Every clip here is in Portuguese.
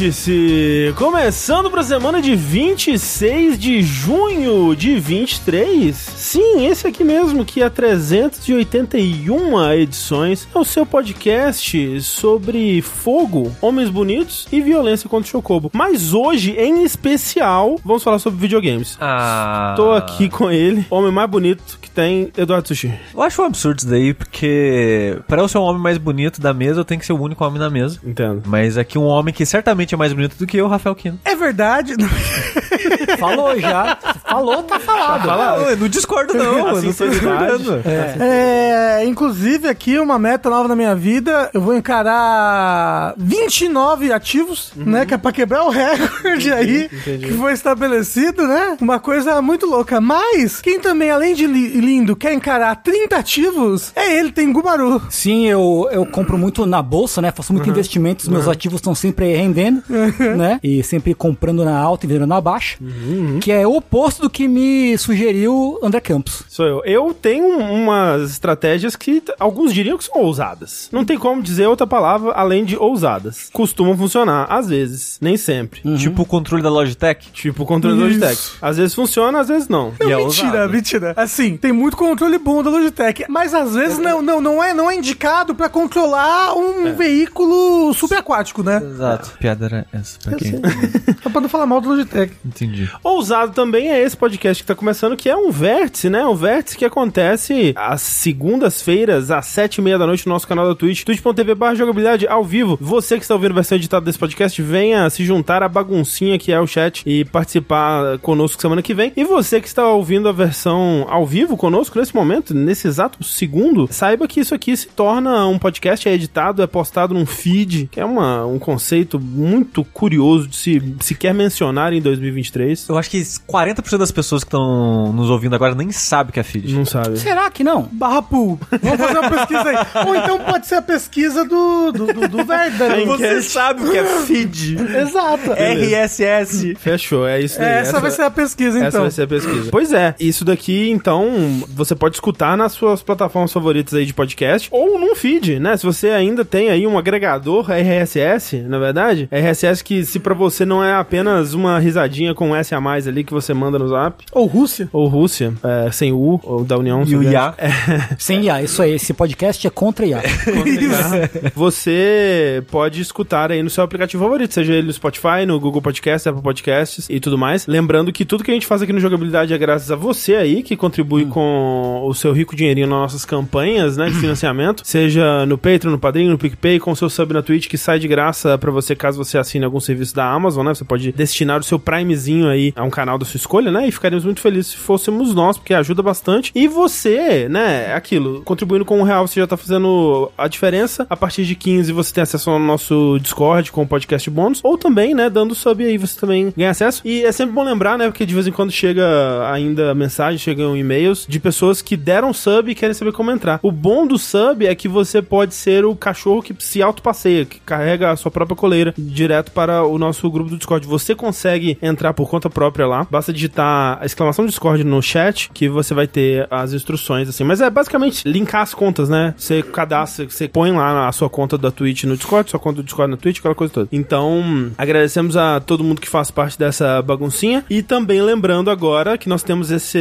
Vértice! Começando para a semana de 26 de junho de 23. Sim, esse aqui mesmo, que há 381 edições é o seu podcast sobre fogo, homens bonitos e violência contra o Chocobo. Mas hoje, em especial, vamos falar sobre videogames. Ah. Tô aqui com ele, homem mais bonito que tem, Eduardo Sushi. Eu acho um absurdo isso daí, porque pra eu ser um homem mais bonito da mesa, eu tenho que ser o único homem na mesa. Entendo. Mas aqui um homem que certamente é mais bonito do que eu, Rafael Kino. É verdade. Falou já. Falou, tá falado. Não, eu não discordo não, eu não tô discordando. É, inclusive, aqui uma meta nova na minha vida. Eu vou encarar 29 ativos, né? Que é pra quebrar o recorde aí entendi. que foi estabelecido, né? Uma coisa muito louca. Mas, quem também, além de li- lindo, quer encarar 30 ativos, é ele, tem Gumaru. Sim, eu, eu compro muito na bolsa, né? Faço muito investimentos, meus ativos estão sempre rendendo, né? E sempre comprando na alta e vendendo na baixa. Que é o oposto do que me sugeriu André Campos. Sou eu. Eu tenho umas estratégias que alguns diriam que são ousadas. Não tem como dizer outra palavra além de ousadas. Costumam funcionar, às vezes, nem sempre. Tipo o controle da Logitech. Tipo o controle da Isso. Logitech. Às vezes funciona, às vezes não. Não, E é mentira, ousado. mentira. Assim, tem muito controle bom da Logitech, mas às vezes não, não, não, é, não é indicado pra controlar um veículo subaquático, né? Exato. Piada era essa, pra quem? Só pra não falar mal da Logitech. Entendi. Ousado também é esse podcast que tá começando, que é um vértice, né? Um vértice que acontece às segundas-feiras, às sete e meia da noite, no nosso canal da Twitch, twitch.tv jogabilidade ao vivo. Você que está ouvindo a versão editada desse podcast, venha se juntar à baguncinha que é o chat e participar conosco semana que vem. E você que está ouvindo a versão ao vivo conosco nesse momento, nesse exato segundo, saiba que isso aqui se torna um podcast, é editado, é postado num feed, que é uma, um conceito muito curioso de se sequer mencionar em 2023. Eu acho que 40% das pessoas que estão nos ouvindo agora nem sabem o que é feed. Não sabe. Será que não? Barra pool. Vamos fazer uma pesquisa aí. Ou então pode ser a pesquisa do, do, do, do Verdão. Você sabe o que é feed. Exato. RSS. Fechou, é isso daí. É, essa vai ser a pesquisa, essa então. vai ser a pesquisa. Pois é, isso daqui, então, você pode escutar nas suas plataformas favoritas aí de podcast ou num feed, né? Se você ainda tem aí um agregador RSS, na verdade, RSS que se pra você não é apenas uma risadinha com um S a mais ali que você manda no zap, Ou Rússia. ou Rússia, é, sem U, ou da União E o IA. Sem IA, isso aí. Esse podcast é contra IA. você pode escutar aí no seu aplicativo favorito, seja ele no Spotify, no Google Podcasts, Apple Podcasts e tudo mais. Lembrando que tudo que a gente faz aqui no Jogabilidade é graças a você aí, que contribui com o seu rico dinheirinho nas nossas campanhas, né, de financiamento, seja no Patreon, no Padrinho, no PicPay, com o seu sub na Twitch, que sai de graça pra você caso você assine algum serviço da Amazon, né, você pode destinar o seu Primezinho aí a um canal da sua escolha, né, e ficaríamos muito felizes se fôssemos nós, porque ajuda bastante. E você, né, é aquilo, contribuindo com um real, você já tá fazendo a diferença. A partir de 15 você tem acesso ao nosso Discord com o podcast bônus, ou também, né, dando sub aí você também ganha acesso. E é sempre bom lembrar, né, porque de vez em quando chega ainda mensagem, chegam e-mails de pessoas que deram sub e querem saber como entrar. O bom do sub é que você pode ser o cachorro que se autopasseia, que carrega a sua própria coleira direto para o nosso grupo do Discord. Você consegue entrar por conta própria lá. Basta digitar a exclamação Discord no chat que você vai ter as instruções assim. Mas é basicamente linkar as contas, né? Você cadastra, você põe lá a sua conta da Twitch no Discord, sua conta do Discord na Twitch, aquela coisa toda. Então, agradecemos a todo mundo que faz parte dessa baguncinha e também lembrando agora que nós temos esse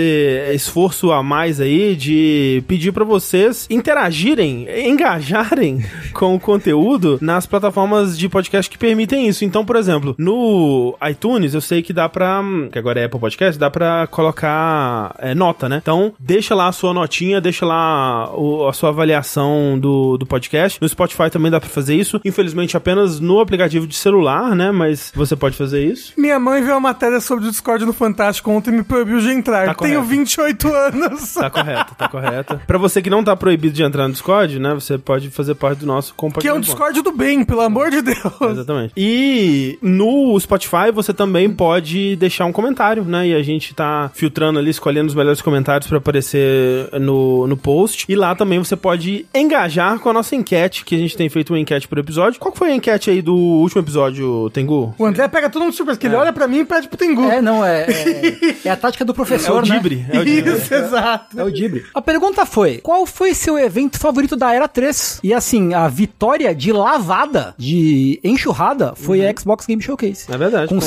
esforço a mais aí de pedir pra vocês interagirem, engajarem com o conteúdo nas plataformas de podcast que permitem isso. Então, por exemplo, no iTunes eu sei que dá pra, que agora é Apple Podcast, dá pra colocar é, nota, né? Então, deixa lá a sua notinha, deixa lá o- a sua avaliação do, do podcast. No Spotify também dá pra fazer isso. Infelizmente, apenas no aplicativo de celular, né? Mas você pode fazer isso. Minha mãe viu uma matéria sobre o Discord no Fantástico ontem e me proibiu de entrar. Tá Tenho correto. 28 anos. Tá correto, tá correto. Pra você que não tá proibido de entrar no Discord, né? Você pode fazer parte do nosso Que é compartilhamento. um Discord do bem, pelo amor de Deus. Exatamente. E no Spotify você também pode deixar um comentário, né? E a gente tá filtrando ali, escolhendo os melhores comentários pra aparecer no, no post. E lá também você pode engajar com a nossa enquete, que a gente tem feito uma enquete por episódio. Qual foi a enquete aí do último episódio, Tengu? O André pega todo mundo surpresa, que ele olha pra mim e pede pro Tengu. É, não, é, é, é a tática do É professor, o né? Dibre. É o Dibre. Isso, exato. É o Dibre. A pergunta foi: qual foi seu evento favorito da Era 3? E assim, a vitória de lavada, de enxurrada, foi a Xbox Game Showcase. É verdade. Com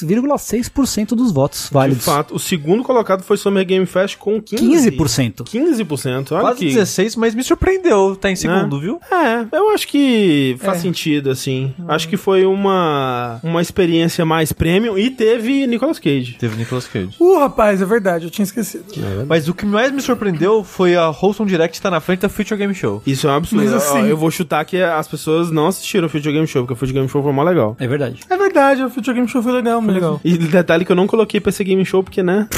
62,6% dos votos De válidos. fato, o segundo colocado foi Summer Game Fest com 15%. 15%. 15%. Olha Quase que... 16, mas me surpreendeu tá em segundo, É. viu? É, eu acho que faz sentido, assim. Acho que foi uma, uma experiência mais premium e teve Nicolas Cage. Teve Nicolas Cage. Uh, rapaz, é verdade, eu tinha esquecido. Mas o que mais me surpreendeu foi a Wholesome Direct estar na frente da Future Game Show. Isso é um absurdo. Mas assim- Eu vou chutar que as pessoas não assistiram o Future Game Show, porque o Future Game Show foi mó legal. É verdade. É verdade, o Future Game Show foi legal mesmo. Legal. E detalhe que eu não coloquei pra esse Game Show, porque, né?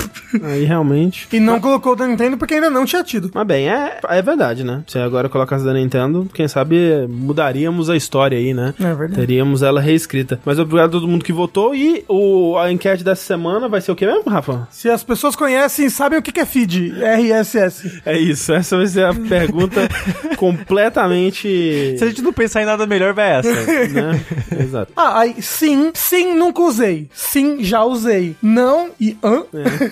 Aí realmente. E não colocou o da Nintendo porque ainda não tinha tido. Mas bem, é, é verdade, né? Se agora colocasse da Nintendo, quem sabe mudaríamos a história aí, né? É verdade. Teríamos ela reescrita. Mas obrigado a todo mundo que votou. E o, a enquete dessa semana vai ser o que mesmo, Rafa? Se as pessoas conhecem, sabem o que que é feed, RSS. É isso, essa vai ser a pergunta completamente. Se a gente não pensar em nada melhor, vai essa. né? Exato. Ah, aí sim, sim, nunca usei. Sim, já usei. Não e hã?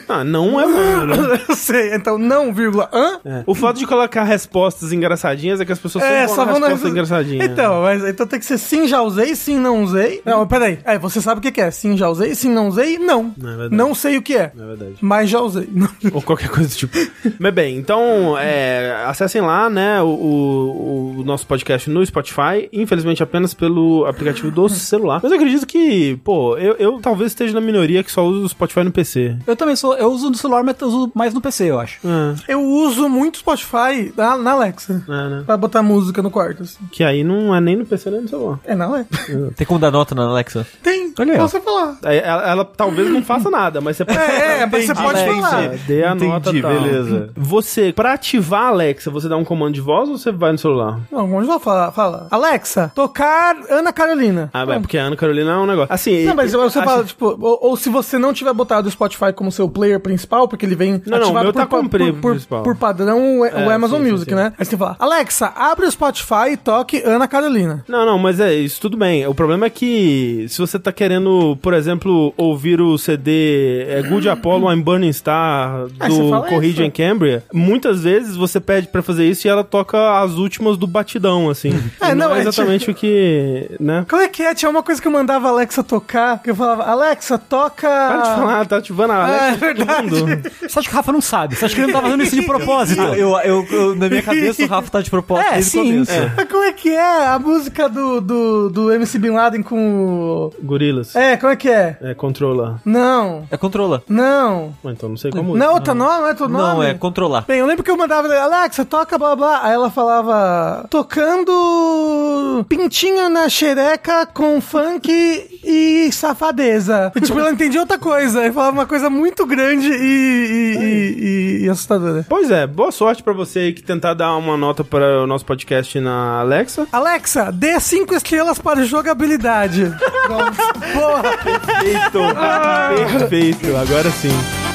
Ah, não é bom, né? Eu sei, então não, vírgula, hã? É. O fato de colocar respostas engraçadinhas é que as pessoas É, só vão na resposta engraçadinha. Então, mas então tem que ser sim, já usei, sim, não usei. Não, peraí. É, você sabe o que que é? Sim, já usei, sim, não usei, não. Não, é. Não sei o que é. É verdade. Mas já usei. Ou qualquer coisa do tipo. Mas bem, então é, acessem lá, né, o, o- o nosso podcast no Spotify, infelizmente apenas pelo aplicativo do celular. Mas eu acredito que, pô, eu, eu talvez esteja na minoria que só usa o Spotify no PC. Eu também sou. Eu uso no celular, mas eu uso mais no PC, eu acho. É, Eu uso muito Spotify na, na Alexa. é, né? Pra botar música no quarto, assim. Que aí não é nem no PC nem no celular. É na Alexa. Tem como dar nota na Alexa? Tem. Olha aí. Posso falar. Aí Ela, ela talvez não faça nada, mas você pode. É, é, mas você pode Alexa, falar. Dê a Entendi, nota tal. beleza. Você, pra ativar a Alexa, você dá um comando de voz ou você vai no celular? Não, onde vai falar? Fala. Alexa, tocar Ana Carolina. Ah, vai, porque a Ana Carolina é um negócio. Assim. Não, mas você fala, tipo, ou, ou se você não tiver botado o Spotify como seu player principal, porque ele vem Não, não, o meu tá por, como por, por, por padrão o, É, o Amazon sim, sim, Music, sim. né? Aí você fala, Alexa, abre o Spotify e toque Ana Carolina. Não, não, mas é isso, tudo bem. O problema é que se você tá querendo, por exemplo, ouvir o CD é, Good Apollo I'm Burning Star você do isso. em Cambria, muitas vezes você pede pra fazer isso e ela toca as últimas do batidão, assim. É, E não, é é exatamente o que, né? Como é que é? Tinha uma coisa que eu mandava a Alexa tocar, que eu falava, Alexa, toca... Para de falar, tá ativando a Alexa. É verdade. mundo. Você acha que o Rafa não sabe? Você acha que ele não tá fazendo isso de propósito? Eu, eu, eu- na minha cabeça, o Rafa tá de propósito É, desde sim. o começo. É. Mas Como é que é a música do, do, do MC Bin Laden com o... Gorilas. É, como é que é? É, controla. Não, É controla. não. Bom, Então não sei como. Não, outra nome, não é teu nome? Não, é controlar. Bem, eu lembro que eu mandava, Alexa, toca blá blá. Aí ela falava, tocando pintinho na xereca com funk e safadeza. E, tipo, ela entendia outra coisa. Aí falava uma coisa muito grande e, e, e- e- e assustadora. Pois é, boa sorte pra você aí que tentar dar uma nota para o nosso podcast na Alexa. Alexa, dê cinco estrelas para jogabilidade. Pronto. Porra! Perfeito, perfeito, agora sim.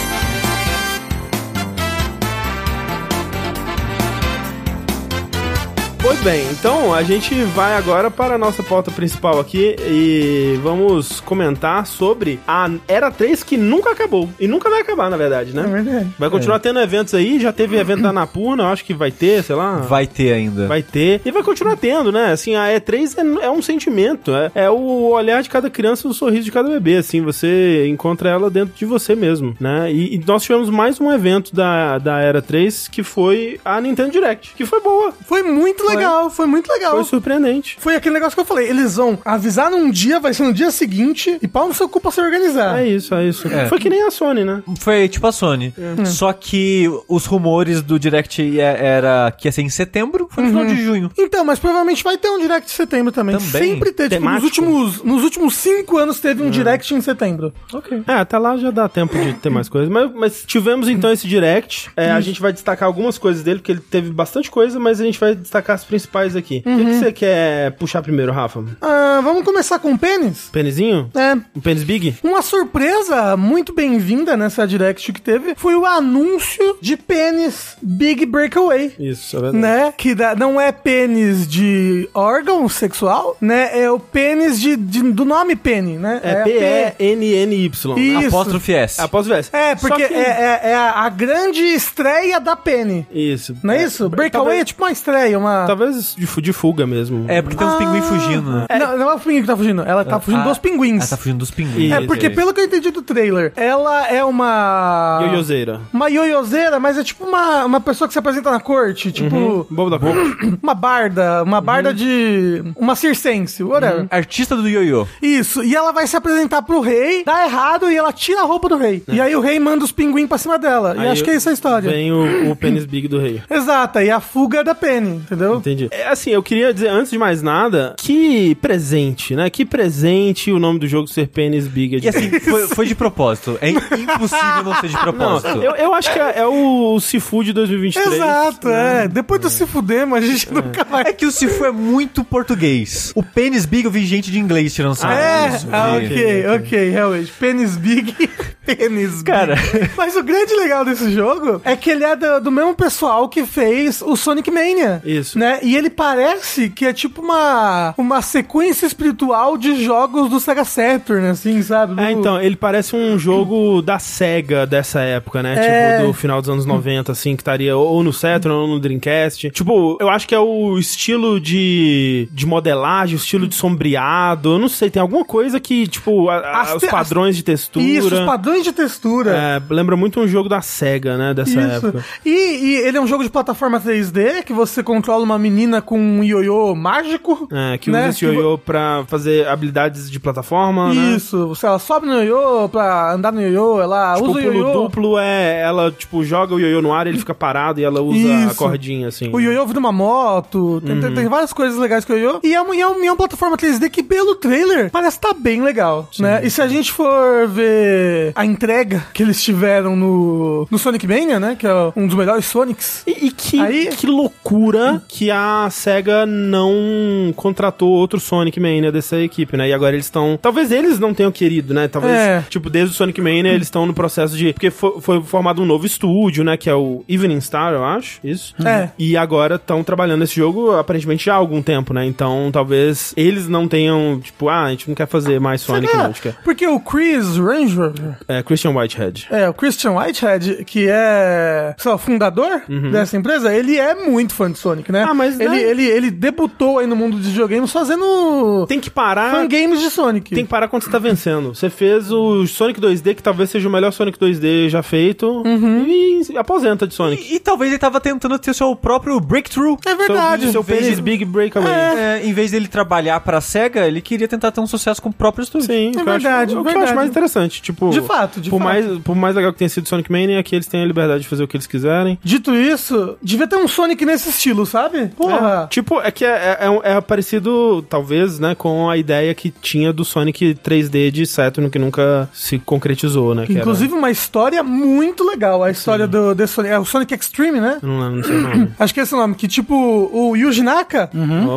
Pois bem, então a gente vai agora para a nossa pauta principal aqui e vamos comentar sobre a Era 3 que nunca acabou. E nunca vai acabar, na verdade, É né? verdade. Vai continuar tendo eventos aí, já teve evento da Anapurna, eu acho que vai ter, sei lá. Vai ter ainda. Vai ter. E vai continuar tendo, né? Assim, a E3 é, é um sentimento. É, é o olhar de cada criança e o sorriso de cada bebê. Assim, você encontra ela dentro de você mesmo, né? E, e nós tivemos mais um evento da, da Era 3 que foi a Nintendo Direct. Que foi boa. Foi muito legal, foi muito legal. Foi surpreendente. Foi aquele negócio que eu falei, eles vão avisar num dia, vai ser no dia seguinte, e pau no seu cu pra se organizar. É isso, é isso. É. Foi que nem a Sony, né? Foi tipo a Sony. Só que os rumores do Direct ia- era que ia ser em setembro, foi no final de junho. Então, mas provavelmente vai ter um direct de setembro também. Também? Sempre teve. Tipo, nos, últimos, nos últimos cinco anos teve um direct em setembro. Ok. É, até lá já dá tempo de ter mais coisas. Mas, mas tivemos então esse direct. É, a gente vai destacar algumas coisas dele, porque ele teve bastante coisa, mas a gente vai destacar as principais aqui. O que que você quer puxar primeiro, Rafa? Ah, vamos começar com o pênis? Pênisinho? É. Um pênis big? Uma surpresa muito bem-vinda nessa Direct que teve foi o anúncio de pênis Big Breakaway. Isso, é verdade. Né? Que dá- não é pênis de órgão sexual, né? É o pênis de, de- do nome pene, né? É a P-E-N-N-Y. Isso. Apóstrofe S. Após o S. É, porque que- é, é- é a, grande estreia da pene. Isso. Não é, isso? Breakaway é tipo uma estreia, uma. Talvez de, de fuga mesmo. É, porque tem uns pinguins fugindo, né? Não, não é o pinguim que tá fugindo, ela tá fugindo Ah, dos pinguins. Ah, tá fugindo dos pinguins. É Isso, porque, isso. pelo que eu entendi do trailer, ela é uma. Ioiozeira. Uma ioiozeira, mas é tipo uma, uma pessoa que se apresenta na corte, tipo. Bobo da cor. Uma barda, uma barda de. Uma circense, whatever. Artista do ioiô. Isso, e ela vai se apresentar pro rei, dá errado e ela tira a roupa do rei. E aí o rei manda os pinguins pra cima dela. e Aí acho que é essa a história. Vem o, o pênis big do rei. Exata, e a fuga da Penny, entendeu? Entendi. É, assim, eu queria dizer, antes de mais nada, que presente, né? Que presente o nome do jogo ser pênis big. E assim, foi, foi de propósito. É impossível não ser de Não, propósito. eu, eu acho que é, é o Sifu de 2023. Exato, é. Depois do se fudemos, a gente nunca vai. É que o Sifu é muito português. O pênis big eu vi gente de inglês tirando sarro. É, ah, E- ok, ok, realmente. Pênis big, pênis big. Cara. Mas o grande legal desse jogo é que ele é do, do mesmo pessoal que fez o Sonic Mania. Isso. Né? E ele parece que é tipo uma, uma sequência espiritual de jogos do Sega Saturn, assim, sabe? Do- É, então, ele parece um jogo da SEGA dessa época, né? É. Tipo, do final dos anos 90, assim, que estaria ou no Saturn ou no Dreamcast. Tipo, eu acho que é o estilo de, de modelagem, o estilo de sombreado. Eu não sei, tem alguma coisa que, tipo, a- a- os padrões de textura. Isso, os padrões de textura. É, lembra muito um jogo da SEGA, né? Dessa Isso. época. E, e ele é um jogo de plataforma 3D que você controla uma menina com um ioiô mágico. É, que né? usa esse Que ioiô pra fazer habilidades de plataforma, né? Isso, você ela sobe no ioiô pra andar no ioiô, ela Tipo, usa o o pulo ioiô. duplo é ela, tipo, joga o ioiô no ar e ele fica parado e ela usa a Isso. cordinha, assim. O ioiô vira uma moto, tem, Uhum. tem- tem várias coisas legais com o ioiô. E é uma, é uma, é uma plataforma 3D que, pelo trailer, parece estar bem legal, né? E se a gente for ver a entrega que eles tiveram no, no Sonic Mania, né? Que é um dos melhores Sonics. E, e que, Aí- que loucura que a SEGA não contratou outro Sonic Mania dessa equipe, né? E agora eles estão. Talvez eles não tenham querido, né? Talvez, É. tipo, desde o Sonic Mania eles estão no processo de. Porque foi, foi formado um novo estúdio, né? Que é o Evening Star, eu acho. Isso. É. E agora estão trabalhando nesse jogo aparentemente já há algum tempo, né? Então talvez eles não tenham, tipo, ah, a gente não quer fazer mais Sonic, não. A gente quer. Porque o Chris Ranger, É, Christian Whitehead. É, o Christian Whitehead, que é sei lá, fundador dessa empresa, ele é muito fã de Sonic, né? Ah, mas, ele, né? ele, ele debutou aí no mundo dos videogames fazendo Tem que parar. fangames de Sonic. Tem que parar quando você tá vencendo. Você fez o Sonic 2D, que talvez seja o melhor Sonic 2D já feito, Uhum. e aposenta de Sonic. E, e talvez ele tava tentando ter o seu próprio breakthrough. É verdade. Seu, seu Em vez Big Breakaway. É, em vez dele trabalhar pra SEGA, ele queria tentar ter um sucesso com o próprio estúdio. Sim, o que eu verdade, acho, o que eu verdade. acho mais interessante. Tipo, De fato, de por fato. Mais, por mais legal que tenha sido Sonic Mania, é que eles têm a liberdade de fazer o que eles quiserem. Dito isso, devia ter um Sonic nesse estilo, sabe? Porra. É, tipo, é que é, é, é- é parecido, talvez, né, com a ideia que tinha do Sonic 3D de Saturn, que nunca se concretizou, né? que era- Inclusive uma história muito legal, a história do, desse Sonic. É o Sonic Extreme, né? Não, lembro, não sei o nome. Acho que é esse nome. Que tipo, o Yuji Naka,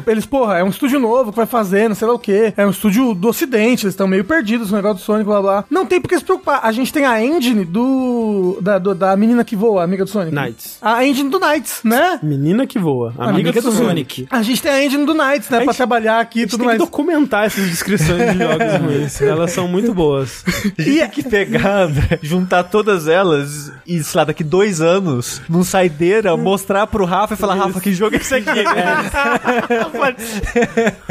eles, porra, é um estúdio novo que vai fazer, não sei lá o quê. É um estúdio do ocidente, eles estão meio perdidos no negócio do Sonic, blá blá. Não tem por que se preocupar. A gente tem a engine do. da, do- da menina que voa, amiga do Sonic. Knights. A engine do Knights, né? Menina que voa. Amiga, Amiga do, do Sonic. A gente tem a engine do Knights, né? A Pra gente- trabalhar aqui A e gente tudo tem mais. que documentar essas descrições de jogos ruins. Elas são muito boas. A gente tem que pegar, juntar todas elas e, sei lá, daqui dois anos, num saideira, mostrar pro Rafa e falar, Rafa, que jogo é esse aqui?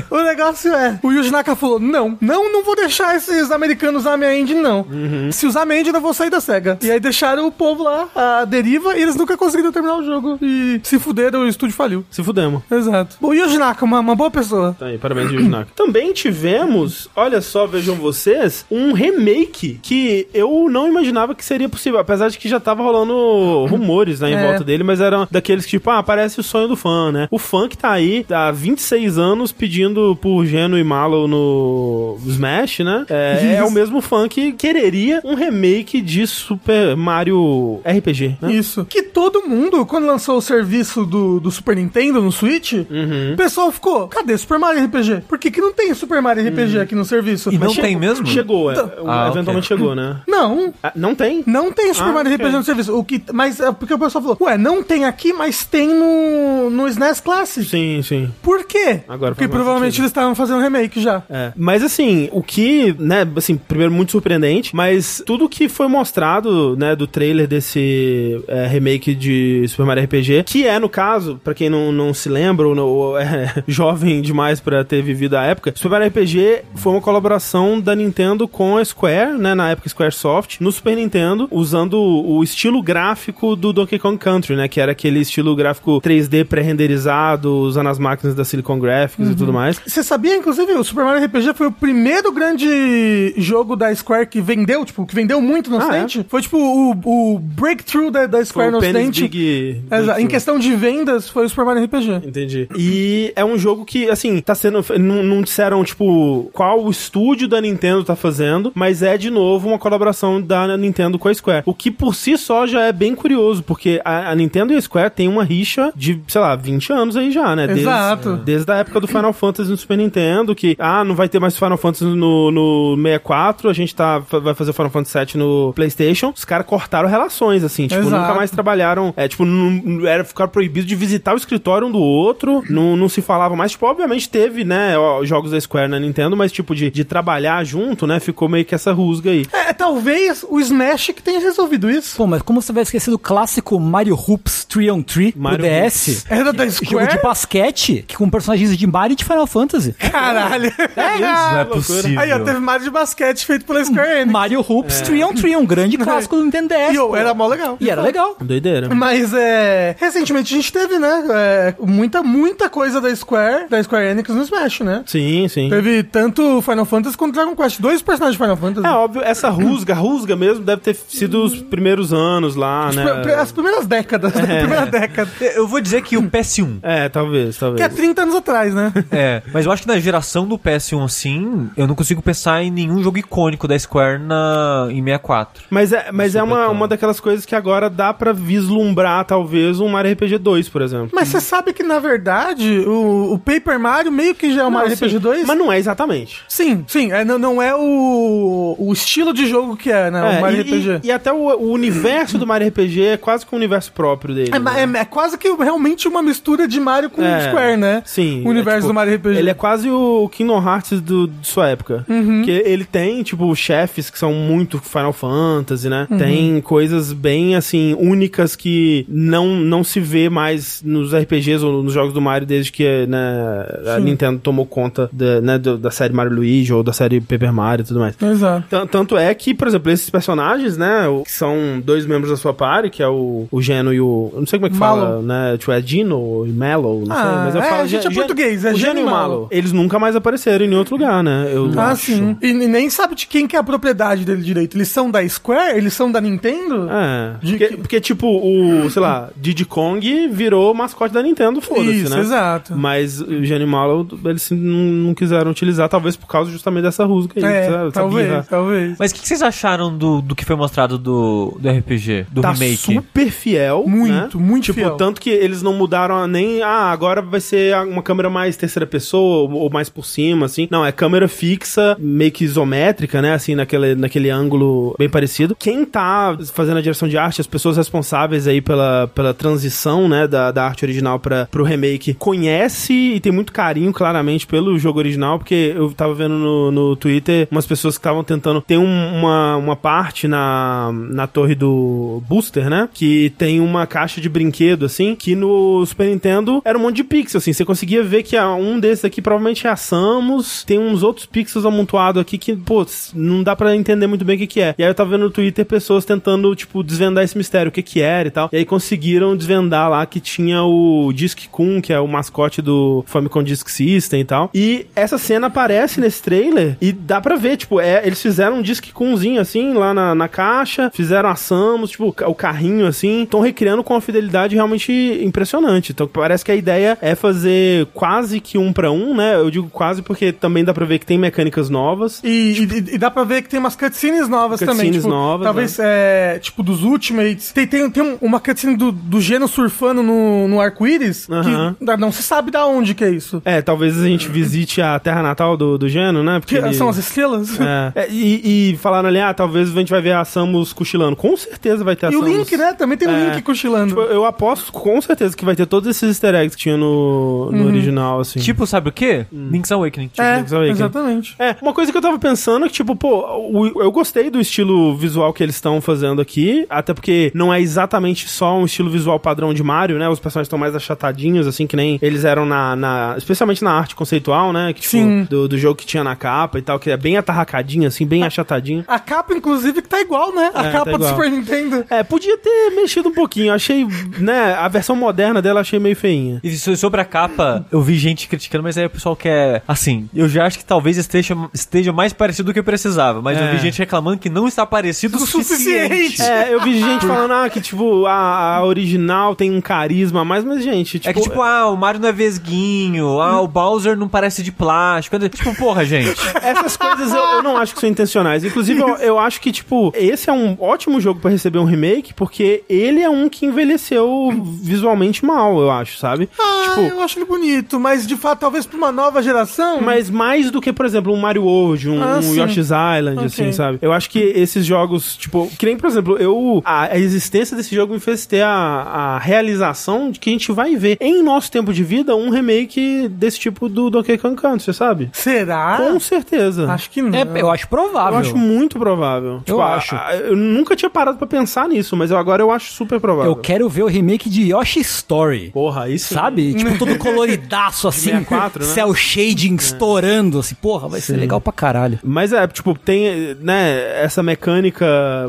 O negócio é, o Yuji Naka falou, não, não, não vou deixar esses americanos usar minha engine, não. Uhum. Se usar minha engine, eu vou sair da SEGA. E aí deixaram o povo lá, a deriva, e eles nunca conseguiram terminar o jogo. E se fuderam, o estúdio faliu. Se fudemos. Exato. O Yuji Naka, uma, uma boa pessoa. Tá aí, parabéns, Yuji Naka. Também tivemos, olha só, vejam vocês, um remake que eu não imaginava que seria possível, apesar de que já tava rolando rumores, né, em É. volta dele, mas eram daqueles que, tipo, ah, parece o sonho do fã, né? O fã que tá aí há 26 anos pedindo por Geno e Malo no Smash, né? É, é o mesmo fã que quereria um remake de Super Mario RPG, né? Isso. Que todo mundo, quando lançou o serviço do, do Super Nintendo, Nintendo, no Switch, o pessoal ficou, cadê Super Mario RPG? Por que, que não tem Super Mario RPG aqui no serviço? E não Mas tem mesmo? Chegou, é, Ah, eventualmente chegou, né? Não, Ah, não tem? não tem Super Ah, Mario ok. RPG no serviço. O que, mas é porque o pessoal falou, ué, não tem aqui, mas tem no, no SNES Classic. Sim, sim. Por quê? Agora Porque provavelmente sentido. eles estavam fazendo remake já. É. Mas assim, o que, né, assim, primeiro muito surpreendente, mas tudo que foi mostrado, né, do trailer desse é, remake de Super Mario RPG, que é, no caso, pra quem não, não se lembra ou, não- ou é jovem demais pra ter vivido a época, Super Mario RPG foi uma colaboração da Nintendo com a Square, né, na época Squaresoft, no Super Nintendo, usando o estilo gráfico do Donkey Kong Country, né, que era aquele estilo gráfico 3D pré-renderizado, usando as máquinas da Silicon Graphics e tudo mais. Você sabia, inclusive, o Super Mario RPG foi o primeiro grande jogo da Square que vendeu, tipo, que vendeu muito no Ah, Ocidente? Foi, tipo, o, o breakthrough da, da Foi Square no o Penny's Ocidente. Big... Exato. Em questão de vendas, foi o Super Mario RPG. Entendi. E é um jogo que, assim, tá sendo. Não, não disseram, tipo, qual o estúdio da Nintendo tá fazendo, mas é, de novo, uma colaboração da Nintendo com a Square. O que por si só já é bem curioso, porque a, a Nintendo e a Square tem uma rixa de, sei lá, 20 anos aí já, né? Desde, Exato. Desde a época do Final Fantasy no Super Nintendo, que, ah, não vai ter mais Final Fantasy no, no 64, a gente tá, vai fazer o Final Fantasy VII no PlayStation. Os caras cortaram relações, assim, tipo, Exato. nunca mais trabalharam. É, tipo, não, não era ficar proibido de visitar o escritório um do outro. Não, não se falava mais. Tipo, obviamente teve, né, ó, jogos da Square na Nintendo, mas, tipo, de, de trabalhar junto, né, ficou meio que essa rusga aí. É, talvez o Smash que tenha resolvido isso. Pô, mas como você vai esquecer do clássico Mario Hoops 3 on 3 Mario do DS? Era da Jogo Square? de basquete que com personagens de Mario e de Final Fantasy. Caralho. Não é possível. Aí, ó, teve Mario de basquete feito pela Square Enix. Mario Hoops 3 on 3, um grande clássico do Nintendo DS. E, pô. era mó legal. E era legal. Doideira. Mas é. Recentemente a gente teve, né? é, muita, muita coisa da Square, da Square Enix no Smash, né? Sim, sim. Teve tanto Final Fantasy quanto Dragon Quest. Dois personagens de Final Fantasy. É óbvio, essa rusga, rusga mesmo, deve ter sido os primeiros anos lá, As né? pr- As primeiras décadas, da primeira década. Eu vou dizer que o PS1. É, talvez, talvez. Que é 30 anos atrás, né? É, mas eu acho que na geração do PS1 assim, eu não consigo pensar em nenhum jogo icônico da Square na, em 64. Mas é, mas é uma, Super uma daquelas coisas que agora dá pra vislumbrar, talvez, um Mario RPG 2, por exemplo. Mas você sabe que, na verdade, o, o Paper Mario meio que já é o Mario Não, RPG sim, 2? Mas não é exatamente. Sim, sim. É, não, não é o, o estilo de jogo que é, né? É, o Mario e, RPG. E, e até o, o universo do Mario RPG é quase que um universo próprio dele. É, né? é- é quase que realmente uma mistura de Mario com É, Square, né? Sim. O universo é, tipo, do Mario RPG. Ele é quase o Kingdom Hearts do, de sua época. Uhum. Que ele tem, tipo, chefes que são muito Final Fantasy, né? Uhum. Tem coisas bem, assim, únicas que não, não se vê mais nos RPGs ou nos jogos do Mario desde que né, a Sim. Nintendo tomou conta da, né, da série Mario Luigi ou da série Paper Mario e tudo mais. Exato. Tan- Tanto é que, por exemplo, esses personagens, né, que são dois membros da sua party, que é o, o Geno e o... Eu não sei como é que fala, Malo. né? Tipo, é Dino ou Mellow, não sei, Ah, mas eu é, falo... a gente Gen- é português, é o Geno e e Malo. Eles nunca mais apareceram em nenhum outro lugar, né? Eu Ah, acho. sim. E, e nem sabe de quem que é a propriedade dele direito. Eles são da Square? Eles são da Nintendo? É, porque, que- porque, tipo, o, sei lá, Diddy Kong virou mascote da Nintendo, foda-se, Isso, né? exato. Mas o Geno e o Malo, eles não, não quiseram utilizar, talvez por causa justamente dessa rusga aí. É, essa- essa talvez, talvez. Mas o que, que vocês acharam do, do que foi mostrado do, do RPG, do tá remake? super fiel. Muito, né? muito tipo, fiel. tanto que eles não mudaram nem. Ah, agora vai ser uma câmera mais terceira pessoa ou, ou mais por cima, assim. Não, é câmera fixa, meio que isométrica, né? Assim, naquele, naquele ângulo bem parecido. Quem tá fazendo a direção de arte, as pessoas responsáveis aí pela, pela transição, né? Da, da arte original para pro remake, conhece e tem muito carinho, claramente, pelo jogo original, porque eu tava vendo no, no Twitter umas pessoas que estavam tentando. Tem um- uma, uma parte na, na torre do Booster, né? Que tem uma caixa de brinquedo, assim, que no Super Nintendo era um monte de pixels, assim. Você conseguia ver que um desses aqui provavelmente é a Samus, tem uns outros pixels amontoados aqui que, pô, não dá pra entender muito bem o que que é. E aí eu tava vendo no Twitter pessoas tentando, tipo, desvendar esse mistério, o que que era e tal. E aí conseguiram desvendar lá que tinha o Disc Kun, que é o mascote do Famicom Disk System e tal. E essa cena aparece nesse trailer e dá pra ver, tipo, é, eles fizeram um Disc Kunzinho, assim, lá na, na caixa, fizeram a Samus, tipo, o ca- o carrinho, assim, estão recriando com uma fidelidade realmente impressionante. Então parece que a ideia é fazer quase que um pra um, né? Eu digo quase porque também dá pra ver que tem mecânicas novas. E, e- e dá pra ver que tem umas cutscenes novas também. Cutscenes Tipo, novas, talvez, é, tipo, dos Ultimates. Tem, tem, tem um- uma cutscene do, do Geno surfando no, no arco-íris arco-íris, que não se sabe da onde que é isso. É, talvez a gente visite a terra natal do, do Geno, né? Porque Que ele- são as estrelas. É. É, e, e falaram ali, ah, talvez a gente vai ver a Samus cochilando. Com certeza vai ter a E o Samus. Link, né? Também tem o É. Link cochilando. Tipo, eu aposto com certeza que vai ter todos esses easter eggs que tinha no, no original, assim. Tipo, sabe o quê? Link's Awakening. Tipo, é, Link's Awakening. exatamente. É, uma coisa que eu tava pensando é que, tipo, pô, o- eu gostei do estilo visual que eles estão fazendo aqui, até porque não é exatamente só um estilo visual padrão de Mario, né? Os personagens estão mais achatadinhos, assim, que nem eles eram na. na- especialmente na arte conceitual, né? Que, tipo, Sim. Do, do jogo que tinha na capa e tal, que é bem atarracadinho, assim, bem achatadinho. A capa, inclusive, que tá igual, né? A É, capa tá do. Super Nintendo. É, podia ter mexido um pouquinho. Eu Achei, né? A versão moderna dela eu achei meio feinha. E so- sobre a capa, eu vi gente criticando, mas aí o pessoal quer. Assim, eu já acho que talvez esteja, esteja mais parecido do que eu precisava. Mas eu É. vi gente reclamando que não está parecido o O suficiente. suficiente. É, eu vi gente falando, ah, que, tipo, a, a original tem um carisma a mais, mas, gente, tipo... É que tipo, ah, o Mario não é vesguinho, ah, o Bowser não parece de plástico. Tipo, porra, gente. Essas coisas eu, eu não acho que são intencionais. Inclusive, eu, eu acho que, tipo, esse é um ótimo jogo pra receber um remake, porque ele é um que envelheceu visualmente mal, eu acho, sabe? Ah, tipo, eu acho ele bonito, mas de fato, talvez pra uma nova geração. mas mais do que, por exemplo, um Mario World, um, Ah, um. Yoshi's Island, Ok. assim, sabe? Eu acho que esses jogos, tipo, que nem, por exemplo, eu. A, a existência desse jogo me fez ter a, a realização de que a gente vai ver em nosso tempo de vida um remake desse tipo do Donkey Kong Country, sabe? Será? Com certeza. Acho que não. É, eu acho provável. Eu acho muito provável. Tipo, a- acho. a- eu nunca tinha parado pra pensar nisso, mas eu, agora eu acho super provável. Eu quero ver o remake de Yoshi Story. Porra, isso. Sabe? Tipo, todo coloridaço, assim. 64, né? Cell shading estourando, assim. Porra, vai ser legal pra caralho. Mas é, tipo, tem, né, essa mecânica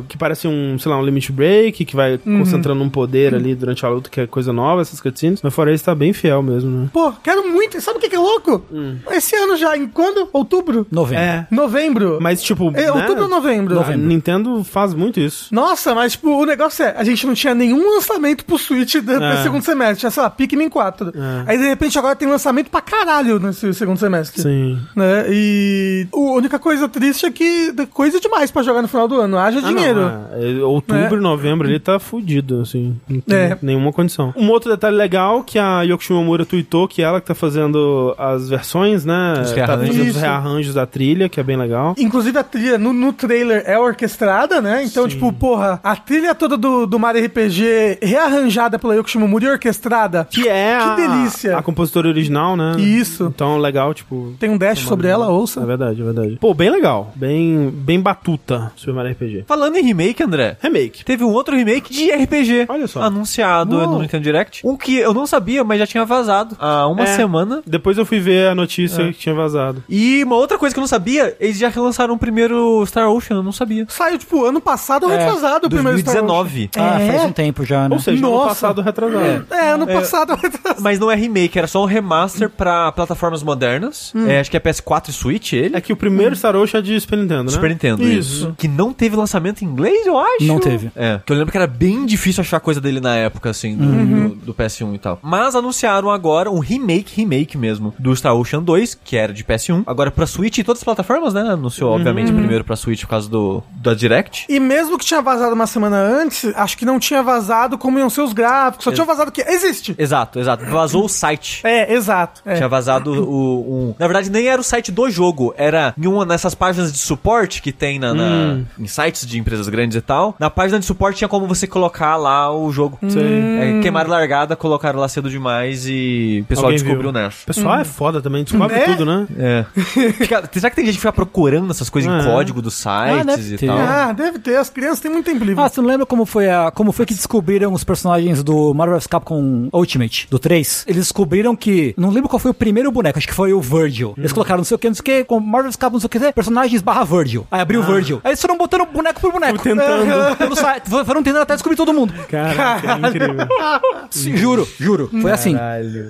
que parece um, sei lá, um limit break, que vai Uhum. concentrando um poder ali durante a luta, que é coisa nova, essas cutscenes. Mas fora isso, tá bem fiel mesmo, né? Pô, quero muito. Sabe o que que é louco? Hum. Esse ano já, em quando? Outubro? Novembro. É. Novembro? Mas, tipo. É, né, outubro ou novembro? A Nintendo faz muito isso. Nossa, mas tipo, o negócio é, a gente não tinha nenhum lançamento pro Switch do É. segundo semestre. Tinha, sei lá, Pikmin 4. Aí, de repente, agora tem lançamento pra caralho nesse segundo semestre. Sim. Né? E a única coisa triste é que é coisa demais pra jogar no final do ano. Haja Ah, dinheiro. não, é. É, Outubro É. e novembro ele tá fudido, assim. Não tem É. nenhuma condição. Um outro detalhe legal que a Yoko Shimomura tweetou, que ela que tá fazendo as versões, né? Os tá rearranjos. fazendo os rearranjos da trilha, que é bem legal. Inclusive a trilha no, no trailer é orquestrada, né? Então, tipo, porra, a trilha toda do, do Mario RPG rearranjada pela Yoko Shimomura e orquestrada. Que é Que a, delícia. a compositora original, né? Isso. Então, legal, tipo... Tem um dash sobre ela, É ouça. verdade, é verdade. Pô, bem legal. Bem, bem batuta Super Mario RPG. Falando em remake, André. Remake. Teve um outro remake de RPG. Olha só. Anunciado Uau. no Nintendo Direct. Um que eu não sabia, mas já tinha vazado há uma É. semana. Depois eu fui ver a notícia que tinha vazado. E uma outra coisa que eu não sabia, eles já relançaram o primeiro Star Ocean, eu não sabia. Saiu, tipo, ano passado ou É, retrasado o primeiro Star Wars. 2019. Ah, É? faz um tempo já, né? Ou seja, ano Nossa. passado retrasado. É, ano passado retrasado. Mas não é remake, era só um remaster pra plataformas modernas. É, acho que é PS4 e Switch ele. É que o primeiro Star Ocean é de Super Nintendo, né? Super Nintendo, Isso. Que não teve lançamento em inglês, eu acho. Não teve. É, que eu lembro que era bem difícil achar coisa dele na época, assim, do, Uhum. do- do PS1 e tal. Mas anunciaram agora um remake, remake mesmo, do Star Ocean 2, que era de PS1. Agora pra Switch e todas as plataformas, né? Anunciou, obviamente, Uhum. primeiro pra Switch por causa do, da Direct. E mesmo que tinha vazado uma semana antes, acho que não tinha vazado como iam ser os gráficos. Só tinha vazado que existe. Exato, exato. Vazou o site. É, exato. É. Tinha vazado o, um. Na verdade, nem era o site do jogo, era em uma dessas páginas de suporte que tem na, na- em sites de empresas grandes e tal. Na página de suporte tinha como você colocar lá o jogo. É, queimaram largada, colocaram lá cedo demais e o pessoal Alguém descobriu viu. nessa. O pessoal é foda também, descobre É? tudo, né? É. Fica- será que tem gente que fica procurando essas coisas em É. código dos sites deve e ter. tal? Ah, deve ter. As crianças têm muito tempo livre. Ah, você não lembra como foi, a, como foi que descobriram os personagens do Marvel vs Capcom Ultimate, do 3? Eles descobriram que. Não lembro qual foi o primeiro boneco, acho que foi o Virgil. Eles colocaram não sei o que, não sei o que, com Marvel vs Capcom, não sei o que, personagens barra Virgil. Aí abriu o Virgil. Aí eles foram botando boneco por boneco. Tentando. Pelo site. Foram tentando até descobrir todo mundo. Caraca, é incrível. Sim, juro, juro. Foi assim.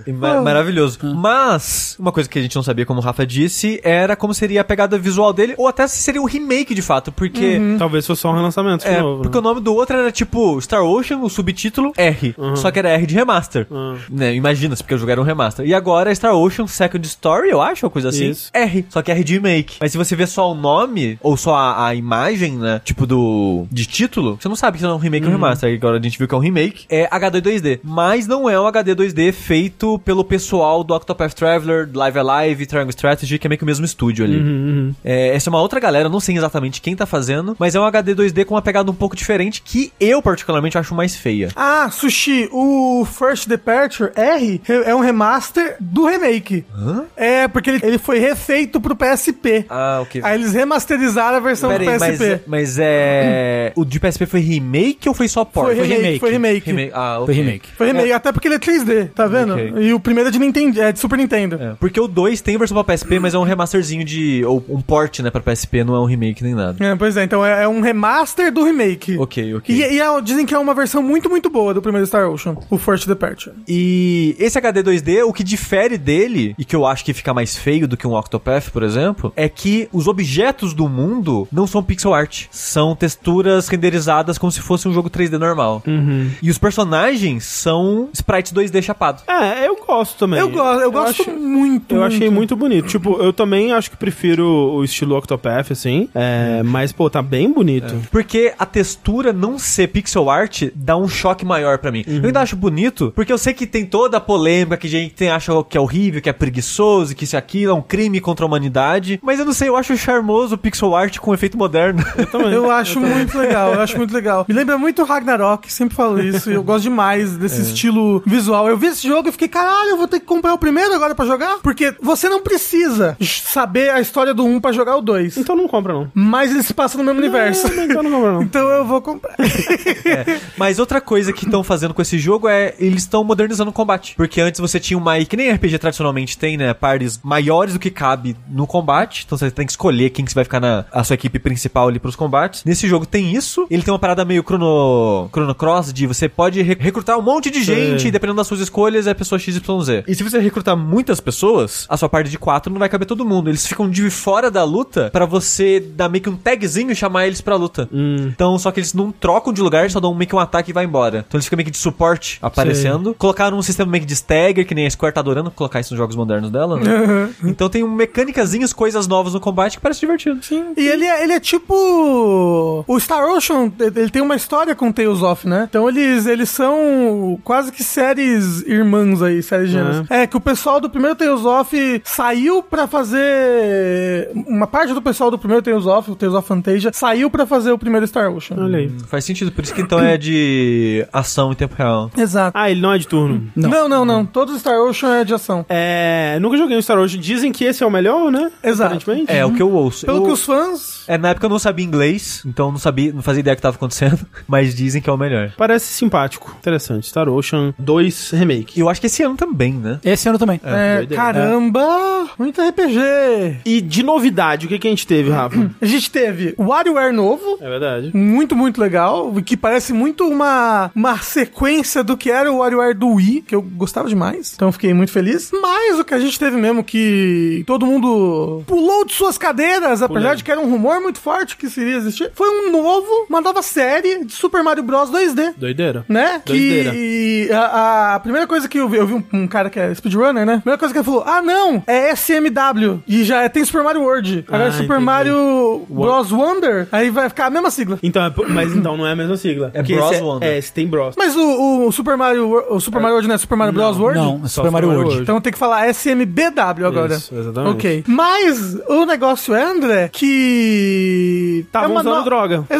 E ma- maravilhoso. Mas, uma coisa que a gente não sabia, como o Rafa disse, era como seria a pegada visual dele, ou até se seria um remake de fato, porque. Talvez fosse só um relançamento de É, novo. porque né? o nome do outro era tipo Star Ocean, o subtítulo R. Só que era R de remaster. Né, Imagina-se, porque eu jogaram um remaster. E agora é Star Ocean Second Story, eu acho, uma coisa assim. Isso. R. Só que R de remake. Mas se você vê só o nome, ou só a, a imagem, né? Tipo do. de título, você não sabe que é um remake ou um remaster. Agora a gente viu que é um remake. É HD 2D. Mas não é um HD 2D feito pelo pessoal do Octopath Traveler, Live Alive, Triangle Strategy, que é meio que o mesmo estúdio ali. É, essa é uma outra galera, não sei exatamente quem tá fazendo, mas é um HD 2D com uma pegada um pouco diferente que eu particularmente acho mais feia. Ah, Sushi, o First Departure R é um remaster do remake. É, porque ele, ele foi refeito pro PSP. Ah, ok. Aí eles remasterizaram a versão Pera do aí, PSP. mas, mas é. O de PSP foi remake ou foi só port? Foi remake, foi remake. Remake. Ah, ok. Foi remake. Foi remake, até porque ele é 3D, tá vendo? Ok. E o primeiro é de Nintendo, é de Super Nintendo. É, porque o 2 tem versão pra PSP, mas é um remasterzinho de. ou um port, né, pra PSP, não é um remake nem nada. É, pois é, então é, é um remaster do remake. Ok, ok. E, e é- dizem que é uma versão muito, muito boa do primeiro Star Ocean, o First Departure. E esse HD 2D, o que difere dele, e que eu acho que fica mais feio do que um Octopath, por exemplo, é que os objetos do mundo não são pixel art. São texturas renderizadas como se fosse um jogo 3D normal. E os personagens são sprites 2D chapado. É, eu gosto também. Eu gosto, eu gosto acho- muito. Eu achei muito bonito. Tipo, eu também acho que prefiro o estilo Octopath, assim. É, mas, pô, tá bem bonito. Porque a textura não ser pixel art dá um choque maior pra mim. Eu ainda acho bonito, porque eu sei que tem toda a polêmica que a gente tem, acha que é horrível, que é preguiçoso, que isso e aquilo é um crime contra a humanidade. Mas eu não sei, eu acho charmoso o pixel art com efeito moderno. Eu também. Eu acho muito legal, eu acho muito legal. Me lembra muito Ragnarok, sempre falo isso. e Eu gosto demais desse estilo visual. Eu vi esse jogo e fiquei, caralho, eu vou ter que comprar o primeiro agora pra jogar? Porque você não precisa saber a história do 1 pra jogar o 2. Então não compra, não. Mas ele se passa no mesmo universo. Então não compra, não. Então eu vou comprar. Mas outra coisa que estão fazendo com esse jogo é eles estão modernizando o combate. Porque antes você tinha uma. Que nem RPG tradicionalmente tem, né? Pares maiores do que cabe no combate. Então você tem que escolher quem que você vai ficar na a sua equipe principal ali pros combates. Nesse jogo tem isso. Ele tem uma parada meio chrono, chrono cross de você pode re- recrutar um monte de gente e dependendo das suas escolhas é a pessoa XYZ. E se você recrutar muitas pessoas, a sua parte de quatro não vai caber todo mundo. Eles ficam de fora da luta pra você dar meio que um tagzinho e chamar eles pra luta. Então, só que eles não trocam de lugar, só dão meio que um ataque e vai embora. Então eles ficam meio que de suporte aparecendo. Colocaram um sistema meio que de stagger, que nem a Square tá adorando colocar isso nos jogos modernos dela, né? então tem um mecânicazinhas, coisas novas no combate que parece divertido. Sim. E ele é, ele é tipo. O Star Ocean, ele tem uma história com Tales of, né? Então eles, eles são quase que séries irmãs aí, séries gêmeas. É. que o pessoal do primeiro Tales of saiu pra fazer. Uma parte do pessoal do primeiro Tales of, o Tales of Fantasia, saiu pra fazer o primeiro Star Ocean. Olha aí. Faz sentido, por isso que então é de ação em tempo real. Exato. Ah, ele não é de turno. Não, não, não. Todos os Star Ocean é de ação. É. Nunca joguei um Star Wars. Dizem que esse é o melhor, né? Exato. Aparentemente. É, o que eu ouço. Pelo Eu- que os fãs. É, na época eu não sabia inglês, então não sabia, não fazia ideia do que tava acontecendo, mas dizem que é o melhor. Parece simpático. Interessante. Star Ocean 2 Remake. E eu acho que esse ano também, né? Esse ano também. É, doideira. caramba! Muito RPG. E de novidade, o que, que a gente teve, Rafa? A gente teve o WarioWare novo. é verdade. Muito, muito legal. Que parece muito uma, uma sequência do que era o WarioWare do Wii, que eu gostava demais. Então eu fiquei muito feliz. Mas o que a gente teve mesmo, que todo mundo pulou de suas cadeiras, apesar Pulei. de que era um rumor muito forte que seria existir, foi um novo, uma nova série de Super Mario Bros 2D. Doideira. Né? Doideira. Que a, a primeira coisa que eu vi, eu vi um, um cara que é speedrunner, né? A primeira coisa que ele falou: Ah, não, é SMW. E já é- tem Super Mario World. Agora é Ah, Super entendi. Mario Bros Wonder. Aí vai ficar a mesma sigla. Então, é mas então não é a mesma sigla. É Porque Bros esse Wonder. É, esse tem Bros. Mas o, o Super Mario o Super Mario World não é Super Mario Bros World? Não, é Super Mario World. World. Então tem que falar SMBW agora. Isso, exatamente. Ok. Mas o negócio é, André, que. Tava é uma usando no- droga.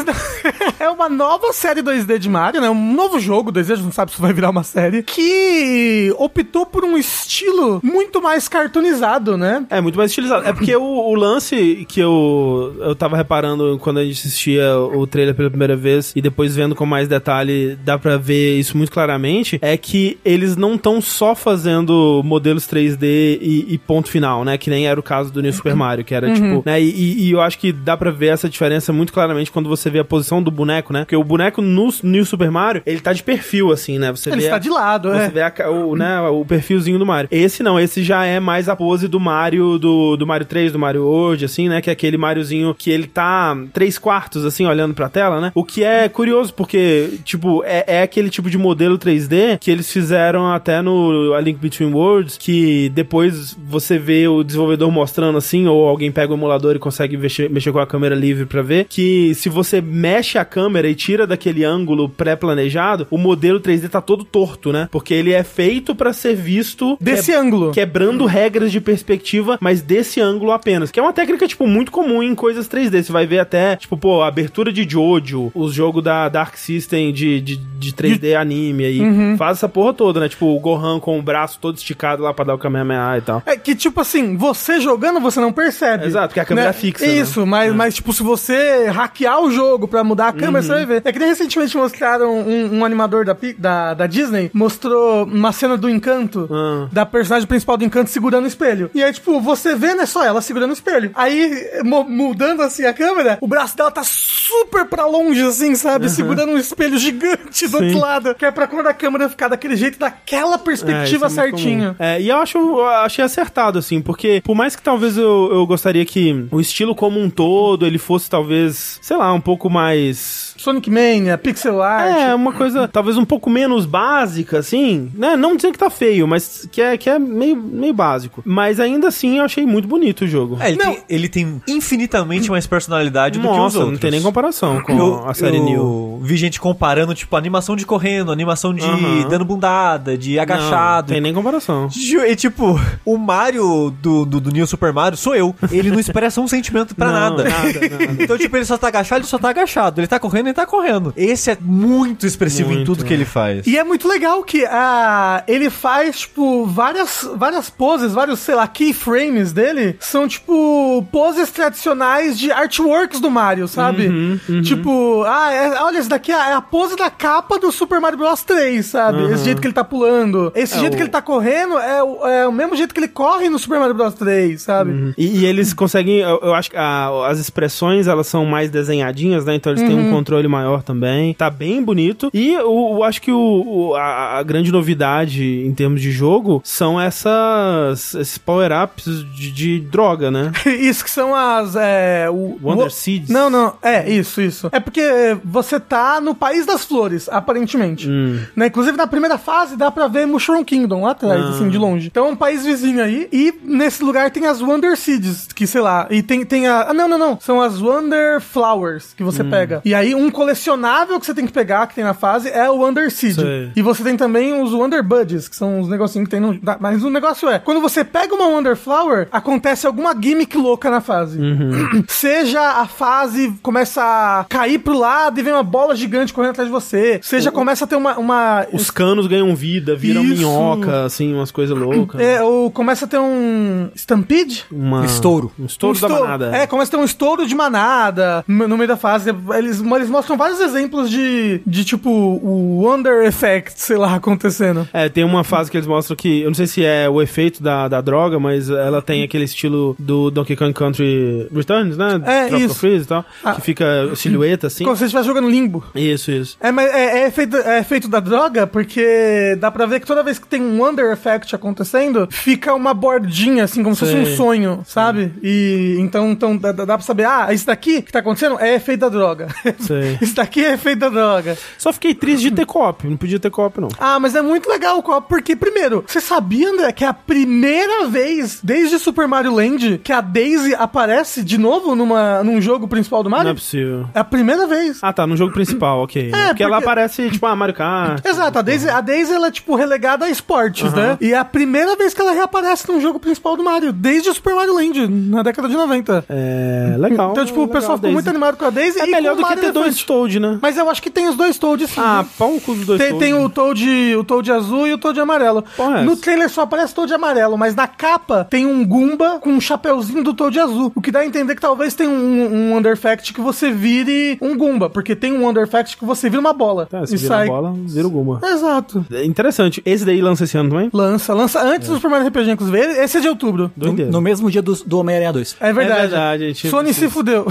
É uma nova série 2D de Mario, né? Um novo jogo 2D, a gente não sabe se vai virar uma série. Que optou por um estilo muito mais cartoonizado, né? É, muito mais estilizado. É porque o, o lance que eu, eu tava reparando quando a gente assistia o trailer pela primeira vez e depois vendo com mais detalhe, dá pra ver isso muito claramente, é que eles não estão só fazendo modelos 3D e, e ponto final, né? Que nem era o caso do New Super Mario, que era tipo, né? E, e- eu acho que dá pra ver essa diferença muito claramente quando você vê a posição do boneco, né? Porque o boneco no New Super Mario, ele tá de perfil, assim, né? Você vê a- de lado, você é. vê a o, né, o perfilzinho do Mario. Esse não, esse já é mais a pose do Mario, do, do Mario 3, do Mario World, assim, né? Que é aquele Mariozinho que ele tá três quartos, assim, olhando pra tela, né? O que é curioso, porque, tipo, é, é aquele tipo de modelo 3D que eles fizeram até no A Link Between Worlds, que depois você vê o desenvolvedor mostrando assim, ou alguém pega o emulador e consegue mexer, mexer com a câmera livre pra ver, que se você mexe a câmera e tira daquele ângulo pré-planejado, o modelo 3D tá todo torto torto, né? Porque ele é feito pra ser visto Desse que- ângulo. quebrando regras de perspectiva, mas desse ângulo apenas. Que é uma técnica, tipo, muito comum em coisas 3D. Você vai ver até, tipo, pô, a abertura de Jojo, os jogos da Dark System de, de, de 3D anime aí. Uhum. Faz essa porra toda, né? Tipo, o Gohan com o braço todo esticado lá pra dar o Kamehameha e tal. É que, tipo assim, você jogando, você não percebe. Exato, porque a câmera é fixa, né? Isso, mas, mas, tipo, se você hackear o jogo pra mudar a câmera, você vai ver. É que nem recentemente mostraram um, um animador da, da, da Disney, mostrou uma cena do Encanto, Ah. da personagem principal do Encanto segurando o espelho. E aí, tipo, você vê, não é só ela segurando o espelho. Aí, mudando assim a câmera, o braço dela tá super pra longe, assim, sabe? Segurando um espelho gigante do outro lado. Que é pra quando a câmera ficar daquele jeito, daquela perspectiva É, é comum. É, e eu acho, eu achei acertado, assim, porque por mais que talvez eu, eu gostaria que o estilo como um todo, ele fosse talvez, sei lá, um pouco mais... Sonic Mania, pixel art. É, uma coisa talvez um pouco menos básica, assim, né? Não dizendo que tá feio, mas que é, que é meio, meio básico. Mas ainda assim eu achei muito bonito o jogo. É, ele, Não. tem, ele tem infinitamente mais personalidade do que os Nossa, outros. não tem nem comparação com Eu, a série eu New. vi gente comparando, tipo, animação de correndo, animação de dando bundada, de agachado. Não, tem nem comparação. E tipo, o Mario do, do, do New Super Mario sou eu. Ele não expressa um sentimento pra Não, nada. nada, nada. Então, tipo, ele só tá agachado, ele só tá agachado. Ele tá correndo, ele tá correndo. Esse é muito expressivo em Muito, tudo que ele faz. E é muito legal que ah, ele faz, tipo, várias, várias poses, vários, sei lá, keyframes dele são, tipo, poses tradicionais de artworks do Mario, sabe? Uhum, Tipo, ah, é- olha, esse daqui é a pose da capa do Super Mario Bros 3, sabe? Esse jeito que ele tá pulando. Esse É, jeito o- que ele tá correndo é, o- é o mesmo jeito que ele corre no Super Mario Bros 3, sabe? E, e eles conseguem, eu, eu acho que a- as expressões elas são mais desenhadinhas, né? Então eles têm um controle maior também. Tá bem bonito. E eu, eu acho que o, o- a, a grande novidade em termos de jogo são essas esses power-ups de, de droga, né? Isso que são as. É, o, Wonder o- Seeds? Não, não. É, isso, isso. É porque você tá no país das flores, aparentemente. Hum. Né? Inclusive, na primeira fase, dá pra ver Mushroom Kingdom lá atrás, Ah. assim, de longe. Então é um país vizinho aí. E nesse lugar tem as Wonder Seeds, que sei lá. E tem, tem a. Ah, não, não, não. São as Wonder Flowers que você Hum. pega. E aí, um colecionável que você tem que pegar, que tem na fase, é o Wonder Seed. Sei. E você tem também os Wonder Buds, que são os negocinhos que tem no. Mas o negócio é, quando você pega uma Wonder Flower, acontece alguma gimmick louca na fase. Seja a fase começa a cair pro lado e vem uma bola gigante correndo atrás de você. Seja começa a ter uma. uma Os canos ganham vida, viram Isso. minhoca, assim, umas coisas loucas. é, ou começa a ter um Stampede? Uma- Estouro. Um estouro Um da manada. É, começa a ter um estouro de manada no no meio da fase. Eles, eles mostram vários exemplos de, de tipo, o Wonder Effect, sei lá, acontecendo. É, tem uma fase que eles mostram que, eu não sei se é o efeito da, da droga, mas ela tem aquele estilo do Donkey Kong Country Returns, né? É, Tropical isso. Freeze e tal, Ah. que fica silhueta assim. Como se você estivesse jogando limbo. Isso, isso. É, mas é, é, efeito, é efeito da droga, porque dá pra ver que toda vez que tem um Wonder Effect acontecendo, fica uma bordinha, assim, como se fosse um sonho, sabe? E então, então dá, dá pra saber, ah, isso daqui que tá acontecendo é efeito da droga. Sei. Isso daqui é efeito da droga. Só fiquei triste de ter co-op, não podia ter co-op não. Ah, mas é muito legal o copo, porque, primeiro, você sabia, André, que é a primeira vez desde Super Mario Land que a Daisy aparece de novo numa, num jogo principal do Não é Mario? possível. É a primeira vez. Ah, tá, no jogo principal, ok. porque, ela porque- aparece, tipo, ah, Mario Kart. Exato, a Daisy, a Daisy ela é tipo relegada a esportes, né? E é a primeira vez que ela reaparece num jogo principal do Mario, desde o Super Mario Land, na década de 90. É, legal. então, tipo, o legal, pessoal ficou Daisy. muito animado com a Daisy É e melhor o do que Mario ter dois Elefante. Toad, né? Mas eu acho que tem os dois Toads sim. Ah, viu? pão com os dois Tem, Toads. tem o Toad, o Toad azul e o Toad amarelo. Porra, é no trailer só aparece Toad amarelo, mas na capa tem um Goomba com um chapeuzinho do Toad azul. O que dá a entender que talvez tenha um, um Wonder Fact que você vire um Goomba, porque tem um Wonder Fact que você vira uma bola. Tá, se e vira a bola, vira o Guma. Exato. É interessante. Esse daí lança esse ano também? Lança, lança antes do Super Mario RPG, inclusive. Esse é de outubro. No, Doideira. no mesmo dia do, do Homem-Aranha 2. É verdade. É verdade, Sony precisa- se fudeu.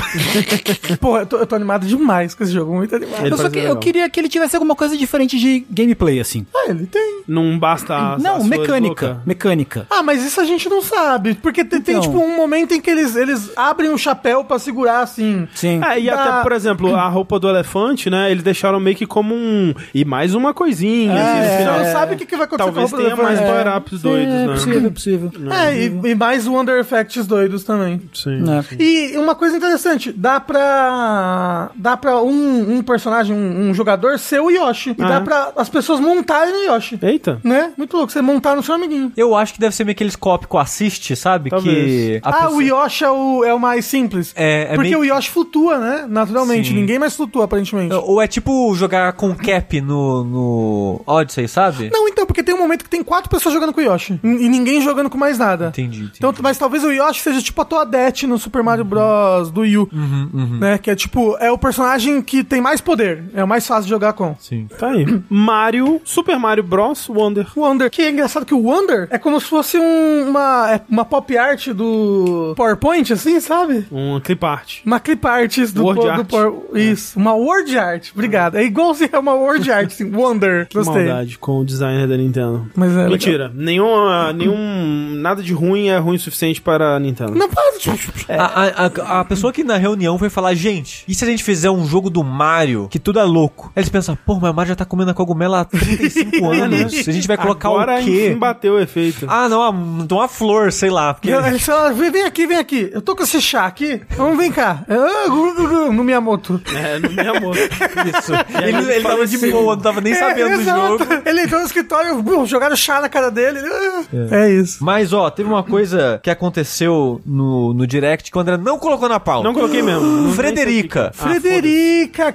Pô, eu tô, eu tô animado demais com esse jogo, muito animado. Ele Eu, que, eu queria que ele tivesse alguma coisa diferente de gameplay, assim. Ah, ele tem. Não basta a, não, a sua mecânica. Mecânica. Ah, mas isso a gente não sabe. Porque tem, tem, Então. tipo, um momento em que eles, eles abrem um chapéu pra segurar, assim. Sim. É, e Da- até, por exemplo, a roupa do elefante, né? Eles deixaram meio que como um. E mais uma coisinha, assim, no Você final. não sabe o que, que vai acontecer Talvez com a roupa tenha do mais power-ups doidos, é, né? possível, possível. É, e, e mais Wonder Effects doidos também. Sim. E uma coisa interessante, dá pra. Dá pra um, um personagem, um, um jogador, ser o Yoshi. E Ah, dá é? pra as pessoas montarem no Yoshi. Eita. Né? Muito louco. Você montar no seu amiguinho. Eu acho que deve ser meio aqueles cop com assist, sabe? Talvez. Que a ah, pessoa- o Yoshi é o, é o mais simples. É, é Porque meio- o Yoshi flutua, né? Naturalmente. Sim. Ninguém mais flutua, aparentemente. Ou é tipo jogar com cap no, no Odyssey, sabe? Não, então, porque tem um momento que tem quatro pessoas jogando com o Yoshi. E ninguém jogando com mais nada. Entendi, entendi. Então, mas talvez o Yoshi seja tipo a Toadette no Super Mario Bros. do Wii U. Uhum, Né? Que é tipo, é o personagem que tem mais poder. É o mais fácil de jogar com. Sim. Tá aí. Mario, Super Mario Bros. Wonder. Wonder. Que é engraçado que o Wonder é como se fosse um- uma, é uma pop art do PowerPoint, assim, sabe? Um clip art. Uma clip art do, Word po- do art. Power- Isso, uma word art. Obrigado. É igualzinho a uma word art, assim. Wonder. Que Gostei. maldade com o designer da Nintendo. Mas é legal. Mentira. Nenhum, nenhum. Nada de ruim é ruim o suficiente para a Nintendo. Não pode. A, a, a- a pessoa que na reunião foi falar, gente, e se a gente fizer um jogo do Mario, que tudo é louco? Aí eles pensam, pô, mas o Mario já tá comendo a cogumela há 35 anos. A gente vai colocar Agora, o quê? enfim, bateu o efeito. Ah, não, uma, então uma flor, sei lá. Porque... Ele fala, vem, vem aqui, vem aqui. Eu tô com esse chá aqui. Vamos, vem cá. Ah, gu, gu, No Miyamoto. É, no meu amor. Isso. aí Ele, ele tava de boa, não tava nem sabendo do jogo. Ele entrou no escritório, bum, jogaram chá na cara dele. ele, ah. É. isso. Mas, ó, teve uma coisa que aconteceu no, no Direct que o André não colocou na pauta. Não coloquei mesmo. Não- Frederica. Ah, Frederica,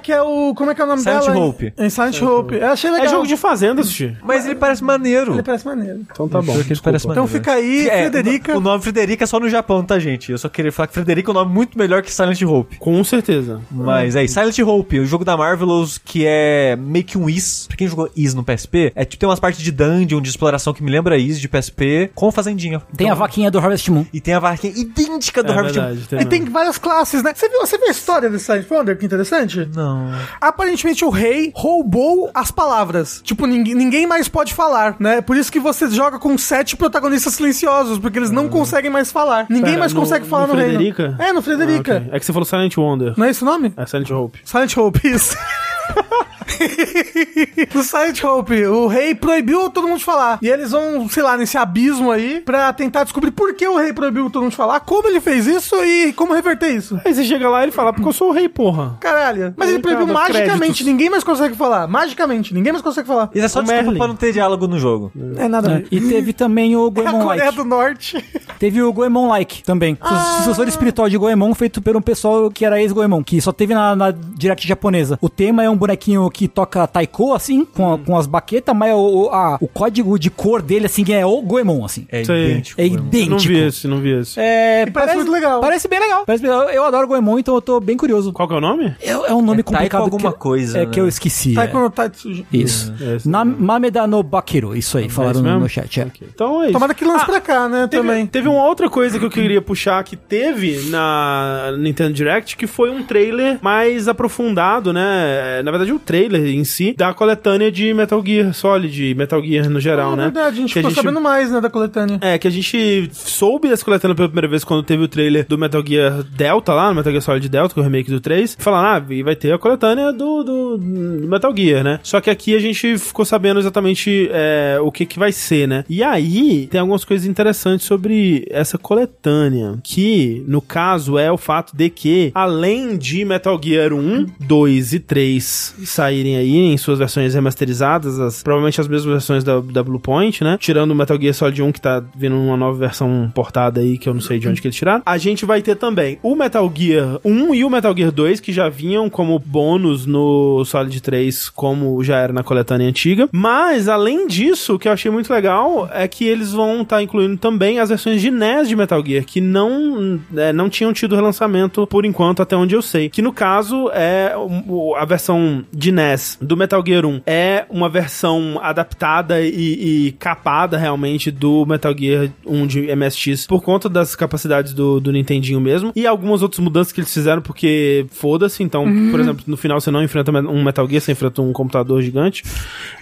que é o. Como é que é o nome Silent dela? Hope. É Silent Hope. Eu achei legal. É jogo de fazenda, Sushi. Mas ele parece maneiro. Ele parece maneiro. Então tá bom. Ele parece Então maneiro. fica aí, É, Frederica. O nome Frederica é só no Japão, tá, gente? Eu só queria falar que Frederica é um nome muito melhor que Silent Hope. Com certeza. Mas é isso. Silent Hope, o jogo da Marvelous que é meio que um Is. Pra quem jogou Is no PSP, é tipo tem umas partes de dungeon, de exploração que me lembra Is de PSP, com fazendinha. Tem a Então- vaquinha do Harvest Moon. E tem a vaquinha idêntica do É Harvest verdade, Moon. tem E tem várias classes, né? Você viu, você viu a história desse Silent Wonder? Que interessante? Não. Aparentemente o rei roubou as palavras. Tipo, ninguém, ninguém mais pode falar, né? Por isso que você joga com sete protagonistas silenciosos, porque eles não conseguem mais falar. Ninguém Pera, mais no- consegue falar no no, Frederica? reino. É, no Frederica. Ah, ok. É que você falou Silent Wonder. Não é esse o nome? É Silent Hope. Silent Hope, isso. no Silent Hope, o rei proibiu todo mundo de falar. E eles vão, sei lá, nesse abismo aí, pra tentar descobrir por que o rei proibiu todo mundo de falar, como ele fez isso e como reverter isso. Aí você chega lá e ele fala, porque eu sou o rei, porra. Caralho. Mas Aí, ele proibiu cara, magicamente, créditos. ninguém mais consegue falar. Magicamente, ninguém mais consegue falar. Isso é só O desculpa Merlin. pra não ter diálogo no jogo. É nada a né? ver. E teve também o É a Goemon Coreia Like. do Norte. Teve o Goemon Like também. Ah. Sucessor espiritual de Goemon feito por um pessoal que era ex-Goemon, que só teve na, na Direct japonesa. O tema é um bonequinho que toca taiko, assim, com, a- com as baquetas, mas o, o- a- o código de cor dele, assim, é o Goemon, assim. É Sei. idêntico. É. Eu não idêntico. vi esse, não vi esse. É, E parece muito legal. Parece bem legal. Parece bem legal. Eu adoro Goemon, então eu tô bem curioso. Qual que é o nome? É, é um nome É Taiko complicado. alguma que, coisa, É né? que eu esqueci. Tá é. quando tá Tatsuji. Isso. É, esse Na, Mameda no Bakeiro, isso aí, falaram esse no, no chat. É. Então é isso. Tomara que lance Ah, pra cá, né, Teve, também. teve uma outra coisa que eu queria puxar que teve na Nintendo Direct, que foi um trailer mais aprofundado, né? Na verdade, o trailer em si, da coletânea de Metal Gear Solid, Metal Gear no geral, é né? verdade, a gente Que ficou sabendo mais, né, da coletânea. É, que a gente soube dessa coletânea pela primeira vez quando teve o trailer do Metal Gear Delta lá, no Metal Gear Solid Delta, que é o remake do 3. Falaram, ah, e vai ter a coletânea do, do, do Metal Gear, né? Só que aqui a gente ficou sabendo exatamente é, o que que vai ser, né? E aí, tem algumas coisas interessantes sobre essa coletânea, que, no caso, é o fato de que, além de Metal Gear 1, 2 e 3 saírem aí em suas versões remasterizadas, as- provavelmente as mesmas versões da, da Bluepoint, né? Tirando o Metal Gear Solid 1, que tá vindo uma nova versão portada aí, que eu não sei de onde que eles tiraram. A gente vai ter também o Metal Gear 1 e o Metal Gear 2, que já vinham como bônus no Solid 3, como já era na coletânea antiga. Mas, além disso, o que eu achei muito legal é que eles vão estar incluindo também as versões de NES de Metal Gear, que não, é, não tinham tido relançamento por enquanto, até onde eu sei. Que no caso é a versão de NES do Metal Gear 1 é uma versão adaptada e, e capada realmente do Metal Gear 1 de MSX por conta das capacidades do, do Nintendinho mesmo e algumas outras mudanças que eles fizeram porque foda-se. Então, por exemplo, no final você não enfrenta um Metal Gear, você enfrenta um computador gigante.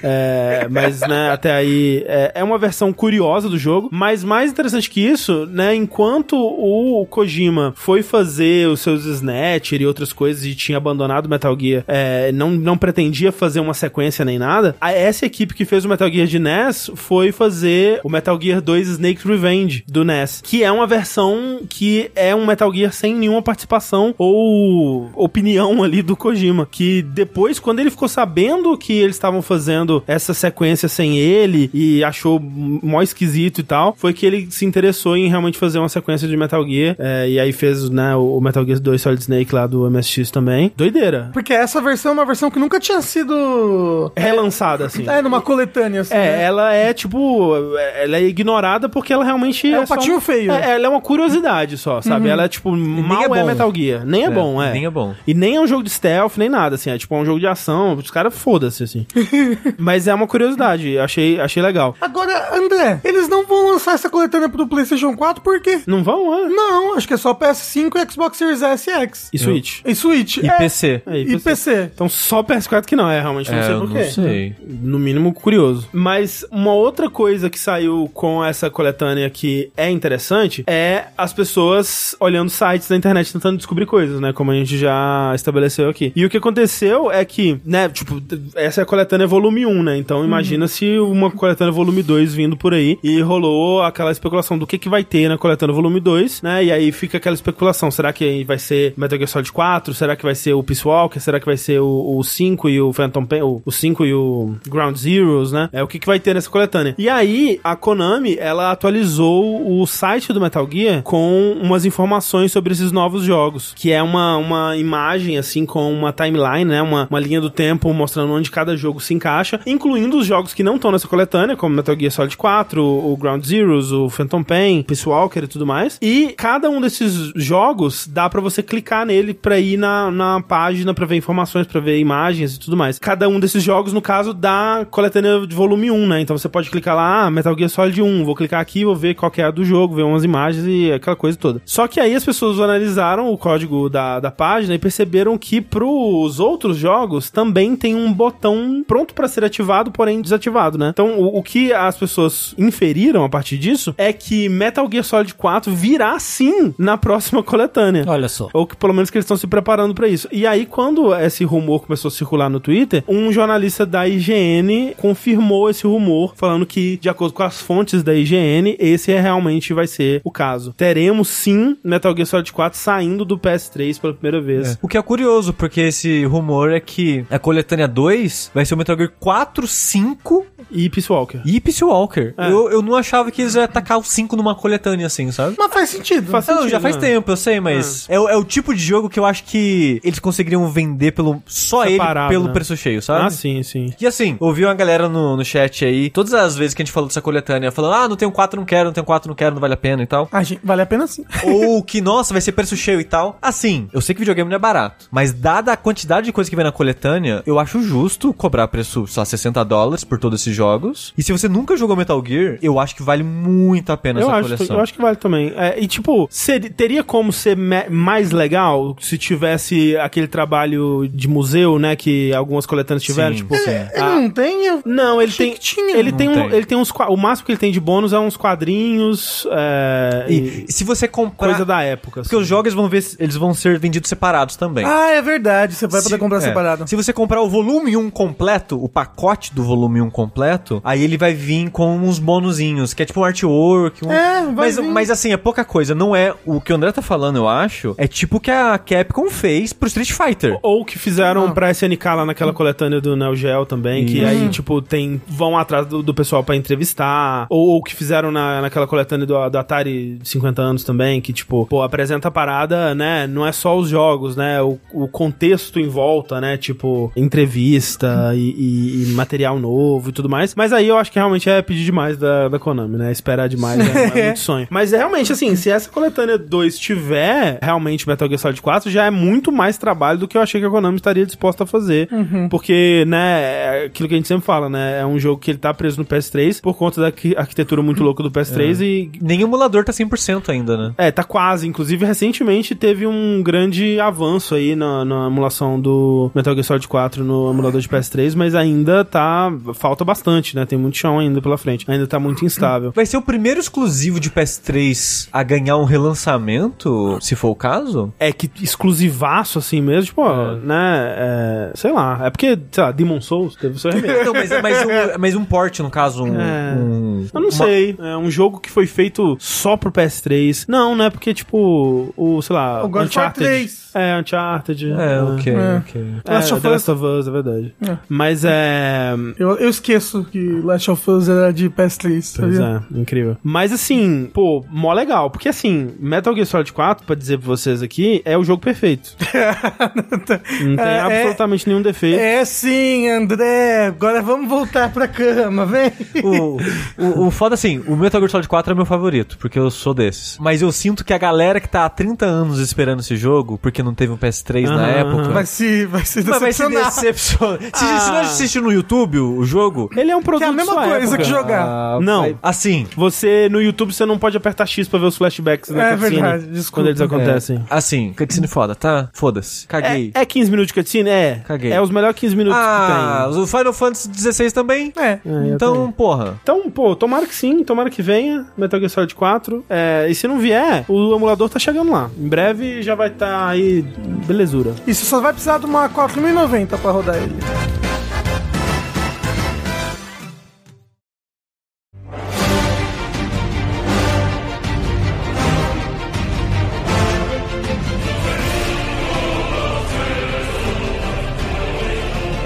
É, mas, né, até aí é, é uma versão curiosa do jogo. Mas mais interessante que isso, né, enquanto o Kojima foi fazer os seus Snatcher e outras coisas e tinha abandonado o Metal Gear, é, não, não pretendia fazer uma sequência nem nada, a, essa equipe que fez o Metal Gear de NES foi fazer o Metal Gear 2 Snake Revenge do NES, que é uma versão que é um Metal Gear sem nenhuma participação ou opinião ali do Kojima, que depois, quando ele ficou sabendo que eles estavam fazendo essa sequência sem ele e achou mó esquisito e tal, foi que ele se interessou em realmente fazer uma sequência de Metal Gear, é, e aí fez, né, o Metal Gear 2 Solid Snake lá do MSX também. Doideira. Porque essa versão é uma versão que nunca tinha sido. Relançada, assim. É, numa coletânea, assim. É, né? ela é tipo. Ela é ignorada porque ela realmente. É um só patinho feio. É, ela é uma curiosidade só, sabe? Ela é tipo. mal é é, bom. Metal Gear. Nem é, bom, é. Nem é bom. E nem é um jogo de stealth, nem nada, assim. É tipo um jogo de ação. Os caras foda-se, assim. Mas é uma curiosidade. Achei, achei legal. Agora, André, eles não vão lançar essa coletânea pro PlayStation 4 por quê? Não vão, é? Não, acho que é só PS5 e Xbox Series S e X. E Switch. E Switch. E é. PC. É, E PC. Então só PS4 que não é, realmente. Não É, sei eu por não sei. No mínimo curioso. Mas uma outra coisa que saiu com essa coletânea que é interessante é as pessoas olhando sites da internet tentando descobrir coisas, né? Como a gente já estabeleceu aqui. E o que aconteceu é que, né, tipo, essa é a coletânea volume 1, né? Então imagina se uma coletânea volume 2 vindo por aí e rolou aquela especulação do que que vai ter na coletânea volume 2, né? E aí fica aquela especulação, será que vai ser Metal Gear Solid 4? Será que vai ser o Peace Walker? Será que vai ser o, o 5 e o Phantom Pain? O, o 5 e o Ground Zeroes, né? É o que que vai ter nessa coletânea. E aí, a Konami, ela atualizou o site do Metal Gear com umas informações sobre esses novos jogos, que é uma, uma imagem, assim, com uma timeline, né? Uma, uma linha do tempo mostrando onde cada jogo se encaixa, incluindo os jogos que não estão nessa coletânea, como Metal Gear Solid 4, o, Ground Zeroes, o Phantom Pain, Peace Walker e tudo mais. E cada um desses jogos dá pra você clicar nele pra ir na, na página pra ver informações, pra ver imagens e tudo mais. Cada um desses jogos, no caso, dá coletânea de volume 1, né? Então você pode clicar lá, ah, Metal Gear Solid 1, vou clicar aqui, vou ver qual que é a do jogo, ver umas imagens e aquela coisa toda. Só que aí as pessoas analisaram o código da, da página e perceberam que pros outros jogos também tem um botão pronto pra ser ativado, porém desativado, né? Então o, o que as pessoas inferiram a partir disso é que Metal Gear Solid 4 virá sim na próxima coletânea. Olha só. Ou que pelo menos que eles estão se preparando pra isso. E aí, quando esse rumor começou a circular no Twitter, um jornalista da IGN confirmou esse rumor, falando que, de acordo com as fontes da IGN, esse é realmente vai ser o caso. Teremos sim Metal Gear Solid 4 saindo do PS3 pela primeira vez. O que é curioso, porque esse rumor é que a coletânea 2 vai ser o Metal Gear 4, 5 E Peace Walker. e Peace Walker. É. Eu, eu não achava que eles iam atacar o 5 numa coletânea assim, sabe? Mas faz sentido. Faz Não, sentido, já faz né? tempo, eu sei, mas é. o- é o tipo de jogo que eu acho que eles conseguiriam vender pelo só Separado, ele pelo né? preço cheio, sabe? Ah, sim, sim. E assim, ouvi uma galera no, no chat aí, todas as vezes que a gente falou dessa coletânea, falando, ah, não tenho 4, não quero, não tenho 4, não quero, não vale a pena e tal. Ah, gente, vale a pena sim. Ou que, nossa, vai ser preço cheio e tal. Assim, eu sei que videogame não é barato, mas dada a quantidade de coisa que vem na coletânea, eu acho justo cobrar preço, só 60 dólares por todos esses jogos. E se você nunca jogou Metal Gear, eu acho que vale muito a pena Eu essa acho, coleção. eu acho que vale também. É, e tipo, teria como ser mais legal se tivesse aquele trabalho de museu, né? Que algumas coletâneas tiveram, Sim, tipo. sim. Ele ah, não tem. eu- Não, ele tem. Ele Não tem, um, tem. ele tem uns. O máximo que ele tem de bônus é uns quadrinhos. É, E, e se você comprar... coisa da época. Porque assim. os jogos vão ver, eles vão ser vendidos separados também. Ah, é verdade. Você vai poder Se- comprar é. separado. Se você comprar o volume 1 completo, o pacote do volume 1 completo, aí ele vai vir com uns bonuzinhos, que é tipo um artwork. Um... É, vai mas, vir. mas assim, é pouca coisa. Não é o que o André tá falando, eu acho. É tipo o que a Capcom fez pro Street Fighter. Ou que fizeram Ah. pra SNK lá naquela coletânea do Neo Geo também, que Isso. aí, tipo, tem. vão atrás do, do pessoal pra entrevistar. Ou, ou que fizeram na, naquela coletânea do, do Atari 50 anos também, que, tipo, pô, apresenta a parada, né? Não é só os jogos, né? O, o contexto em volta, né? Tipo, entrevista e, e- e material novo e tudo mais. Mas aí eu acho que realmente é pedir demais da, da Konami, né? Esperar demais é, é muito sonho. Mas é realmente assim, se essa coletânea 2 tiver realmente Metal Gear Solid 4, já é muito mais trabalho do que eu achei que a Konami estaria disposta a fazer. Porque, né, é aquilo que a gente sempre fala, né? É um jogo que ele tá preso no PS3 por conta da arqui- arquitetura muito louca do PS3 e Nem o emulador tá 100% ainda, né? é, tá quase. Inclusive, recentemente teve um grande avanço aí na, na emulação do Metal Gear Solid 4 no emulador de PS3, mas ainda tá. Falta bastante, né? Tem muito chão ainda pela frente. Ainda tá muito instável. Vai ser o primeiro exclusivo de PS3 a ganhar um relançamento, se for o caso? É que exclusivaço assim mesmo, tipo, né? É, sei lá. É porque, sei lá, Demon Souls teve o seu remake. Não, mas, mas, um, mas um port, no caso, um... É. um- Eu não sei. É um jogo que foi feito só pro PS3. Não, não é porque, tipo, o, sei lá, O God War 3. É, Uncharted. É, ok, É. ok. É, Last of The Last of Us, é verdade. É. Mas é. Eu, eu esqueço que Last of Us era de PS3, Pois sabia? é, incrível. Mas assim, pô, mó legal. Porque assim, Metal Gear Solid 4, pra dizer pra vocês aqui, é o jogo perfeito. Não tem É, é- absolutamente nenhum defeito. É sim, André. Agora vamos voltar pra cama, vem. O, o, o foda assim, o Metal Gear Solid 4 é meu favorito, porque eu sou desses. Mas eu sinto que a galera que tá há 30 anos esperando esse jogo, porque não teve um PS3 na época. Vai se, vai se Mas vai se decepcionar. decepcionar. Se, se Ah. não assistir no YouTube o jogo. Ele é um produto Que é a mesma sua coisa época. que jogar. ah, Não. vai- Assim. Você, no YouTube, você não pode apertar X pra ver os flashbacks na É cutscene verdade, desculpa. Quando eles acontecem. é, assim, cutscene foda, tá? Foda-se. Caguei. É, é 15 minutos de cutscene? É. Caguei. É os melhores 15 minutos ah, que tem. o Final Fantasy XVI também? É. eu então, também. porra. Então, pô, tomara que sim, tomara que venha Metal Gear Solid 4. É, e se não vier, o emulador tá chegando lá. Em breve já vai estar tá aí, belezura. E você só vai precisar de uma 4090 pra rodar ele.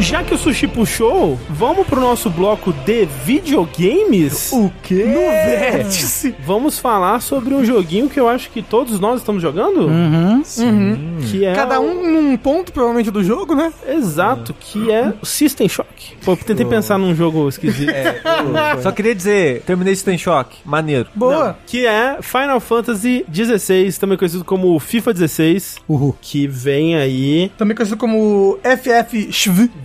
Já que o Sushi puxou, vamos pro nosso bloco de videogames? O quê? No vértice. Vamos falar sobre um joguinho que eu acho que todos nós estamos jogando. Uhum. Que é Cada o- um num ponto, provavelmente, do jogo, né? Exato, que é o System Shock. Pô, eu tentei pensar num jogo esquisito. Só queria dizer, terminei System Shock. Maneiro. Boa. Não, que é Final Fantasy XVI, também conhecido como FIFA 16, Uhul. que vem aí, Também conhecido como FF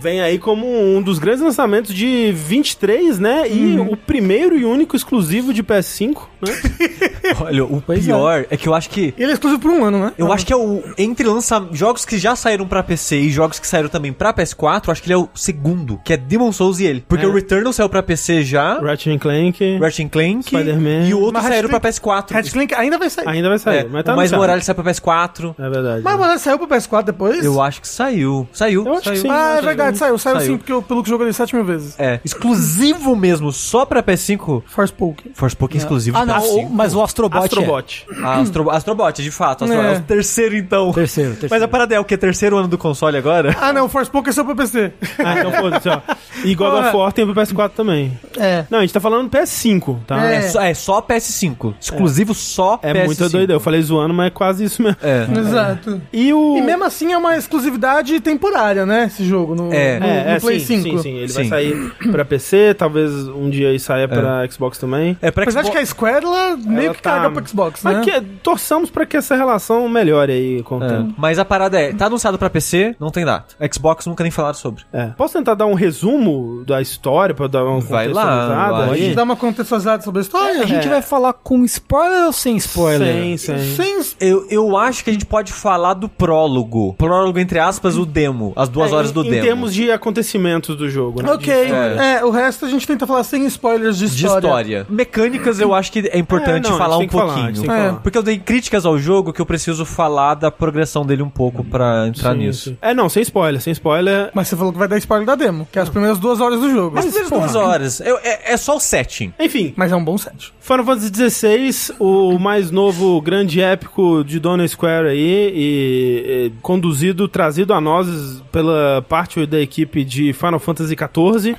vem aí como um dos grandes lançamentos de 23, né? E o primeiro e único exclusivo de PS5, né? Olha, o Pois pior é. que eu acho que. Ele é exclusivo por um ano, né? Eu acho que é o. Entre lança jogos que já saíram pra PC e jogos que saíram também pra PS4, eu acho que ele é o segundo, que é Demon Souls e ele. Porque É. o Returnal saiu pra PC já, Ratchet Clank Ratchet Clank Spider-Man. e o outro Mas saíram pra Ratchet PS4. Ratchet Clank ainda vai sair. ainda vai sair, É, mas tá o Mais. Morales saiu pra PS4. É verdade. Mas Morales saiu pro PS4 depois? Eu acho que saiu. Saiu. Eu acho que saiu. sim. Ah, é verdade, saiu. Saiu, Saiu. sim, porque eu, pelo que joguei 7 mil vezes. É, exclusivo mesmo, só pra PS5. Forspoken. Forspoken exclusivo Ah, pra não, PS5. o- mas o Astrobot, Astrobot. Ah, Astro, Astrobot, de fato. Astrobot. É. É. o terceiro, então. é. Terceiro, terceiro. Mas a parada é o que? Terceiro ano do console agora? Ah, não, o Forspoken saiu pro PC. Ah, então foda-se, ó. E God of. War tem pro PS4 também. É. Não, a gente tá falando PS5, tá? É. É, só, é só PS5. Exclusivo só É PS5. muito doido. Eu falei zoando, mas é quase isso mesmo. É. Exato. E o. E mesmo assim é uma exclusividade temporária, né? Esse jogo no, É. no, É, no é, Play sim, 5. sim, sim. Ele vai Sim. sair pra PC, talvez um dia aí saia pra Xbox também. É pra Apesar de Xbox- que a Square, ela meio Ela que tá- caga pro Xbox, né? Mas que, torçamos pra que essa relação melhore aí com o É. tempo. Mas a parada é, tá anunciado pra PC, não tem data. Xbox nunca nem falaram sobre. É. Posso tentar dar um resumo da história pra dar uma Vai lá, contextualizada vai. A gente dá uma contextualizada sobre a história? A gente É. vai falar com spoiler ou sem spoiler? Sem, sem. Sem... Eu, eu acho que a gente pode falar do prólogo. Prólogo, entre aspas, o demo. As duas É, horas em- do em demo. termos de acontecimentos do jogo, né? Ok, De- é. o resto a gente tenta falar sem spoilers de de história. história. Mecânicas eu acho que é importante É, não, falar um falar, pouquinho. É. falar. Porque eu dei críticas ao jogo que eu preciso falar da progressão dele um pouco pra entrar Sim, nisso. sim. É, não, sem spoiler, sem spoiler. Mas você falou que vai dar spoiler da demo, que é as primeiras duas horas do jogo. As primeiras duas horas. Eu- é, é só o setting. Enfim, Mas é um bom set. Final Fantasy XVI, o mais novo grande épico de Dona Square aí, e, e conduzido, trazido a nós pela parte da equipe de Final Fantasy XIV.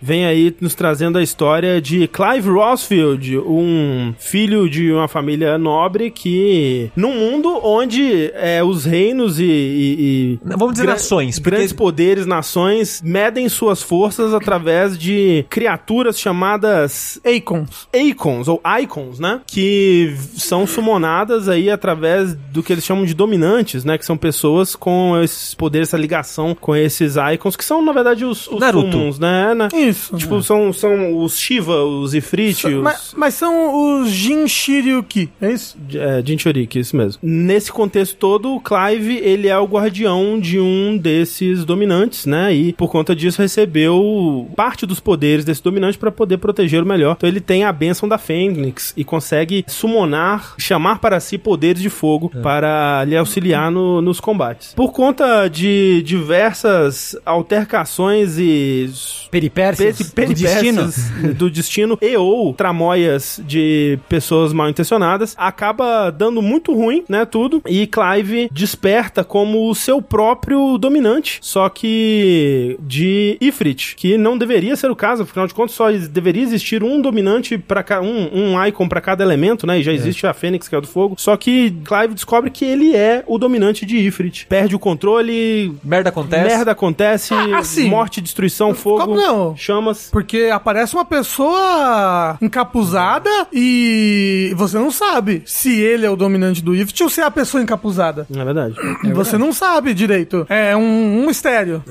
Vem aí nos trazendo a história de Clive Rossfield, um filho de uma família nobre que, num mundo onde é, os reinos e, e- e Vamos dizer nações, porque Grandes poderes, nações, medem suas forças através de criaturas chamadas Acons. Icons, ou Icons, né? Que são sumonadas aí através do que eles chamam de dominantes, né? Que são pessoas com esses poderes, essa ligação com esses Icons, que são, na verdade, os, os Naruto. summons, né? né? Isso. Tipo, são, são os Shiva, os Ifrit, os... Mas, mas são os Jin Shiryuki, é isso? É, Jinchuriki, isso mesmo. Nesse contexto todo, o Clive, ele é o guardião de um desses dominantes, né? E por conta disso recebeu parte dos poderes desse dominante para poder protegê-lo melhor. Então ele tem a bênção da Fênix e consegue summonar, chamar para si poderes de fogo para lhe auxiliar no- nos combates. Por conta de diversas altercações e Peripécias peri- do peripécias destino. do destino e ou tramóias de pessoas mal intencionadas acaba dando muito ruim, né, tudo. E Clive desperta como o seu próprio dominante, só que de Ifrit, que não deveria ser o caso, afinal de contas só deveria existir um dominante para um, um icon para cada elemento, né? E já existe a Fênix que é o do fogo. Só que Clive descobre que ele é o dominante de Ifrit. Perde o controle, Merda acontece. merda acontece, Ah, assim. morte, destruição, fogo, Como não? chamas. Porque aparece uma pessoa encapuzada e você não sabe se ele é o dominante do Ift ou se é a pessoa encapuzada. É verdade. você não sabe direito. É um, um mistério.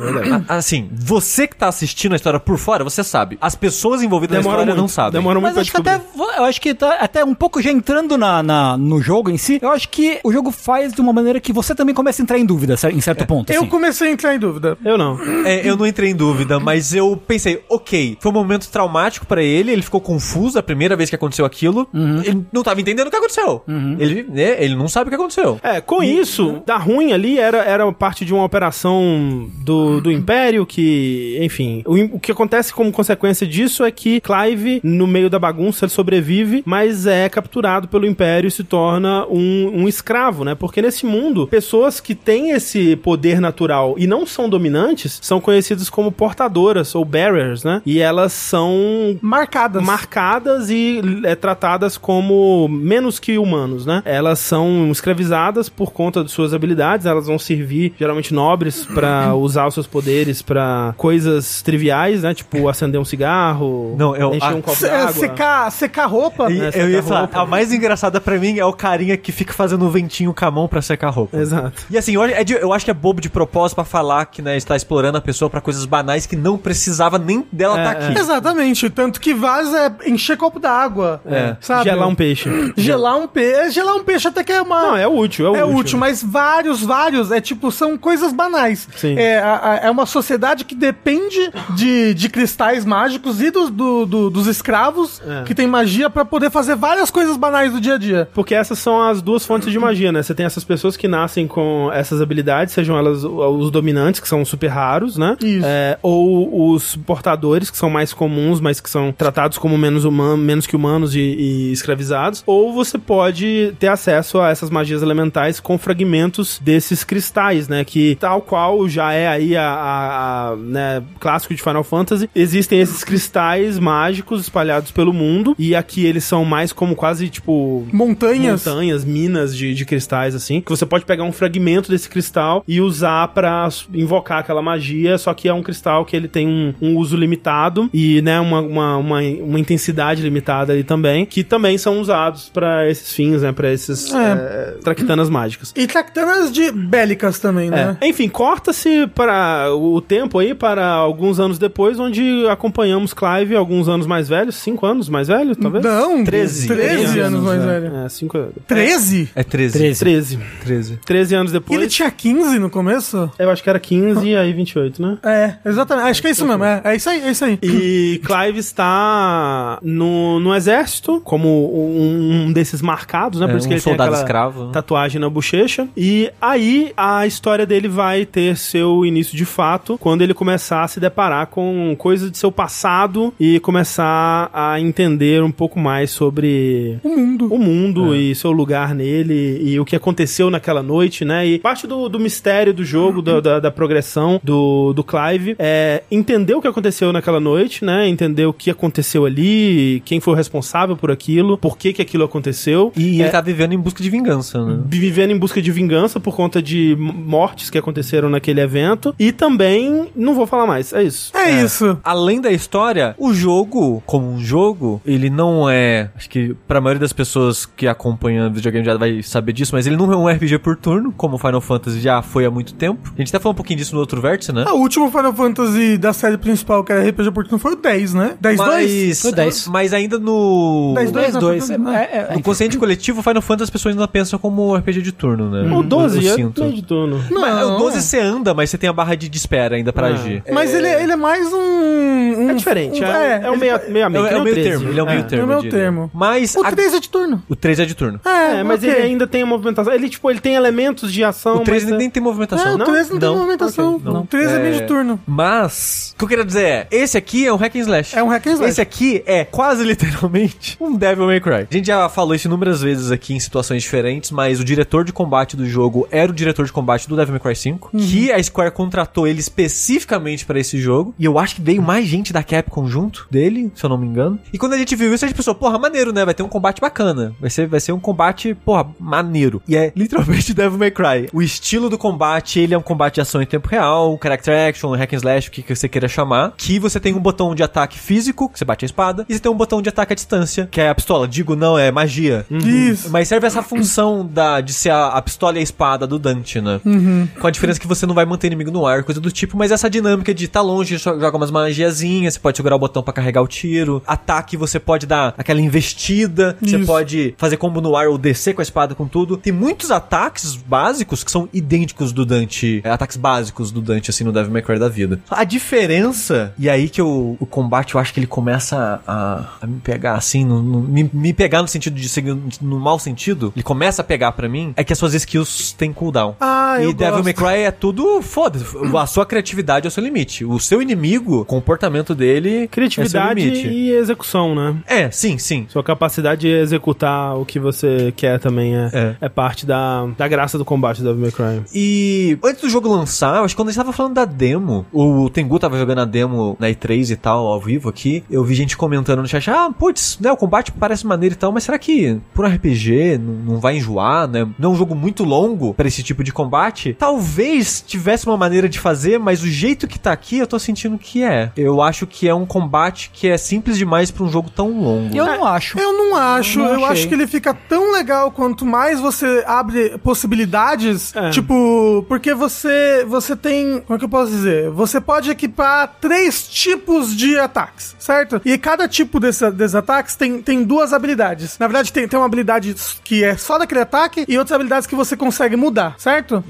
A- Assim, você que tá assistindo a história por fora, você sabe. As pessoas envolvidas na Demora história muito. não sabem. Demora muito Mas pra acho que até, eu acho que tá, até um pouco já entrando na, na- no jogo em si, eu acho que o jogo faz de uma maneira que você também começa a entrar em dúvida em certo ponto. Eu assim. comecei a entrar em dúvida. Eu não. É, eu não entrei em dúvida, mas eu pensei, ok, foi um momento traumático pra ele, ele ficou confuso a primeira vez que aconteceu aquilo, ele não tava entendendo o que aconteceu. Ele, né, ele não sabe o que aconteceu. É, com isso, dar ruim ali era, era parte de uma operação do, do Império que, enfim, o, o que acontece como consequência disso é que Clive, no meio da bagunça, ele sobrevive, mas é capturado pelo Império e se torna um, um escravo, né? Porque nesse mundo, pessoas que têm esse poder natural e não são dominantes são conhecidas como portadoras ou bearers, né? E elas são Marcadas. marcadas e é, tratadas como menos que humanos, né? Elas são escravizadas por conta de suas habilidades, elas vão servir geralmente nobres pra usar os seus poderes pra coisas triviais, né? Tipo acender um cigarro, Não, eu- encher ah, um copo Se- d'água. secar, secar roupa. E né, eu secar ia falar, roupa. a mais engraçada pra mim é o carinha que fica fazendo um ventinho com a mão pra secar a roupa. Exato. E assim, eu, é de- eu acho que é bobo de propósito pra falar que né, está explorando a pessoa pra coisas banais que não precisava nem dela É, estar aqui. Exatamente. Tanto que vaza é encher copo d'água. É. Sabe? Gelar um peixe. Gelar um peixe. Gelar um peixe até que é uma. Não, é útil, é, É útil, mas vários, vários, é tipo, são coisas banais. Sim. É, a- a- é uma sociedade que depende de, de cristais mágicos e dos, do- do- dos escravos É. que tem magia pra poder fazer várias coisas banais do dia a dia. Porque essas são as duas fontes de magia, né? Você tem essas pessoas que nascem com essas habilidades, sejam elas os dominantes, que são super raros, né? Isso. É, ou os portadores, que são mais comuns, mas que são tratados como menos, human, menos que humanos e, e escravizados. Ou você pode ter acesso a essas magias elementais com fragmentos desses cristais, né? Que tal qual já é aí a, a- a, né, clássico de Final Fantasy, existem esses cristais mágicos espalhados pelo mundo. E aqui eles são mais como quase tipo Montanhas. montanhas, minas de, de cristais, assim, que você pode pegar um fragmento desse cristal e usar pra s- invocar aquela magia, só que é um cristal que ele tem um, um uso limitado e, né, uma, uma, uma, uma intensidade limitada ali também, que também são usados pra esses fins, né, pra esses É. é, traquitanas mágicas. E tractanas de bélicas também, né? É. Enfim, corta-se para o tempo aí para alguns anos depois, onde acompanhamos Clive, alguns anos mais velhos, cinco anos mais velho, talvez? Não, 13. 13 anos mais velho. É, cinco, 13? É 13. 13. 13. 13. 13 anos depois. Ele tinha 15 no começo? Eu acho que era 15 e aí 28, né? É, exatamente. Acho que é isso mesmo. É, é isso aí, é isso aí. E Clive está no, no exército, como um, um desses marcados, né? É, Por isso que um ele tem soldado aquela escravo, né? tatuagem na bochecha. E aí a história dele vai ter seu início de fato quando ele começar a se deparar com coisas de seu passado e começar a entender um pouco mais sobre O mundo. o mundo e seu lugar nele e o que aconteceu naquela noite, né? E parte do, do mistério do jogo, da, da, da progressão do, do Clive é entender o que aconteceu naquela noite, né? Entender o que aconteceu ali, quem foi o responsável por aquilo, por que que aquilo aconteceu. E É, ele tá vivendo em busca de vingança, né? vivendo em busca de vingança por conta de mortes que aconteceram naquele evento. E também, não vou falar mais, é isso. É, isso. Além da história, o jogo, como um jogo, ele não é. Acho que pra maioria das pessoas que acompanham videogame já vai saber disso, mas ele não é um RPG por turno, como Final Fantasy já foi há muito tempo. A gente até falou um pouquinho disso no outro vértice, né? Ah, o último Final Fantasy da série principal, que era RPG por turno, foi o 10, né? 10 2? Mas, Foi 10. mas ainda no. 10 2, 2. né? É, é, No consciente coletivo, Final Fantasy as pessoas ainda pensam como RPG de turno, né? O 12 eu, é sinto. meio de turno. Mas, o Não. 12 você anda, mas você tem a barra de, de espera ainda pra Ah. agir. Mas ele, ele é mais um... um- É diferente, um- é, é, o meio, meio É, meio, é o meio 13. termo, ele é o meio É. termo. É o meio eu termo. Mas. O a- 3 é de turno. O 3 é de turno. É, mas ele ainda tem a movimentação. Ele, tipo, ele tem elementos de ação. O 3 mas é- nem tem movimentação. É, o não? 3 não, tem Não. movimentação. Não. 13 é bem de turno. Mas, o que eu queria dizer é, esse aqui é um hack and slash. É um hack and slash. Esse aqui é quase literalmente um Devil May Cry. A gente já falou isso inúmeras vezes aqui em situações diferentes, mas o diretor de combate do jogo era o diretor de combate do Devil May Cry 5, uhum. que a Square contratou ele especificamente para esse jogo, e eu acho que veio mais gente da Capcom junto dele, se eu não me engano. E quando a gente viu isso, a gente pensou, porra, maneiro, né? Vai ter um combate bacana. Vai ser, vai ser um combate, porra, maneiro. E é literalmente Devil May Cry. O estilo do combate, ele é um combate de ação em tempo real, character action, hack and slash, o que, que você queira chamar, que você tem um botão de ataque físico, que você bate a espada, e você tem um botão de ataque à distância, que é a pistola. Digo, não, é magia. Uhum. Isso. Mas serve essa função da, de ser a, a pistola e a espada do Dante, né? Uhum. Com a diferença que você não vai manter inimigo no ar, coisa do tipo, mas essa dinâmica de tá longe, joga umas magiazinhas, você pode segurar o botão para carregar o tiro. Ataque, você pode dar aquela investida, Isso. você pode fazer combo no ar ou descer com a espada com tudo. Tem muitos ataques básicos que são idênticos do Dante, ataques básicos do Dante, assim, no Devil May Cry da vida. A diferença, e aí que o, o combate eu acho que ele começa a, a me pegar assim, no, no, me, me, pegar no sentido de seguir no mau sentido, ele começa a pegar para mim, é que as suas skills têm cooldown. Ah, e eu Devil gosto. May Cry é tudo foda-se. A sua criatividade é o seu limite. O seu inimigo, o comportamento dele. Criatividade é e execução, né? É, sim, sim. Sua capacidade de executar o que você quer também é, é. é parte da, da graça do combate do Devil May Cry. E antes do jogo lançar, acho que quando a gente tava falando da demo, o Tengu tava jogando a demo na E3 e tal, ao vivo aqui, eu vi gente comentando no chat, ah, putz, né, o combate parece maneiro e tal, mas será que por um RPG não, não vai enjoar, né? Não é um jogo muito longo para esse tipo de combate? Talvez tivesse uma maneira de fazer, mas o jeito que tá aqui, eu tô sentindo que é. Eu acho que é um combate que é simples demais para um jogo tão longo. Eu não acho. Eu não acho. Eu não eu achei. acho que ele fica tão legal quanto mais você abre possibilidades. É. Tipo, porque você você tem, como é que eu posso dizer? Você pode equipar três tipos de ataques, certo? E cada tipo desse, desses ataques tem, tem duas habilidades. Na verdade, tem, tem uma habilidade que é só daquele ataque e outras habilidades que você consegue mudar, certo?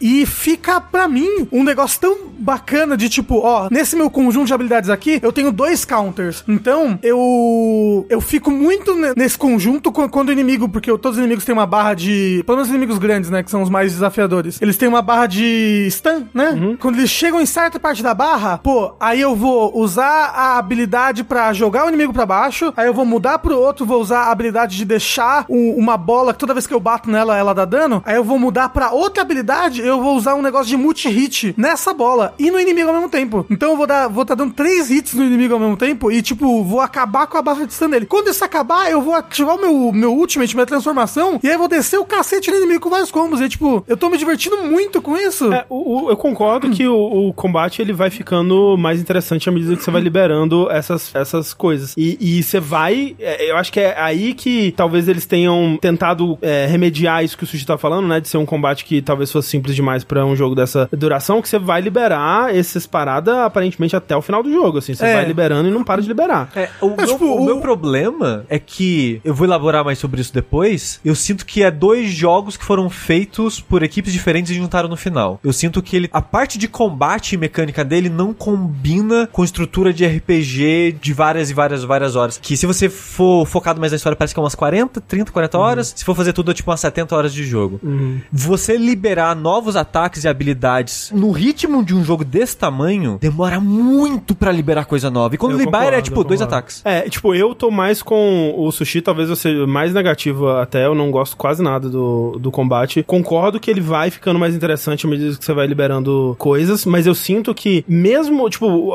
E fica, pra mim, um negócio tão bacana de tipo, ó, nesse meu conjunto de habilidades aqui, eu tenho dois counters. Então, eu eu fico muito ne- nesse conjunto qu- quando o inimigo, porque todos os inimigos têm uma barra de, pelo menos os inimigos grandes, né, que são os mais desafiadores. Eles têm uma barra de stun, né? Quando eles chegam em certa parte da barra, pô, aí eu vou usar a habilidade pra jogar o inimigo pra baixo, aí eu vou mudar pro outro, vou usar a habilidade de deixar um- uma bola que toda vez que eu bato nela, ela dá dano, aí eu vou mudar pra outra habilidade, eu vou usar um negócio de multi-hit nessa bola e no inimigo ao mesmo tempo. Então eu vou dar, vou tá dando três hits no inimigo ao mesmo tempo e, tipo, vou acabar com a barra de stun dele. Quando isso acabar, eu vou ativar o meu, meu ultimate, minha transformação, e aí eu vou descer o cacete no inimigo com vários combos. E, tipo, eu tô me divertindo muito com isso. É, o, o- eu concordo que o, o combate ele vai ficando mais interessante à medida que você vai liberando essas, essas coisas. E, e você vai. é, eu acho que é aí que talvez eles tenham tentado é, remediar isso que o Sushi tá falando, né? De ser um combate que talvez fosse simples demais pra um jogo dessa duração, que você vai liberar essas paradas aparentemente até o final do jogo. Assim, você É. vai liberando e não para de liberar. É, o, meu, tipo, o o- meu problema é que eu vou elaborar mais sobre isso depois. Eu sinto que é dois jogos que foram feitos por equipes diferentes e juntaram no final. Eu sinto que ele, a parte de combate e mecânica dele não combina com estrutura de RPG de várias e várias várias horas. Que se você for focado mais na história, parece que é umas 40, 30, 40 horas. Se for fazer tudo, é tipo umas 70 horas de jogo. Você liberar novos ataques e habilidades no ritmo de um jogo desse tamanho demora muito pra liberar coisa nova. E quando Eu libera é concordo, tipo eu dois ataques. É, tipo, eu tô mais com o sushi, talvez eu seja mais negativo até, eu não gosto quase nada do, do combate. Concordo que ele vai ficando mais interessante à medida que você vai liberando coisas, mas eu sinto que mesmo, tipo,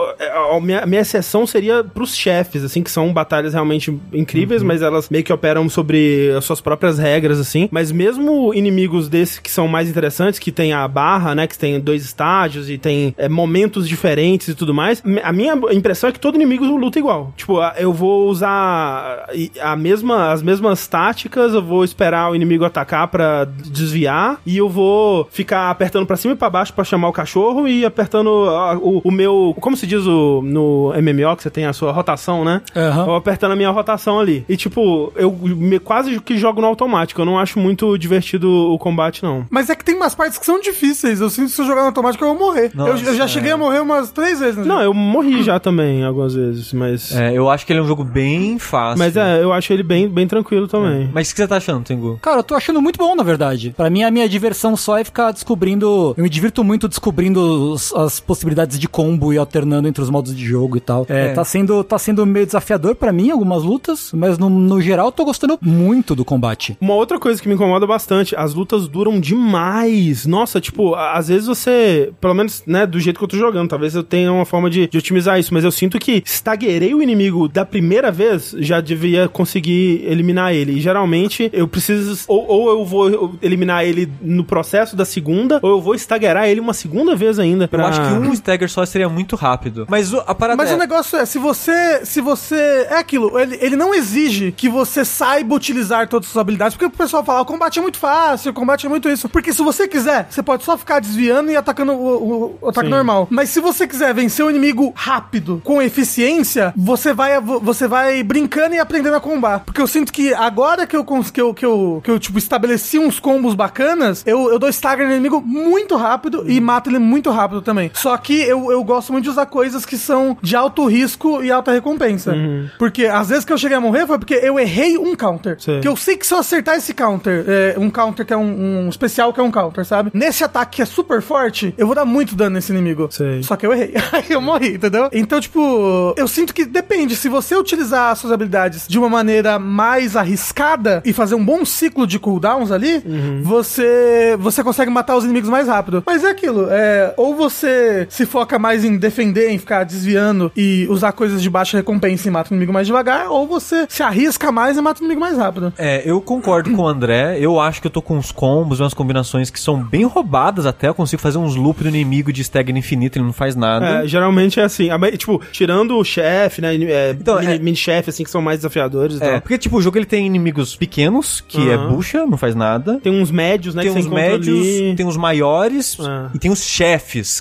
a, minha, a minha exceção seria pros chefes, assim, que são batalhas realmente incríveis, mas elas meio que operam sobre as suas próprias regras, assim. Mas mesmo inimigos desses que são mais interessantes, que tem a barra, né, que tem dois estágios e tem é, momentos diferentes e tudo mais, a minha impressão é que todo inimigo luta igual. Tipo, eu vou usar a mesma, as mesmas táticas, eu vou esperar o inimigo atacar pra desviar e eu vou ficar apertando pra cima e pra baixo pra chamar o cachorro e apertando ah, o, o meu, como se diz o, no MMO que você tem a sua rotação, né? Aham. Eu vou apertando a minha rotação ali. E tipo, eu me- quase que jogo no automático. Eu não acho muito divertido o combate, não. Mas é que tem umas partes que são difíceis. Eu sinto que se eu jogar no automático eu vou morrer. Nossa, eu, eu já cheguei a morrer umas três vezes. né? Não, eu morri já também algumas vezes, mas. É, eu acho que ele é um jogo bem fácil. Mas é, eu acho ele bem, bem tranquilo também. Mas o que você tá achando, Tengu? Cara, eu tô achando muito bom, na verdade. Pra mim, a minha diversão só é ficar descobrindo. Eu me divirto muito descobrindo abrindo os- as possibilidades de combo e alternando entre os modos de jogo e tal. É, É. Tá, sendo, tá sendo meio desafiador pra mim algumas lutas, mas no, no geral eu tô gostando muito do combate. Uma outra coisa que me incomoda bastante, as lutas duram demais. Nossa, tipo, às vezes você, pelo menos, né, do jeito que eu tô jogando, talvez eu tenha uma forma de, de otimizar isso, mas eu sinto que estagueirei o inimigo da primeira vez, já devia conseguir eliminar ele. E geralmente eu preciso, ou, ou eu vou eliminar ele no processo da segunda, ou eu vou estagueirar ele uma segunda vez ainda. Eu pra- acho que um stagger só seria muito rápido. Mas o- a parada Mas é... o negócio é, se você. Se você. É aquilo, ele, ele não exige que você saiba utilizar todas as suas habilidades. Porque o pessoal fala, o combate é muito fácil, o combate é muito isso. Porque se você quiser, você pode só ficar desviando e atacando o, o- o ataque Sim. normal. Mas se você quiser vencer o inimigo rápido, com eficiência, você vai, você vai brincando e aprendendo a combar. Porque eu sinto que agora que eu, que eu, que eu, que eu tipo, estabeleci uns combos bacanas, eu, eu dou stagger no inimigo muito rápido e mato ele muito rápido também. Só que eu, eu gosto muito de usar coisas que são de alto risco e alta recompensa. Porque às vezes que eu cheguei a morrer foi porque eu errei um counter. Sei. Que eu sei que se eu acertar esse counter, é, um counter que é um, um especial que é um counter, sabe? Nesse ataque que é super forte, eu vou dar muito dano nesse inimigo. Sei. Só que eu errei. Aí eu morri, entendeu? Então, tipo, eu sinto que depende. Se você utilizar as suas habilidades de uma maneira mais arriscada e fazer um bom ciclo de cooldowns ali, você você consegue matar os inimigos mais rápido. Mas é aquilo, é, ou você se foca mais em defender, em ficar desviando e usar coisas de baixa recompensa e mata o inimigo mais devagar, ou você se arrisca mais e mata o inimigo mais rápido. É, eu concordo com o André. Eu acho que eu tô com uns combos, umas combinações que são bem roubadas até. Eu consigo fazer uns loop do inimigo de stagger infinito, ele não faz nada. É, geralmente é assim. Tipo, tirando o chefe, né? É, Então, mini, é- mini-chefe, assim, que são mais desafiadores É, tal. porque, tipo, o jogo ele tem inimigos pequenos, que é Aham. bucha, não faz nada. Tem uns médios, né? Tem que uns médios, ali. tem uns maiores Ah. e tem os chefes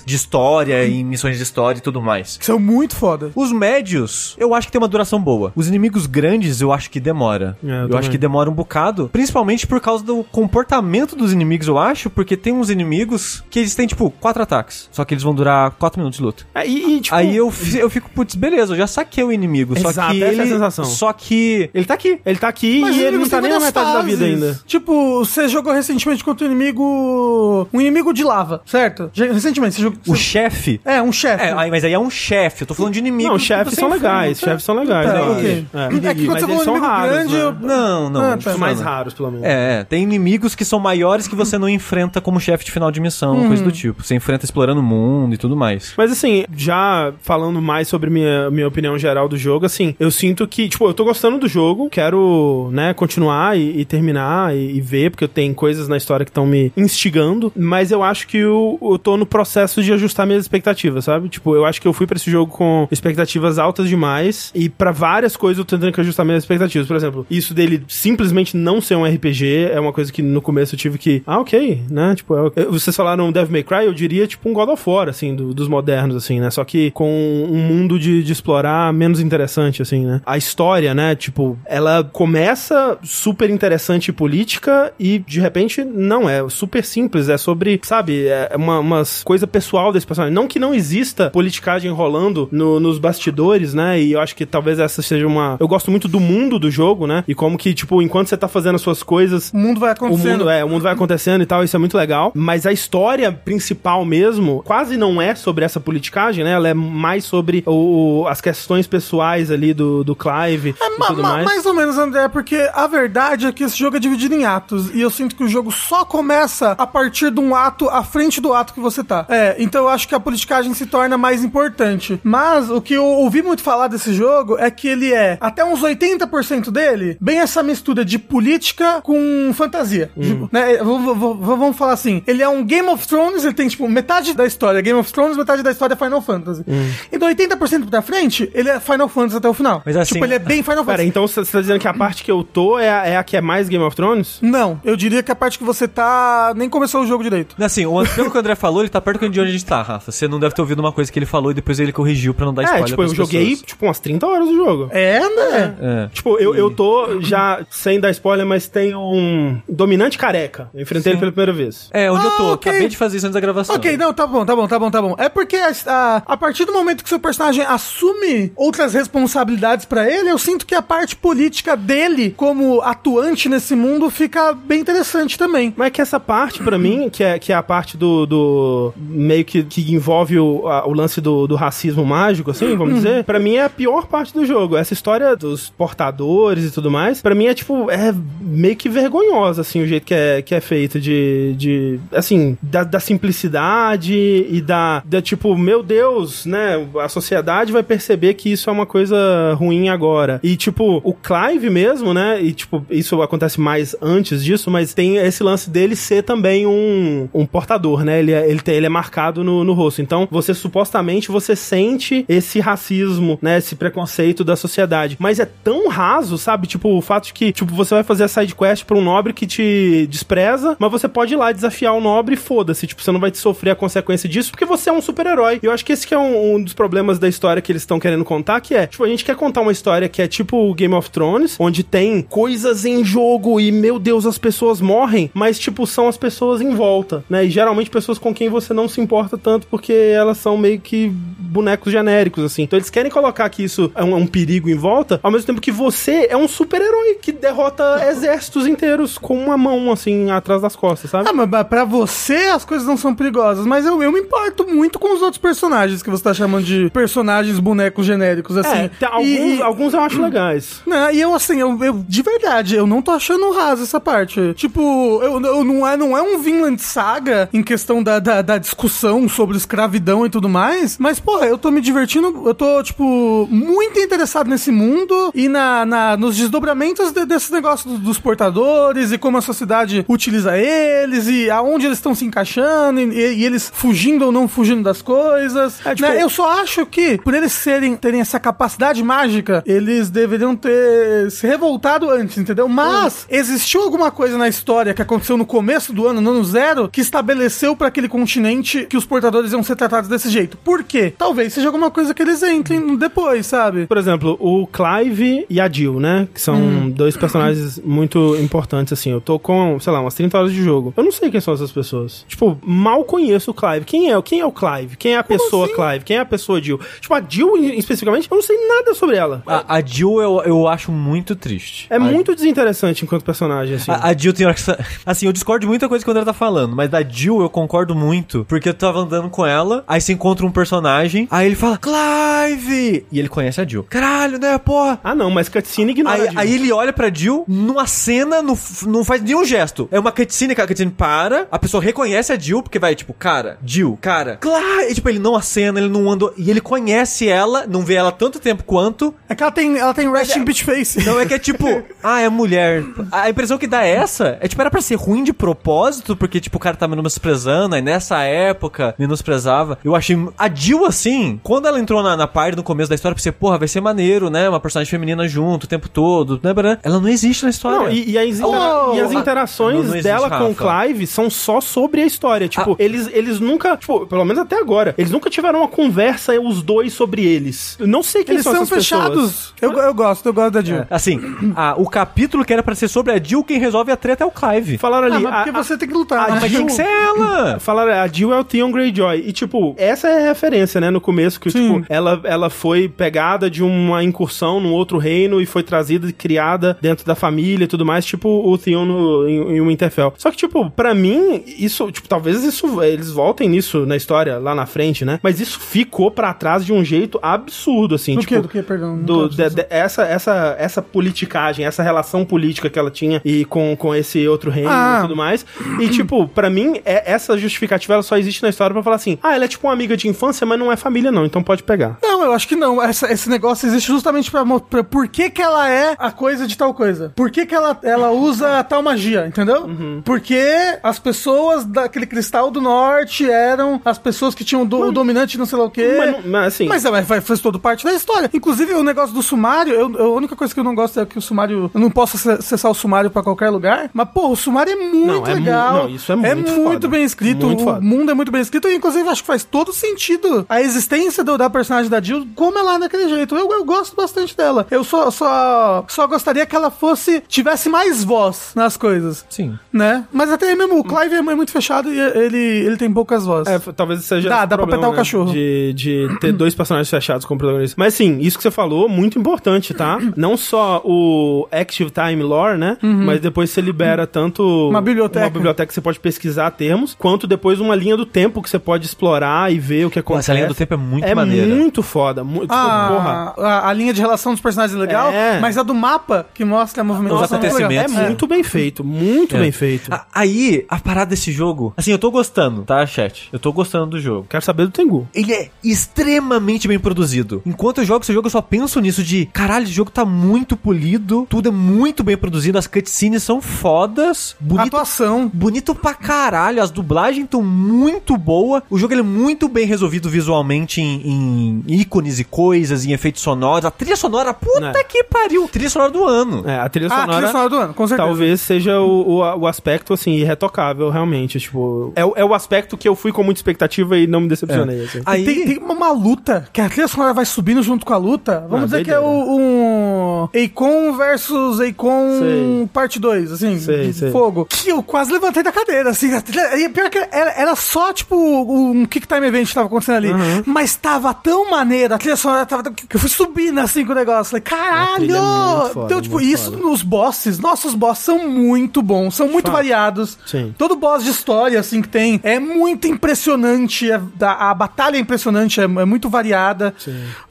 de história e missões de história e tudo mais. Que são muito foda. Os médios, eu acho que tem uma duração boa. Os inimigos grandes, eu acho que demora. É, eu eu também. acho que demora um bocado. Principalmente por causa do comportamento dos inimigos, eu acho. Porque tem uns inimigos que eles têm, tipo, quatro ataques. Só que eles vão durar quatro minutos de luta. É, e, e, tipo, Aí eu, eu fico, putz, beleza, eu já saquei o inimigo. Só Exato, que essa é a ele. sensação. Só que. Ele tá aqui. Ele tá aqui Mas e ele não tá nem na metade da fases. vida ainda. Tipo, você jogou recentemente contra um inimigo. Um inimigo de lava, certo? Recentemente, você jogou. O chefe. É, um chefe. É, aí, mas aí é um chefe. Eu tô falando de inimigo. Não, os chefes são legais. Chefes são legais. Tá, eu ok. acho. É que quando mas você eles falou são inimigo raros, grande, né? eu- Não, não. Ah, tá. São mais raros, pelo menos. É, é, tem inimigos que são maiores que você não enfrenta como chefe de final de missão, coisa do tipo. Você enfrenta explorando o mundo e tudo mais. Mas assim, já falando mais sobre minha, minha opinião geral do jogo, assim, eu sinto que, tipo, eu tô gostando do jogo, quero, né, continuar e, e terminar e, e ver, porque tem coisas na história que estão me instigando, mas eu acho que eu, eu tô no processo de ajustar minhas expectativas, sabe? Tipo, eu acho que eu fui pra esse jogo com expectativas altas demais e pra várias coisas eu tô tentando que ajustar minhas expectativas. Por exemplo, isso dele simplesmente não ser um RPG é uma coisa que no começo eu tive que, ah, ok, né? Tipo, eu- eu- vocês falaram Devil May Cry, eu diria tipo um God of War, assim, do- dos modernos, assim, né? Só que com um mundo de, de explorar menos interessante, assim, né? A história, né? Tipo, ela começa super interessante e política e de repente não, é super simples, é sobre, sabe, é uma coisa pessoal desse personagem. Não que não exista politicagem rolando no- nos bastidores, né? E eu acho que talvez essa seja uma. Eu gosto muito do mundo do jogo, né? E como que, tipo, enquanto você tá fazendo as suas coisas, O mundo vai o acontecendo. mundo, é, o mundo vai acontecendo e tal, isso é muito legal. Mas a história principal mesmo quase não é sobre essa politicagem, né? Ela é mais sobre o, as questões pessoais ali do, do Clive É, e tudo ma- mais. mais ou menos, André, porque a verdade é que esse jogo é dividido em atos. E eu sinto que o jogo só começa a partir de um ato à frente do ato que você tá. É, então eu acho que a politicagem se torna mais importante. Mas o que eu ouvi muito falar desse jogo é que ele é, até uns 80% dele, bem essa mistura de política com fantasia. Tipo, né, vamos falar assim, ele é um Game of Thrones, ele tem, tipo, metade da história é Game of Thrones, metade da história é Final Fantasy. E do 80% pra frente, ele é Final Fantasy até o final. Mas assim- tipo, ele é bem Final Pera, Fantasy. então você tá dizendo que a parte que eu tô é a, é a que é mais Game of Thrones? Não, eu diria que a parte que você tá nem começou o jogo direito. Assim, o, pelo que o André falou, ele tá perto de onde a gente tá, Rafa. Você não deve ter ouvido uma coisa que ele falou e depois ele corrigiu pra não dar É, spoiler tipo, eu joguei, pessoas. tipo, umas 30 horas do jogo. É, né? É. Tipo, eu, eu tô já, sem dar spoiler, mas tem um dominante careca. Eu enfrentei ele pela primeira vez. É, onde Ah, eu tô. ok. Acabei de fazer isso antes da gravação. Ok, não, tá bom, tá bom, tá bom, tá bom. É porque a, a, a partir do momento que seu personagem assume outras responsabilidades pra ele, eu sinto que a parte política dele, como atuante nesse mundo, fica bem interessante também. Mas é que essa parte, pra mim, que é, que é a parte do, do do. meio que, que envolve o, a- o lance do, do racismo mágico, assim, vamos dizer, pra mim é a pior parte do jogo. Essa história dos portadores e tudo mais, pra mim é tipo, é meio que vergonhosa, assim, o jeito que é, que é feito de. de assim, da, da simplicidade e da, da. tipo, meu Deus, né? A sociedade vai perceber que isso é uma coisa ruim agora. E, tipo, o Clive mesmo, né? E, tipo, isso acontece mais antes disso, mas tem esse lance dele ser também um, um portador, né? Ele é, ele, tem- ele é marcado no, no rosto. Então, você supostamente você sente esse racismo, né? Esse preconceito da sociedade. Mas é tão raso, sabe? Tipo, o fato de que, tipo, você vai fazer a side quest pra um nobre que te despreza, mas você pode ir lá desafiar o nobre e foda-se. Tipo, você não vai te sofrer a consequência disso porque você é um super-herói. E eu acho que esse que é um, um dos problemas da história que eles estão querendo contar, que é, tipo, a gente quer contar uma história que é tipo Game of Thrones, onde tem coisas em jogo e, meu Deus, as pessoas morrem, mas, tipo, são as pessoas em volta, né? E geralmente pessoas com quem você não se importa tanto porque elas são meio que bonecos genéricos, assim. Então eles querem colocar que isso é um, é um perigo em volta, ao mesmo tempo que você é um super-herói que derrota exércitos inteiros com uma mão, assim, atrás das costas, sabe? Ah, mas pra você as coisas não são perigosas, mas eu, eu me importo muito com os outros personagens que você tá chamando de personagens bonecos genéricos, assim. É, tem alguns, E- e- alguns eu acho legais. Não, e eu, assim, eu, eu- de verdade, eu não tô achando raso essa parte. Tipo, eu, eu- não, é, não é um Vinland Saga em questão da, da, da discussão sobre escravidão e tudo mais, mas, porra, eu tô me divertindo, eu tô, tipo, muito interessado nesse mundo e na, na, nos desdobramentos de, desse negócio do- dos portadores e como a sociedade utiliza eles e aonde eles estão se encaixando e, e eles fugindo ou não fugindo das coisas. É, tipo, né? Eu só acho que, por eles serem, terem essa capacidade mágica, eles deveriam ter se revoltado antes, entendeu? Mas existiu alguma coisa na história que aconteceu no começo do ano, no ano zero, que estabeleceu pra aquele continente que os portadores iam ser tratados desse jeito. Por quê? Talvez seja alguma coisa que eles entrem depois, sabe? Por exemplo, o Clive e a Jill, né? Que são dois personagens muito importantes, assim. Eu tô com, sei lá, umas 30 horas de jogo. Eu não sei quem são essas pessoas. Tipo, mal conheço o Clive. Quem é? Quem é o Clive? Quem é a pessoa Clive? Quem é a pessoa Jill? Tipo, a Jill, especificamente, eu não sei nada sobre ela. A, a Jill eu, eu acho muito triste. É A- muito desinteressante enquanto personagem, assim. A, a Jill tem hora que. Assim, eu discordo de muita coisa que o André tá falando, mas da Jill eu concordo muito. Porque eu tava andando com ela, aí você encontra um personagem, aí ele fala, Clive! E ele conhece a Jill. Caralho, né, porra? Ah, não, mas cutscene ignora Aí, aí ele olha pra Jill, numa cena, não, faz nenhum gesto. É uma cutscene, que a cutscene para, a pessoa reconhece a Jill, porque vai, tipo, cara, Jill, cara, claro! E, tipo, ele não acena, ele não anda. E ele conhece ela, não vê ela tanto tempo quanto. É que ela tem, ela tem resting bitch face. Não é que é tipo, ah, é mulher. A impressão que dá é essa. É tipo, era pra ser ruim de propósito, porque, tipo, o cara tá menosprezando, aí nessa época menosprezava. Eu achei. A Jill, assim, quando ela entrou na, na parte no começo da história, eu pensei, porra, vai ser maneiro, né? Uma personagem feminina junto o tempo todo, né? Barã? Ela não existe na história. Não, e, e as, Oh! e as Ah, interações não- não existe, dela com o Rafa. Clive são só sobre a história. Tipo, eles, eles nunca, tipo, pelo menos até agora, eles nunca tiveram uma conversa, os dois, sobre eles. Eu não sei quem Eles são são essas fechados. pessoas. Eu, eu gosto, eu gosto da Jill. Assim, a- o capítulo que era pra ser sobre a Jill, quem resolve a treta é o Clive. Falaram Ah, ali. mas porque a- a- você tem que lutar. a né? Mas tem que ser ela! Falaram, a Jill é o Theon Greyjoy. E, tipo, essa é a referência, né, no começo, que, Sim. tipo, ela, ela foi pegada de uma incursão num outro reino e foi trazida e criada dentro da família e tudo mais, tipo o Theon no, em, em Winterfell. Só que, tipo, pra mim, isso, tipo, talvez isso, eles voltem nisso na história, lá na frente, né, mas isso ficou pra trás de um jeito absurdo, assim, Do tipo... que, do que, perdão? do- de- de- essa, essa, essa politicagem, essa relação política que ela tinha e com, com esse outro reino Ah. e tudo mais. E, tipo, pra mim, é, essa justificativa ela só existe na história pra falar assim: ah, ela é tipo uma amiga de infância, mas não é família, não, então pode pegar. Não, eu acho que não. Essa- esse negócio existe justamente pra mostrar por que, que ela é a coisa de tal coisa. Por que, que ela, ela usa tal magia, entendeu? Uhum. Porque as pessoas daquele cristal do norte eram as pessoas que tinham do, o dominante não sei lá o quê. Mas, mas, assim. Mas é, faz, faz todo parte da história. Inclusive, o negócio do sumário, eu, a única coisa que eu não gosto é que o sumário. Eu não posso ac- acessar o sumário pra qualquer lugar. Mas, pô, o sumário é muito Não, é mu- legal. não, isso é muito foda. bem escrito. Muito o mundo é muito bem escrito. E, inclusive, acho que faz todo sentido a existência do- da personagem da Jill, como ela é daquele jeito. Eu, eu gosto bastante dela. Eu só, só, só gostaria que ela fosse. tivesse mais voz nas coisas. Sim. Né? Mas até mesmo, o Clive é muito fechado e ele, ele tem poucas vozes. É, talvez seja. Dá, dá pra problema, petar o né, cachorro. De, de ter dois personagens fechados como protagonistas. Mas assim, isso que você falou, muito importante, tá? Não só o Active Time Lore, né? Mas depois você libera tanto. Uma biblioteca. Uma biblioteca que você pode pesquisar termos, quanto depois depois uma linha do tempo que você pode explorar e ver o que acontece. essa linha do tempo é muito é maneira. muito foda. Muito, porra. Ah, a, a linha de relação dos personagens é legal, É. mas a do mapa, que mostra a movimentação... Os é acontecimentos. É muito bem feito, muito É. bem feito. A- Aí, a parada desse jogo. Assim, eu tô gostando, tá, chat? Eu tô gostando do jogo. Quero saber do Tengu. Ele é extremamente bem produzido. Enquanto eu jogo esse jogo, eu só penso nisso de caralho, esse jogo tá muito polido, tudo é muito bem produzido, as cutscenes são fodas, bonito, Atuação. bonito pra caralho, as dublagens estão muito boa. O jogo ele é muito bem resolvido visualmente em, em ícones e coisas, em efeitos sonoros. A trilha sonora, puta É. que pariu, trilha sonora do ano. É, a trilha Ah, sonora. trilha sonora do ano, com certeza. Talvez seja o, o, o aspecto, assim, irretocável, realmente. Tipo, é, o- é o aspecto que eu fui com muita expectativa e não me decepcionei, assim. Aí, Tem, tem uma, uma luta, que a trilha sonora vai subindo junto com a luta. Vamos Ah, dizer que é o, um Akon versus Akon Sei. parte 2, assim, Sei, sei. fogo. Que eu quase levantei da cadeira, assim. A trilha, e pior que era, era só, tipo, um kick time event que tava acontecendo ali. Uhum. Mas tava tão maneiro, a trilha sonora tava. Que eu fui subindo assim com o negócio. Falei, é caralho! muito foda, então, tipo, isso foda. nos bosses, nossos bosses são muito bons, são muito variados. Sim. Todo boss de história, assim, que tem, é muito impressionante. é- a, a batalha é impressionante, é, é muito variada.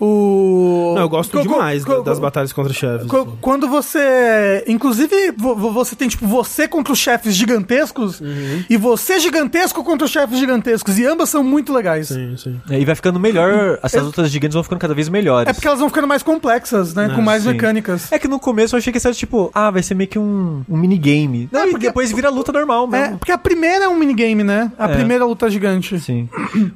O... Não, eu gosto Co- demais co- da- das batalhas contra chefes. Assim. Quando você. Inclusive, vo- vo- você tem, tipo, você contra os chefes gigantescos Uhum. e você gigantesco contra os chefes gigantescos. E ambas são muito legais. Sim, sim. aí vai ficando melhor, essas lutas gigantes vão ficando cada vez melhores. É porque elas vão ficando mais complexas, né? com mais sim. mecânicas. É que no começo eu achei que ia ser tipo, ah, vai ser meio que um, um minigame. Não, É, e porque- depois vira luta normal É, mesmo. porque a primeira é um minigame, né? A É. primeira luta gigante. Sim.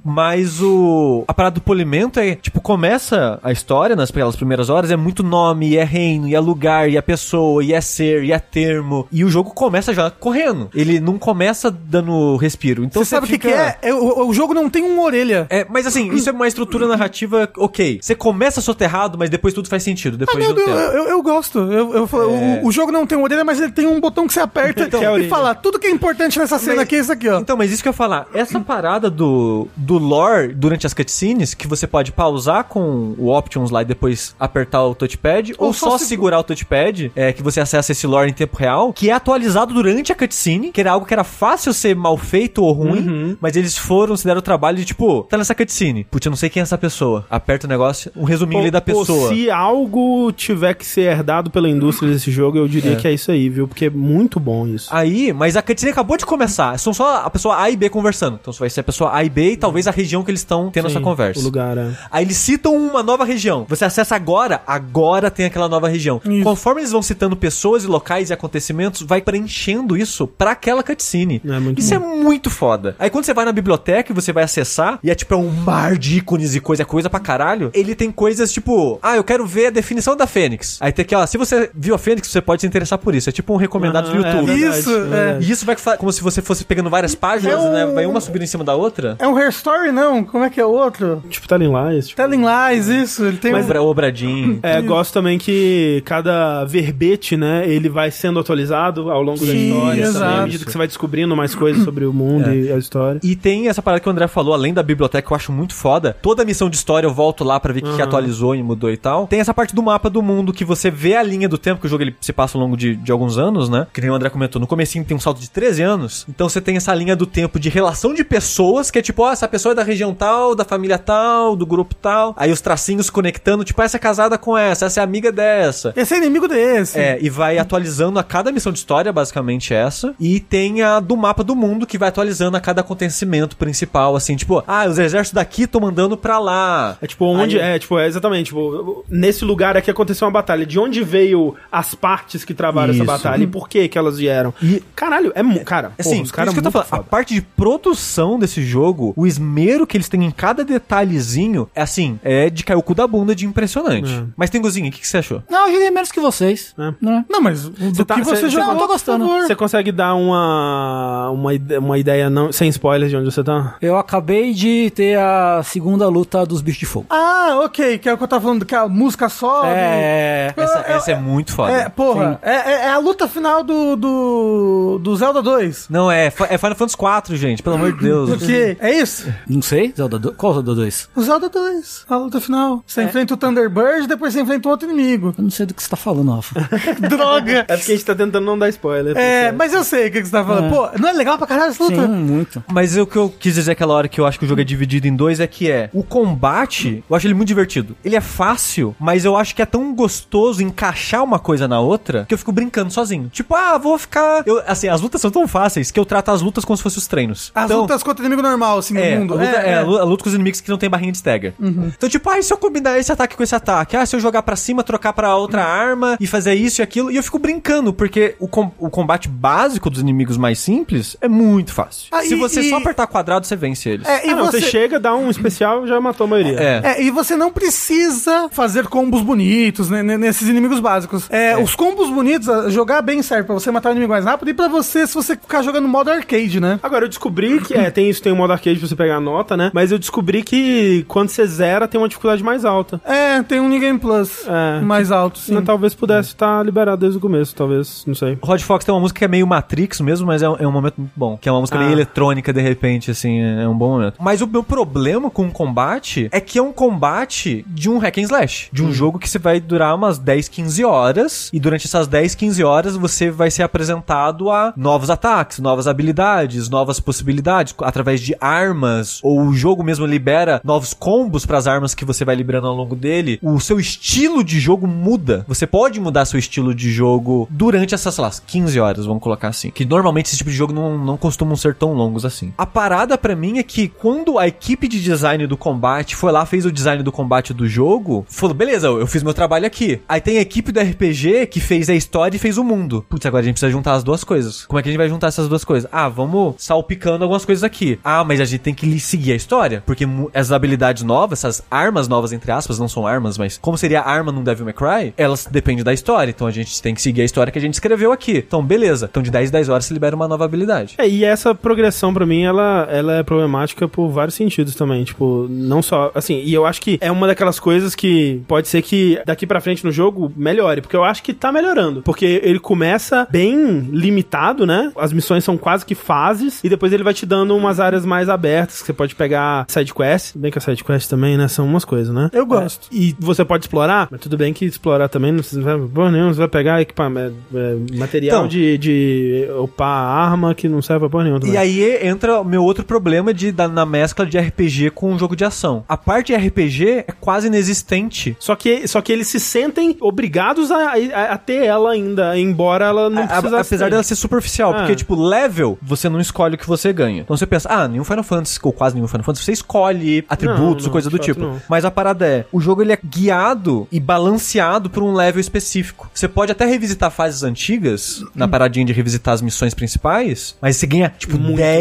Mas o. A parada do polimento é, tipo, começa a história nas pelas primeiras horas, é muito nome, e é reino, e é lugar, e é pessoa, e é ser, e é termo. E o jogo começa já correndo. Ele não começa dando respiro. Então Você sabe o que, fica... que é? É, o, o jogo não tem uma orelha. É, mas assim, isso é uma estrutura narrativa, ok. Você começa soterrado, mas depois tudo faz sentido. Ah, Depois um eu, tempo. eu, eu gosto. Eu, eu falo, É. o, o jogo não tem uma orelha, mas ele tem um botão que você aperta Que é e fala: tudo que é importante nessa cena aqui é isso aqui, ó. Então, mas isso que eu ia falar, essa parada do, do lore durante as cutscenes, que você pode pausar com o options lá e depois apertar o touchpad, ou, Ou só, só segu- segurar o touchpad, é que você acessa esse lore em tempo real, que é atualizado durante a cutscene, que era algo que era fácil ser mal feito ou ruim, mas eles foram, se deram o trabalho de, tipo, tá nessa cutscene, putz, eu não sei quem é essa pessoa. Aperta o negócio, um resuminho ali da pessoa. se algo tiver que ser herdado pela indústria desse jogo, eu diria É. que é isso aí, viu? Porque é muito bom isso. Aí, mas a cutscene acabou de começar. São só a pessoa A e B conversando. Então vai ser a pessoa A e B e talvez a região que eles estão tendo Sim, essa conversa. O lugar, é. Aí eles citam uma nova região. Você acessa agora, agora tem aquela nova região. Isso. Conforme eles vão citando pessoas e locais e acontecimentos, vai preenchendo isso pra aquela cutscene. É isso é muito foda. Aí quando você vai na biblioteca e você vai acessar, e é tipo é um mar de ícones e coisa, é coisa pra caralho, ele tem coisas tipo, ah, eu quero ver a definição da Fênix. Aí tem aqui, ó, se você viu a Fênix, você pode se interessar por isso. É tipo um recomendado do Aham, é YouTube. verdade, Isso, é é. E isso vai como se você fosse pegando várias páginas, É um- né? Vai uma subindo em cima da outra. É um Hair Story, não? Como é que é o outro? Tipo, Telling Lies. Tipo. Telling Lies, isso. Ele tem Mas um... o Bradinho. É, gosto também que cada verbete, né, ele vai sendo atualizado ao longo da Sim, história exato. também, à medida que você vai descobrindo mais coisas sobre o mundo e a história. E tem essa parada que o André falou, além da biblioteca, que eu acho muito foda. Toda missão de história eu volto lá pra ver o que, que atualizou e mudou e tal. Tem essa parte do mapa do mundo que você vê a linha do tempo, que o jogo ele se passa ao longo de, de alguns anos, né? Que nem o André comentou. No comecinho tem um salto de 13 anos. Então você tem essa linha do tempo de relação de pessoas, que é tipo, ó, essa pessoa é da região tal, da família tal, do grupo tal. Aí os tracinhos conectando, tipo, essa é casada com essa, essa é amiga dessa. Esse é inimigo desse. É, e vai atualizando a cada missão de história, basicamente essa. E tem a do mapa do mundo, que vai atualizando a cada acontecimento principal, assim, tipo, ah, os exércitos daqui estão mandando pra lá. É tipo, onde. Aí- É, tipo, é exatamente. Tipo, nesse lugar aqui aconteceu uma batalha. De onde veio as partes que travaram Isso. essa batalha e por que que elas vieram? E- Caralho, é. Cara, Assim, porra, os caras isso que eu tô muito falando, a parte de produção desse jogo, o esmero que eles têm em cada detalhezinho, é assim, é de cair o cu da bunda de impressionante. É. Mas tem Gozinho, o que, que você achou? Não, eu joguei menos que vocês. É. Né? Não, mas do tá- que você cê- jogou, não, eu tô gostando. Você consegue dar uma, uma, uma ideia não, sem spoilers de onde você tá? Eu acabei de ter a segunda luta dos bichos de fogo. Ah, ok, que é o que eu tava falando, que a música sobe. É. Essa, eu- essa é muito foda. É, porra, é, é- é a luta final do, do, do Zelda 2. Não, é, é Final Fantasy 4, gente, pelo amor de Deus. O quê? É isso? Não sei, Zelda 2. Qual Zelda 2? O Zelda 2, a luta final. Você enfrenta o Thunderbird, depois você enfrenta um outro inimigo. Eu não sei do que você tá falando, Rafa. Droga! É porque a gente tá tentando não dar spoiler. É, porque- mas eu sei o que que você tá falando. Pô, não é legal pra caralho essa luta? Sim, muito. Muito. Mas o que eu quis dizer aquela hora que eu acho que o jogo é dividido em dois é que é o combate, eu acho ele muito divertido. Ele é fácil, mas eu acho que é tão gostoso encaixar uma coisa na outra que eu fico brincando sozinho. Tipo, ah, vou ficar. Eu, assim, as lutas são tão fáceis que eu trato as lutas como se fossem os treinos. As Então, lutas contra inimigo normal, assim, é, no mundo. Luta, é, a lu- a luta com os inimigos que não tem barrinha de stagger. Então, tipo, ah, e se eu combinar esse ataque com esse ataque? Ah, se eu jogar pra cima, trocar pra outra arma e fazer isso e aquilo. E eu fico brincando, porque o, com- o combate básico dos inimigos mais simples é muito fácil. Ah, se você e- só apertar quadrado, você vence eles. É, e Ah, não, você... você... chega, dá um especial já matou a maioria. É. É, e você não precisa fazer combos bonitos né, né, nesses inimigos básicos. É, Os combos bonitos, jogar bem serve pra você matar o inimigo mais rápido e pra você, se você ficar jogando modo arcade, né? Agora, eu descobri que é, tem isso, tem um modo arcade pra você pegar a nota, né? Mas eu descobri que quando você zera, tem uma dificuldade mais alta. É, tem um New Game Plus É. mais alto, sim. Então, talvez pudesse estar liberado desde o começo, talvez, não sei. Rod Fox tem uma música que é meio Matrix mesmo, mas é, um- é um momento muito bom. Que é uma música Ah. meio eletrônica, de repente, assim, é, um bom momento. Mas o meu problema com o combate é que é um combate de um hack and slash. De um jogo que você vai durar umas 10, 15 horas. E durante essas 10, 15 horas você vai ser apresentado a novos ataques, novas habilidades, novas possibilidades, através de armas. Ou o jogo mesmo libera novos combos para as armas que você vai liberando ao longo dele. O seu estilo de jogo muda. Você pode mudar seu estilo de jogo durante essas, sei lá, 15 horas, vamos colocar assim. Que normalmente esse tipo de jogo não, não costumam ser tão longos assim. A parada pra mim é que quando a equipe de design do combate foi lá, fez o design do combate do jogo, falou, beleza, eu fiz meu trabalho aqui. Aí tem a equipe do RPG que fez a história e fez o mundo. Putz, agora a gente precisa juntar as duas coisas. Como é que a gente vai juntar essas duas coisas? Ah, vamos salpicando algumas coisas aqui. Ah, mas a gente tem que seguir a história, porque essas habilidades novas, essas armas novas, entre aspas, não são armas, mas como seria a arma num Devil May Cry, elas dependem da história. Então a gente tem que seguir a história que a gente escreveu aqui. Então, beleza. Então de 10 em 10 horas se libera uma nova habilidade. É, e essa progressão, pra mim, ela, ela é problemática por vários sentidos também. Tipo, não só. Assim, e eu acho que é uma daquelas coisas que pode ser que daqui pra frente no jogo melhore. Porque eu acho que tá melhorando. Porque ele começa bem limitado, né? As missões são quase que fases. E depois ele vai te dando umas áreas mais abertas que você pode pegar side quest. Bem que a side quest também, né? São umas coisas, né? Eu gosto. E você pode explorar, mas tudo bem que explorar também não precisa porra nenhuma, você vai pegar equipamento, é, material Então. de, de upar arma que não serve pra porra nenhuma também. E aí entra o meu outro problema de, da, na mescla de RPG com um jogo de ação. A parte RPG é quase inexistente. Só que, só que eles se sentem obrigados a, a, a ter ela ainda, embora ela não A- precisasse apesar ter. dela ser superficial, Ah. porque, tipo, level, você não escolhe o que você ganha. Então você pensa, ah, nenhum Final Fantasy, ou quase nenhum Final Fantasy, você escolhe atributos ou coisa do tipo. não. Mas a parada é, o jogo ele é guiado e balanceado por um level específico. Você pode até revisitar fases antigas, na paradinha de revisitar as missões principais, mas você ganha, tipo, Muito, 10%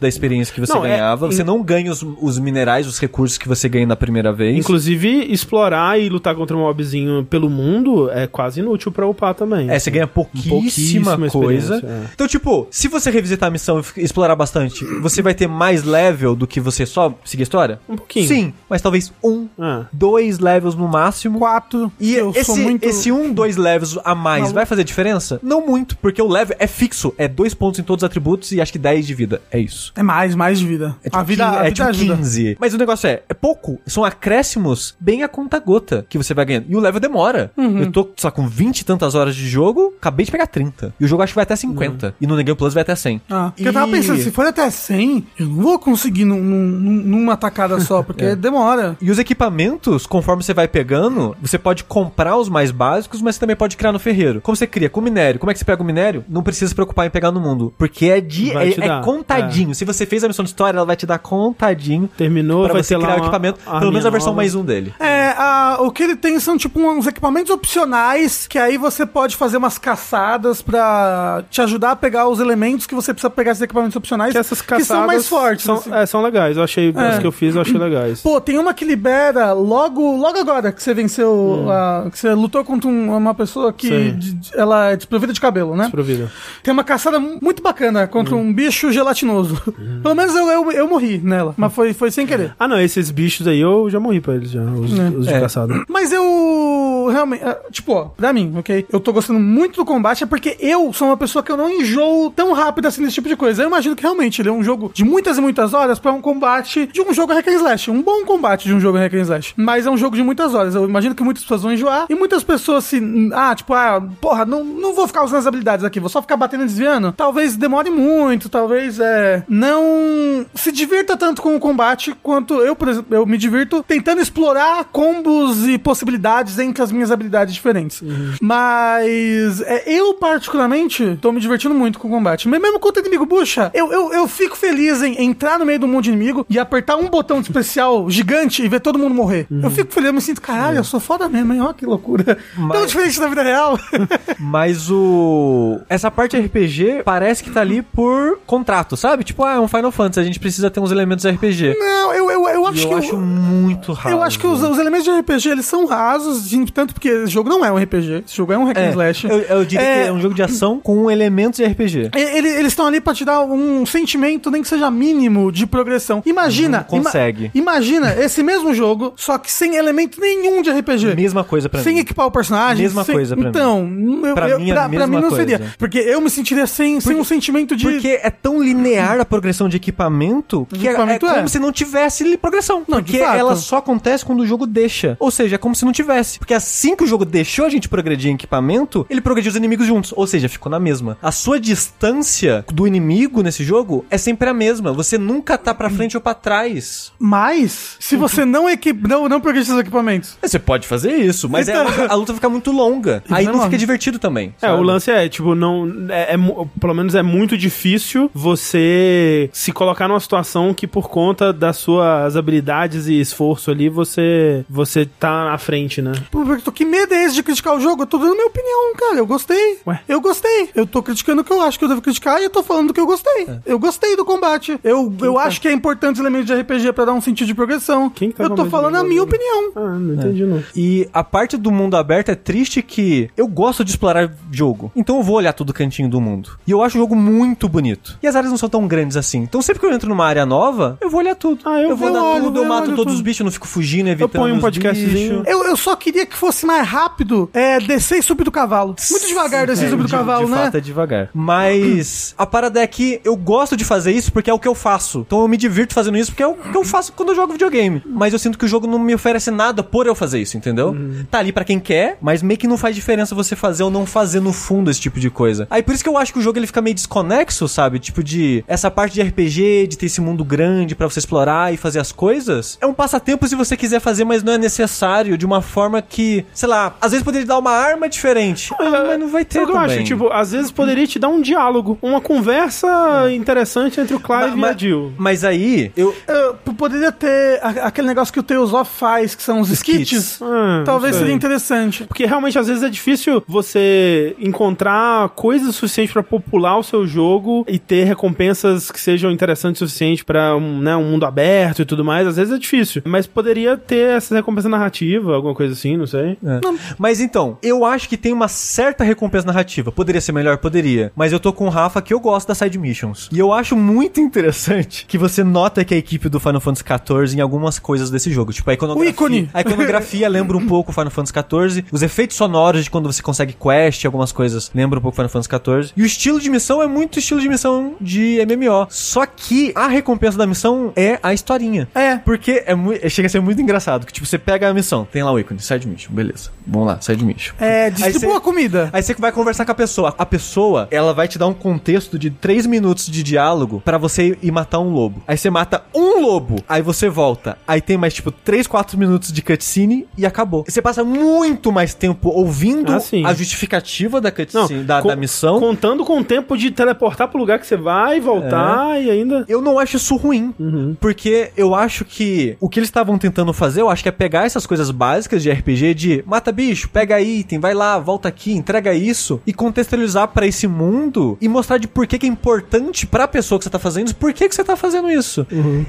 da experiência que você Não, é- ganhava. Você não ganha os, os minerais, os recursos que você ganha na primeira vez. Inclusive, explorar e lutar contra um mobzinho pelo mundo é quase inútil pra upar também. É, você ganha pouquíssima, Pouquíssima coisa. é. Então, tipo, se você revisitar a missão e explorar bastante, você vai ter mais level do que você só seguir a história? Um pouquinho. Sim, mas talvez um, Ah. dois levels no máximo. Quatro. E eu esse, sou muito... esse um, dois levels a mais vai fazer diferença? Não muito, porque o level é fixo. É dois pontos em todos os atributos e acho que 10 de vida. É isso. É mais, mais de vida. É tipo, a vida, 15, a é vida tipo ajuda. 15. Mas o negócio é, é pouco. São acréscimos bem a conta gota que você vai ganhando. E o level demora. Uhum. Eu tô, sei lá, com 20 e tantas horas de jogo, acabei de pegar 30. E o jogo acho que vai até 50. E no The Game Plus vai até 100. Ah, porque eu tava E- pensando, se for até 100, eu não vou conseguir num- num- numa tacada só, porque demora. E os equipamentos, conforme você vai pegando, você pode comprar os mais básicos, mas você também pode criar no ferreiro. Como você cria? Com minério. Como é que você pega o minério? Não precisa se preocupar em pegar no mundo. Porque é de. Vai É, te é dar, contadinho. Se você fez a missão de história, ela vai te dar contadinho. Terminou, Pra vai você ter criar o equipamento. Pelo menos a versão nova. mais um dele. É, a- o que ele tem são tipo uns equipamentos opcionais que aí você pode fazer umas caçadas pra te ajudar a pegar os elementos que você precisa pegar esses equipamentos opcionais Que essas caçadas que são mais fortes. São, assim. é, são legais. Eu achei, É. as que eu fiz, eu achei legais. Pô, tem uma que libera logo, logo agora que você venceu, a- que você lutou contra um- uma pessoa que de- de- ela é desprovida de cabelo, né? Desprovida. Tem uma caçada mu- muito bacana contra Hum. um bicho gelatinoso. Pelo menos eu, eu, eu morri nela, mas foi, foi sem querer. Ah, não, esses bichos aí eu já morri pra eles já. Os, É. os de É. caçada. Mas eu realmente, ah, tipo, ó, pra mim, ok? Eu tô gostando muito do combate, é porque eu sou uma pessoa que eu não enjoo tão rápido assim desse tipo de coisa. Eu imagino que realmente ele é um jogo de muitas e muitas horas pra um combate de um jogo hack and slash. Um bom combate de um jogo hack and slash. Mas é um jogo de muitas horas. Eu imagino que muitas pessoas vão enjoar e muitas pessoas se. Ah, tipo, ah, porra, não, não vou ficar usando as habilidades aqui, vou só ficar batendo e desviando. Talvez demore muito, talvez é. Não se divirta tanto com o combate quanto eu, por exemplo, eu me divirto tentando explorar combos e possibilidades entre as minhas habilidades diferentes. Mas é, eu, particularmente, tô me divertindo muito com o combate. Mas Mesmo contra inimigo bucha, eu, eu, eu fico feliz em entrar no meio do mundo inimigo e apertar um botão especial gigante e ver todo mundo morrer. Eu fico feliz, eu me sinto, caralho, eu sou foda mesmo, hein? Ó, que loucura. Tão diferente da vida real. Mas o. Essa parte RPG parece que tá ali por contrato, sabe? Tipo, ah, é um Final Fantasy, a gente precisa ter uns elementos RPG. Não, eu, eu, eu E acho eu que. acho muito raro. Eu acho que os, os elementos de RPG eles são rasos, tanto porque esse jogo não é um RPG, esse jogo é um hack and É, slash. eu, eu diria É, que é um jogo de ação com elementos de RPG. E- ele- Eles estão ali pra te dar um sentimento, nem que seja mínimo, de progressão. Imagina. Não consegue. ima- imagina esse mesmo jogo, só que sem elemento nenhum de RPG. Mesma coisa pra sem mim. equipar o personagem. Mesma sem- coisa pra então, eu, Pra eu- mim é a pra, pra mesma mim não coisa. seria. Porque eu me sentiria sem, sem um sentimento de. Porque é tão linear a progressão de equipamento que é- equipamento é, é. como se não tivesse progressão. Não, de porque fato. ela só acontece quando o jogo deixa. Ou seja, é como se não tivesse. Porque assim que o jogo deixou a gente progredir em equipamento, ele progrediu os inimigos juntos. Ou seja, ficou na mesma. A sua distância do inimigo nesse jogo é sempre a mesma. Você nunca tá pra frente ou pra trás. Mas, se você não, equip... não, não progredir seus equipamentos. Você pode fazer isso, mas é- Então- a luta fica muito longa. Aí não Não. fica divertido também. É, sabe? o lance é, tipo, não. É, é pelo menos é muito difícil você se colocar numa situação que, por conta das suas habilidades e esforço ali, você. Você tá na frente, né? Pô, Victor, que medo é esse de criticar o jogo? Eu tô dando minha opinião, cara. Eu gostei. Ué? Eu gostei. Eu tô criticando o que eu acho que eu devo criticar e eu tô falando do que eu gostei. É. Eu gostei do combate. Eu, eu acho que é importante os elementos de RPG pra dar um sentido de progressão. Quem que tá eu tô falando a minha opinião. Ah, não entendi, não. E a parte do mundo aberto é triste que eu gosto de explorar jogo. Então eu vou olhar todo cantinho do mundo. E eu acho o jogo muito bonito. E as áreas não são tão grandes assim. Então sempre que eu entro numa área nova, eu vou olhar tudo. Ah, eu vou vou. dar Eu olho, tudo, eu eu mato olho todos tudo. os bichos, eu não fico fugindo, evitando ponho um os podcastzinho. bichos. Eu, eu só queria que fosse mais rápido é, descer e subir do cavalo. Muito devagar descer e subir do de, cavalo, de né? fato é devagar. Mas a parada é que eu gosto de fazer isso porque é o que eu faço. Então eu me divirto fazendo isso porque é o que eu faço quando eu jogo videogame. Mas eu sinto que o jogo não me oferece nada por eu fazer isso, entendeu? Tá ali pra quem quer, mas meio que não faz diferença você fazer ou não fazer no fundo esse tipo de coisa. Aí por isso que eu acho que o jogo ele fica meio desconexo, sabe? Tipo de essa parte de RPG, de ter esse mundo grande pra você explorar e fazer as coisas. É um passatempo se você quiser fazer, mas não é necessário de uma forma que, sei lá, às vezes poderia dar uma arma diferente. Ah, mas não vai ter o que eu também. acho? Tipo, às vezes poderia te dar um diálogo, uma conversa interessante entre o Clive Ma- e a Jill. Mas aí, eu. Eu poderia ter aquele negócio que o Tales of faz, que são os skits. Ah, Talvez seria interessante. Porque realmente às vezes é difícil você encontrar coisas suficientes pra popular o seu jogo e ter recompensas que sejam interessantes o suficiente pra um, né, um mundo aberto e tudo mais. Às vezes é difícil. Mas poderia ter essa recompensa narrativa, alguma coisa assim, não sei. Mas então, eu acho que tem uma certa recompensa narrativa. Poderia ser melhor? Poderia. Mas eu tô com o Rafa que eu gosto das side missions. E eu acho muito interessante que você nota que a equipe do Final Fantasy XIV em algumas coisas desse jogo. Tipo, a iconografia. O ícone. A iconografia lembra um pouco o Final Fantasy XIV. Os efeitos sonoros de quando você consegue quest, algumas coisas lembram um pouco Final Fantasy XIV. E o estilo de missão é muito estilo de missão de MMO. Só que a recompensa da missão é a historinha. É. Porque é mui- chega a ser muito engraçado. Que tipo, você pega a missão, tem lá o ícone, side mission, beleza. Vamos lá, side mission. É, distribua a comida. Aí você vai conversar com a pessoa. A pessoa, ela vai te dar um contexto de 3 minutos de diálogo pra você ir matar um lobo. Aí você mata um lobo, aí você volta. Aí tem mais tipo 3, 4 minutos de cutscene e acabou. Você passa muito mais tempo ouvindo Ah, a justificativa da Não, cutscene, da, co- da missão. Contando com o tempo de teleportar pro lugar que você vai, voltar e ainda. Eu não acho isso ruim, porque eu acho que o que eles estavam tentando fazer, eu acho que é pegar essas coisas básicas de RPG de mata bicho, pega item, vai lá, volta aqui, entrega isso e contextualizar pra esse mundo e mostrar de por que, que é importante pra pessoa que você tá fazendo, isso, por que, que você tá fazendo isso.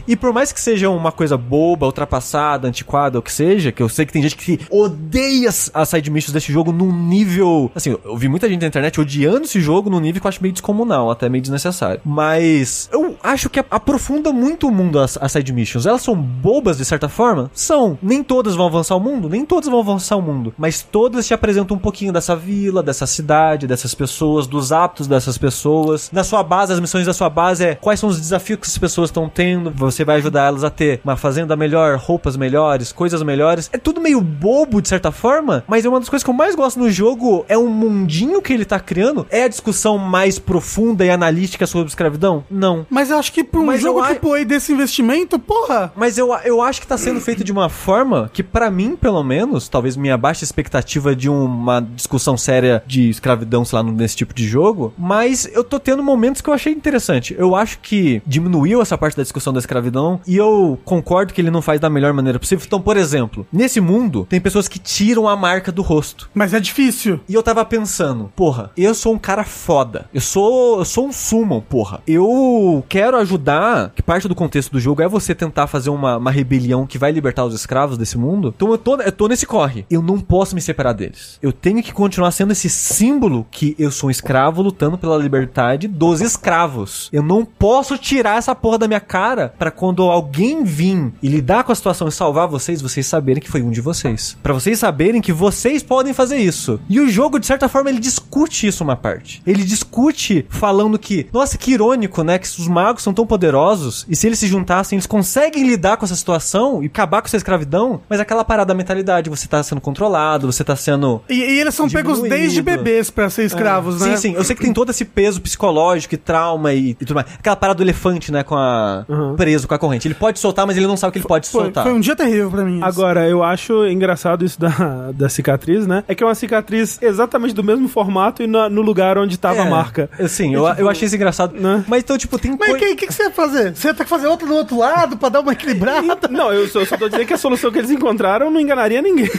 E por mais que seja uma coisa boba, ultrapassada, antiquada, ou que seja, que eu sei que tem gente que odeia as side missions desse jogo num nível. Assim, eu vi muita gente na internet odiando esse jogo num nível que eu acho meio descomunal, até meio desnecessário. Mas eu acho que aprofunda muito o mundo as, as side missions. Elas são bobas de certa forma? São. Nem todas vão avançar o mundo, nem todas vão avançar o mundo. Mas todas te apresentam um pouquinho dessa vila, dessa cidade, dessas pessoas, dos hábitos dessas pessoas. Na sua base, as missões da sua base é quais são os desafios que essas pessoas estão tendo. Você vai ajudar elas a ter uma fazenda melhor, roupas melhores, coisas melhores. É tudo meio bobo de certa forma, mas é uma das coisas que eu mais gosto no jogo é o mundinho que ele tá criando. É a discussão mais profunda e analítica sobre escravidão? Não. Mas eu acho que pra um Mas jogo eu a- tipo aí desse investimento, porra. Mas eu, eu acho que tá sendo feito de uma forma que, pra mim, pelo menos, talvez minha baixa expectativa de uma discussão séria de escravidão, sei lá, nesse tipo de jogo, mas eu tô tendo momentos que eu achei interessante. Eu acho que diminuiu essa parte da discussão da escravidão e eu concordo que ele não faz da melhor maneira possível. Então, por exemplo, nesse mundo, tem pessoas que tiram a marca do rosto. Mas é difícil. E eu tava pensando, porra, eu sou um cara foda. Eu sou, eu sou um summon, porra. Eu quero ajudar, que parte do contexto do jogo é você tentar fazer uma, uma rebelião que vai libertar os escravos desse mundo. Então eu tô, eu tô nesse corre. Eu não posso me separar deles. Eu tenho que continuar sendo esse símbolo que eu sou um escravo lutando pela liberdade dos escravos. Eu não posso tirar essa porra da minha cara pra quando alguém vir e lidar com a situação e salvar vocês, vocês saberem que foi um de vocês. Pra vocês saberem que vocês podem fazer isso. E o jogo, de certa forma, ele discute isso uma parte. Ele discute falando que, nossa, que irônico, né? Que os magos são tão poderosos e se eles se juntassem, eles conseguem lidar com essa situação e acabar com essa escravidão, mas aquela parada da mentalidade, você tá sendo controlado, você tá sendo E, e eles são pegos Diminuído. desde bebês pra ser escravos, né? Sim, sim. Eu sei que tem todo esse peso psicológico e trauma e, e tudo mais. Aquela parada do elefante, né? Com a. preso com a corrente. Ele pode soltar, mas ele não sabe que ele pode Foi, soltar. foi um dia terrível pra mim. isso. Agora, eu acho engraçado isso da, da cicatriz, né? É que é uma cicatriz exatamente do mesmo formato e na- no lugar onde tava a marca. É, Sim, É eu, tipo, eu achei isso engraçado. Né? Mas então, tipo, tem Mas o coi- que, que, que você ia fazer? Você ia ter que fazer outra do outro lado pra dar uma equilibrada? Não, eu só, eu só tô dizendo que a solução que eles encontraram não enganaria ninguém.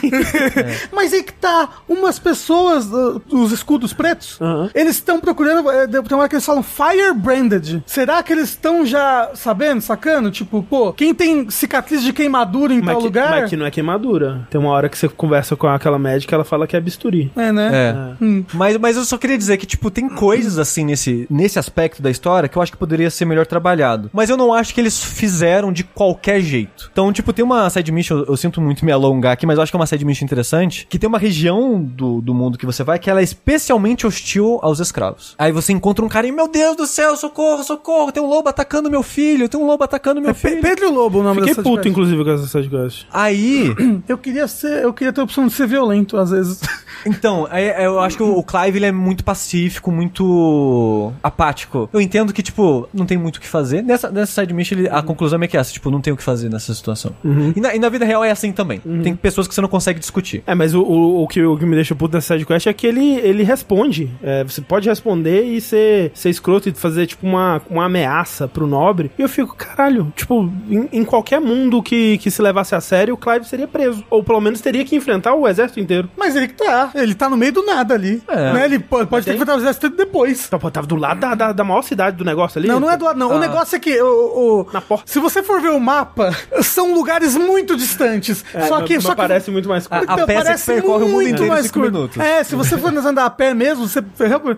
Mas aí que tá, umas pessoas, uh, os escudos pretos, Aham. eles estão procurando, eh, tem uma hora que eles falam Firebranded. Será que eles estão já sabendo, sacando? Tipo, pô, quem tem cicatriz de queimadura em tal mas, que, lugar... mas que não é queimadura. Tem uma hora que você conversa com aquela médica, ela fala que é bisturi. É, né? É. Hum. Mas, mas eu só queria dizer que, tipo, tem coisas assim nesse, nesse aspecto da história que eu acho que poderia ser melhor trabalhado. Mas eu não acho que eles fizeram de qualquer jeito. Então, tipo, tem uma side mission, eu, eu sinto muito me alongar aqui, mas eu acho que é uma side mission interessante, que tem uma região do, do mundo que você vai que ela é especialmente hostil aos escravos. Aí você encontra um cara e, meu Deus do céu, socorro, socorro, tem um lobo atacando meu filho, tem um lobo atacando meu É filho. Pedro e o Lobo o nome Fiquei puto, quest. inclusive, com essa side quest. Aí, Eu queria ser, eu queria ter a opção de ser violento às vezes. Então, é- é- eu acho que o o Clive ele é muito pacífico, muito apático. Eu entendo que, tipo, não tem muito o que fazer. Nessa, nessa side mission, ele- a conclusão é que é essa, tipo, não tem o que fazer nessa situação. E, na, e na vida real é assim também. Tem pessoas que você não consegue discutir. É, mas o, o, o que, o que me deixa puto nessa sidequest é que ele, ele responde. É, você pode responder e ser, ser escroto e fazer, tipo, uma, uma ameaça pro nobre. E eu fico, caralho, tipo, em, em qualquer mundo que, que se levasse a sério, o Clive seria preso. Ou pelo menos teria que enfrentar o exército inteiro. Mas ele que tá, ele tá no meio do nada ali. É. Né? Ele pode, pode ter que enfrentar o exército depois. Então, tava do lado da, da, da maior cidade do negócio ali. Não, não é do lado, não. O negócio é que o, o- Na porta. se você for ver o mapa, são lugares muito distantes. É, só que mas só que parece muito mais curto. A- a peça que percorre o mundo inteiro em cinco curto. minutos. É, se você for andar a pé mesmo, você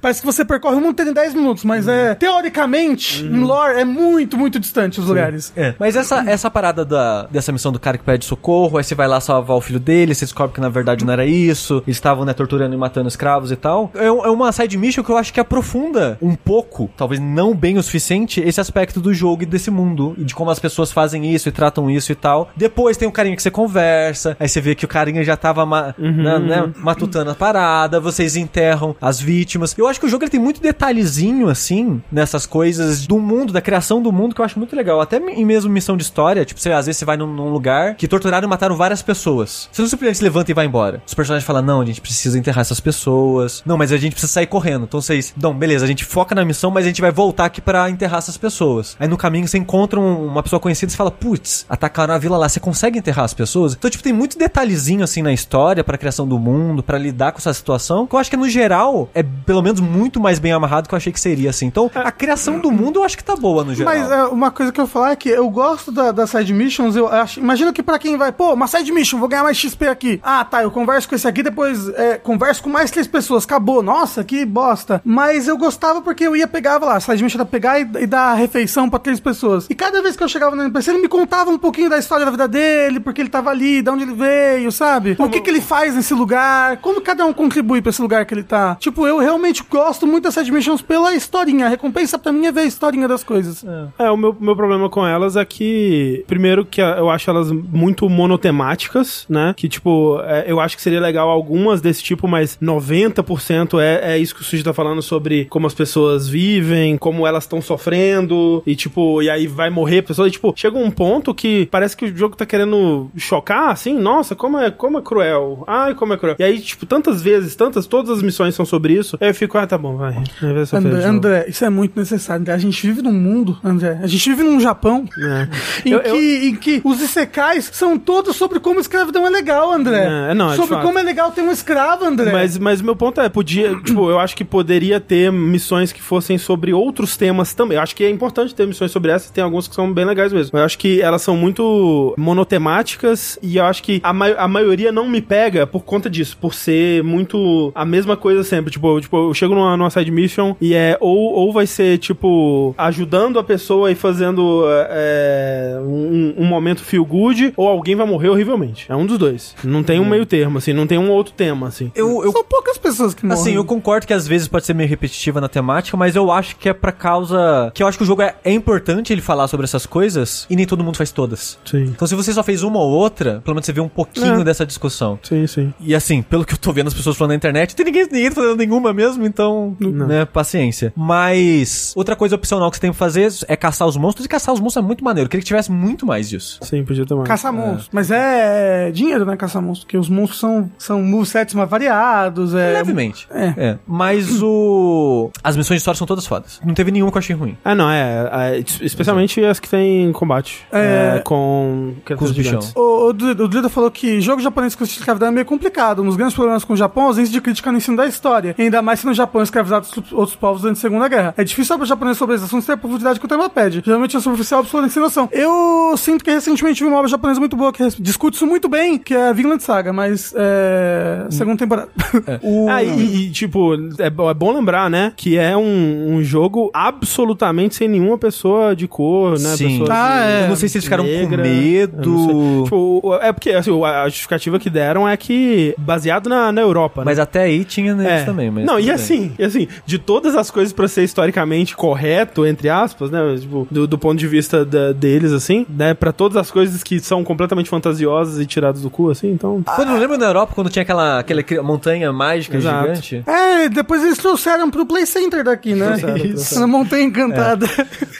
parece que você percorre o mundo inteiro em 10 minutos, mas é teoricamente, em lore, é muito, muito distante os lugares. É. Mas essa, essa parada da, dessa missão do cara que pede socorro, aí você vai lá salvar o filho dele, você descobre que na verdade não era isso, eles estavam, né, torturando e matando escravos e tal. É, é uma side mission que eu acho que aprofunda um pouco, talvez não bem o suficiente, esse aspecto do jogo e desse mundo, e de como as pessoas fazem isso e tratam isso e tal. Depois tem o carinha que você conversa, aí você vê que o carinha já tava ma- né, né, matutando a parada, vocês enterram as vítimas. Eu acho que o jogo ele tem muito detalhezinho, assim, nessas coisas do mundo, da criação do mundo, que eu acho muito legal. Até em mesmo missão de história, tipo, você, às vezes você vai num, num lugar que torturaram e mataram várias pessoas. Você não simplesmente se levanta e vai embora. Os personagens falam, não, a gente precisa enterrar essas pessoas. Não, mas a gente precisa sair correndo. Então vocês, não, beleza, a gente foca na missão, mas a gente vai voltar aqui pra enterrar essas pessoas. Aí no caminho você encontra um- uma pessoa conhecida e fala, putz, atacaram a vila lá, você consegue enterrar as pessoas? Então, tipo, tem muito detalhezinho assim na história pra criação do mundo, pra lidar com essa situação, que eu acho que no geral é pelo menos muito mais bem amarrado que eu achei que seria assim. Então, a criação do mundo eu acho que tá boa no geral. Mas é, uma coisa que eu vou falar é que eu gosto da, das side missions. Eu acho, imagina que pra quem vai, pô, uma side mission, vou ganhar mais XP aqui. Ah, tá, eu converso com esse aqui, depois é, converso com mais três pessoas. Acabou. Nossa, que bosta. Mas eu gostava porque eu ia pegava lá, side mission era pegar e, e dar refeição pra três pessoas. E cada vez que eu chegava no NPC, ele me contava um pouquinho da história da vida dele, porque ele tava ali, de onde ele veio, sabe? O que que ele faz nesse lugar, como cada um contribui pra esse lugar que ele tá. Tipo, eu realmente gosto muito das side missions pela historinha. A recompensa pra mim é ver a historinha das coisas. É, o meu, meu problema com elas é que, primeiro, que eu acho elas muito monotemáticas, né? Que, tipo, é, eu acho que seria legal algumas desse tipo, mas 90% é, é isso que o Suji tá falando sobre como as pessoas vivem, como elas estão sofrendo, e, tipo, e aí vai morrer a pessoa. E, tipo, chega um ponto que parece que o jogo tá querendo chocar, assim, nossa, como é, como é cruel. Ai, como é cruel. E aí, tipo, tantas vezes, tantas, todas as missões são sobre isso, aí eu fico, ah, tá bom, vai. André. André, isso é muito necessário. André. A gente vive num mundo, André. A gente vive num Japão É. em, Eu- que, eu- em que os isekais são todos sobre como escravidão é legal, André. É, não, é sobre como é legal ter um escravo, André. Mas, mas meu ponto é, podia, tipo, eu acho que poderia ter missões que fossem sobre outros temas também. Eu acho que é importante ter missões sobre essas, tem algumas que são bem legais mesmo. Eu acho que elas são muito monotemáticas e eu acho que a, mai- a maioria não me pega por conta disso, por ser muito a mesma coisa sempre. Tipo, eu, tipo, eu chego numa, numa side mission e é ou, ou vai ser, tipo, ajudando a pessoa e fazendo é, um, um momento feel good, ou alguém vai morrer horrivelmente. É um dos dois. Não tem um meio termo, assim, não tem um outro tema, assim. eu, eu São poucas pessoas que morrem. Assim, eu concordo que às vezes pode ser meio repetitiva na temática, mas eu acho que é pra causa. Que eu acho que o jogo é, é importante ele falar sobre essas coisas e nem todo mundo faz todas. Sim. Então, se você só fez uma ou outra, pelo menos você vê um pouquinho É. dessa discussão. Sim, sim. E assim, pelo que eu tô vendo as pessoas falando na internet, tem ninguém, ninguém tá fazendo nenhuma mesmo, então, né, paciência. Mas, outra coisa opcional que você tem que fazer é caçar os monstros, e caçar os monstros é muito maneiro. Eu queria que tivesse muito mais disso. Sim, podia ter mais. Caçar monstros. Mas é dinheiro, né? Caçar monstros. Porque os monstros são, são movesets mais variados. É... Levemente. É. Mas o. As missões de história são todas fodas. Não teve nenhuma que eu achei ruim. Ah, não, é. é, especialmente as que tem combate. É. É, com. Com os bichão. O, o, o Drida falou que jogo japonês com escravidão é meio complicado. Um dos grandes problemas com o Japão é a ausência de crítica no ensino da história. E ainda mais se no Japão escravizado outros- outros povos durante a Segunda Guerra. É difícil para o japonês sobre esses assuntos ter a profundidade que o tema pede. Geralmente é superficial, absoluta noção. Eu sinto que recentemente vi uma obra japonesa muito boa que discute isso muito bem, que é Vinland Saga, mas é. Segunda temporada. O... Ah, e, e, tipo, é, é bom lembrar, né? Que é um, um jogo absolutamente sem nenhuma pessoa de cor, né? Sim. Pessoa Ah, de- é. Eu não sei se eles ficaram negra, com medo. Tipo, é porque assim, a justificativa que deram é que baseado na, na Europa, né? Mas até aí tinha neles É. também. Mas não, e bem. assim, e assim, de todas as coisas pra ser historicamente correto, entre aspas, né? Tipo, do, do ponto de vista da- deles, assim, né? Pra todas as coisas que são completamente fantasiosas e tiradas do cu, assim, então. Quando eu lembro na Europa, quando tinha aquela, aquela montanha mágica Exato. gigante. é, depois eles trouxeram pro Play Center daqui, né? Trouxeram, trouxeram. Na Montanha Encantada.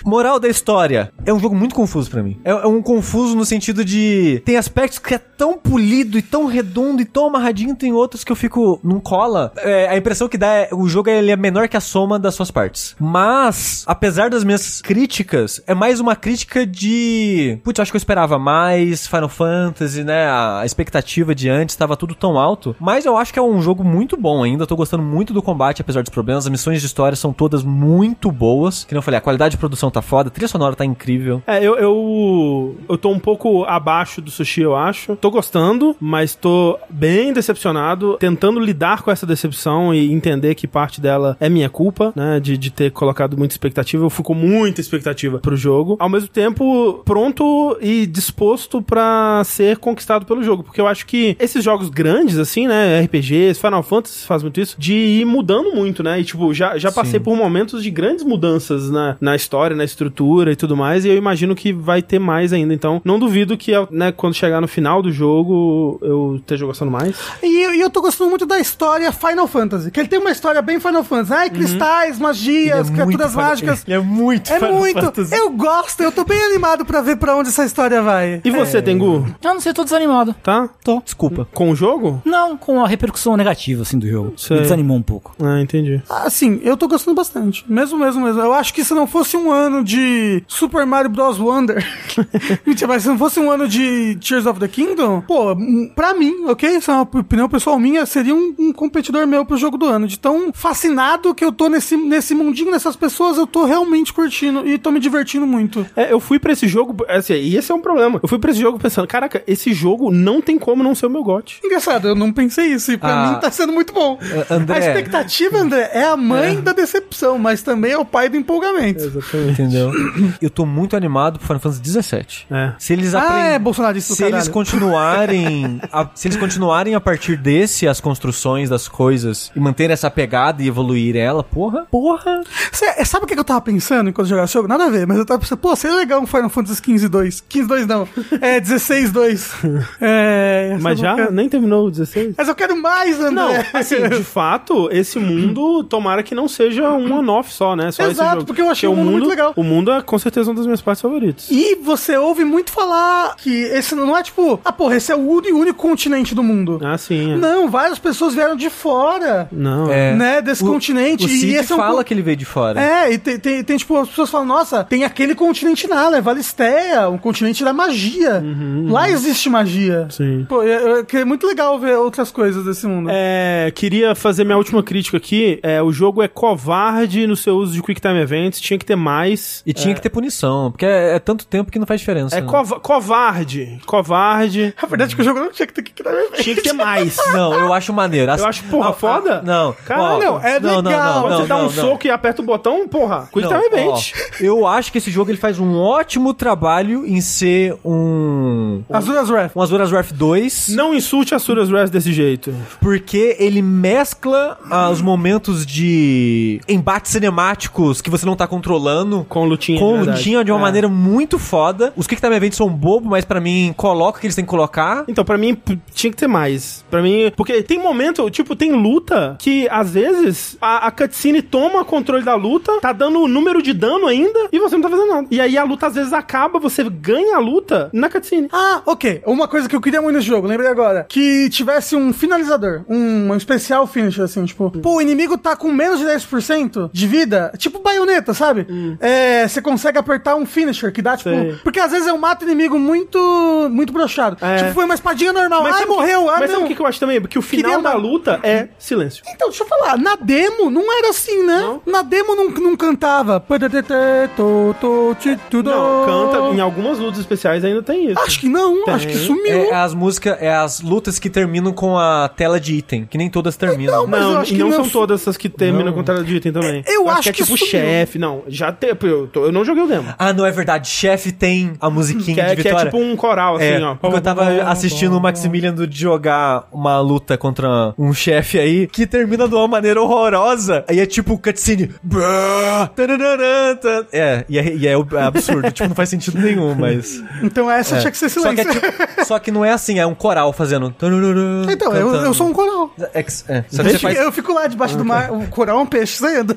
Moral da história. É um jogo muito confuso pra mim. É, é um confuso no sentido de. Tem aspectos que é tão polido e tão redondo e tão amarradinho, tem outros que eu fico. Não cola. É, a impressão que dá é. O jogo ele é menor que a soma das suas partes. Mas, apesar das minhas críticas, é mais uma crítica de. Putz, eu acho que eu esperava mais Final Fantasy, né? A expectativa de antes estava tudo tão alto. Mas eu acho que é um jogo muito bom ainda. Eu tô gostando muito do combate, apesar dos problemas. As missões de história são todas muito boas. Que não falei, a qualidade de produção tá foda, a trilha sonora tá incrível. É, eu, eu, eu tô um pouco abaixo do sushi, eu acho. Tô gostando, mas tô bem decepcionado, tentando lidar com essa decepção e entender que parte dela é minha culpa, né? De, de ter colocado muita expectativa. Eu fui com muita expectativa pro jogo. Ao mesmo tempo, pronto e disposto pra ser conquistado pelo jogo. Porque eu acho que esses jogos grandes, assim, né? RPGs, Final Fantasy faz muito isso, de ir mudando muito, né? E, tipo, já, já passei Sim. por momentos de grandes mudanças na, na história, na estrutura e tudo mais, e eu imagino que vai ter mais ainda. Então, não duvido que, né, quando chegar no final do jogo, eu esteja gostando mais. E, eu- e eu tô gostando muito da história Final Fantasy. Que ele tem uma história bem Final Fantasy. Ai, cristais, magias, criaturas mágicas. Ele é muito É Final muito. Fantasy. Eu gosto, eu tô bem animado pra ver pra onde essa história vai. E você, Tengu? Eu não sei, eu tô desanimado. Tá? Tô. Desculpa. Com o jogo? Não, com a repercussão negativa, assim, do jogo. Sei. Me desanimou um pouco. Ah, entendi. Assim, eu tô gostando bastante. Mesmo, mesmo, mesmo. Eu acho que se não fosse um ano de Super Mario Bros. Wonder, mentira, mas se não fosse um ano de Tears of the Kingdom, pô, hum, pra mim, ok? Isso é uma opinião pessoal minha, seria um, um competidor meu pro jogo do ano. De tão fascinado que eu tô nesse, nesse mundinho, nessas pessoas, eu tô realmente curtindo e tô me divertindo muito. É, eu fui pra esse jogo, assim, e esse é um problema. Eu fui pra esse jogo pensando, caraca, esse jogo não tem como não ser o meu gote. Engraçado, eu não pensei isso, e pra Ah. mim tá sendo muito bom. André. A expectativa, André, é a mãe da decepção, mas também é o pai do empolgamento. Exatamente. Entendeu? Eu tô muito animado pro Final Fantasy XVII. É. Se eles Ah, aprendem. é bolsonarista se eles caralho. continuarem a- se eles continuarem a partir desse as construções das coisas e manterem essa pegada e evoluir ela, porra, porra. Cê- sabe o que eu tava pensando enquanto eu jogava jogo? Nada a ver, mas eu tava pensando, pô, seria legal um Final Fantasy XV 2. 15 2 não, é 16 2. É, Mas já quero- nem terminou o 16? Mas eu quero mais, André. Não, assim, de fato, esse mundo, tomara que não seja um one-off só, né? Só esse Exato, jogo. porque eu achei o mundo muito legal. O mundo é com certeza uma das minhas partes favoritas. E você ouve muito falar que esse não é tipo, ah, porra, esse é o único, único continente do mundo. Ah, sim. É. Não, várias pessoas vieram de fora, Não. É. né, desse O- continente. O Cid e esse é um fala que ele veio de fora. É, e tem, tem, tem, tipo, as pessoas falam, nossa, tem aquele continente lá, né? Valistéia, um continente da magia. Lá existe magia. Uhum, Sim. Pô, é, é, é muito legal ver outras coisas desse mundo. É, queria fazer minha última crítica aqui. É, o jogo é covarde no seu uso de Quick Time Events, tinha que ter mais. E tinha que ter punição, porque é, é tanto tempo que não faz diferença. É né? cova- covarde. Covarde. A verdade é que o jogo não tinha que ter que Tinha que ter mais. Não, eu acho maneiro. As- Eu acho, porra, Ah, foda. Não, Caralho, ó, não, é não, não, legal. não, Quando não, você dá um não, não. soco e aperta o botão, porra, Quick Não, Time Event. ó, eu acho que esse jogo ele faz um ótimo trabalho em ser um. Azuras Wrath. Um Azuras Wrath 2. Não insulte a Suras Rest desse jeito. Porque ele mescla ah, os momentos de embates cinemáticos que você não tá controlando Com lutinha. com verdade. lutinha de uma É. maneira muito foda. Os Quick Time Events são bobo, mas pra mim coloca o que eles têm que colocar. Então, pra mim, tinha que ter mais. Pra mim, porque tem momento, tipo, tem luta que, às vezes, a, a cutscene toma controle da luta, tá dando o número de dano ainda, e você não tá fazendo nada. E aí a luta, às vezes, acaba, você ganha a luta na cutscene. Ah, ok. Uma coisa que eu queria muito nesse jogo, lembrei agora. Que tivesse um finalizador. Um, um especial finisher, assim, tipo. Pô, o inimigo tá com menos de 10% de vida. Tipo baioneta, sabe? É, você consegue apertar um finisher que dá, tipo. Sei. Porque às vezes eu mato inimigo muito. muito broxado. É. Tipo, foi uma espadinha normal. Ai, sabe o que- morreu. Ah, mas sabe não. o que eu acho também? Porque o final Queria da luta é silêncio. Então, deixa eu falar, na demo não era assim, né? Na demo não, não cantava. Não, canta, em algumas lutas especiais ainda tem isso. Acho que não, Tem. acho que sumiu. É as músicas, é as lutas que terminam com a tela de item, que nem todas terminam. Então, mas eu Não, acho e que não não são su- todas essas que terminam com tela de item também. Eu acho que é que tipo chefe. Não, já tem. Eu, tô- eu não joguei o demo. Ah, não é verdade. Chefe tem a musiquinha Que é, de que é vitória. tipo um coral, assim, É, ó. porque eu tava assistindo o Maximilian jogar uma luta contra um chefe aí que termina de uma maneira horrorosa. Aí é tipo cutscene. É, e é, e é absurdo. tipo, não faz sentido nenhum, mas. Então essa é. tinha que ser Só que, é, silêncio. tipo- só que não é assim, é um coral fazendo. Então, eu, eu sou um coral. É, que- é, que você faz. Eu fico lá debaixo do mar, o coral é um peixe saindo.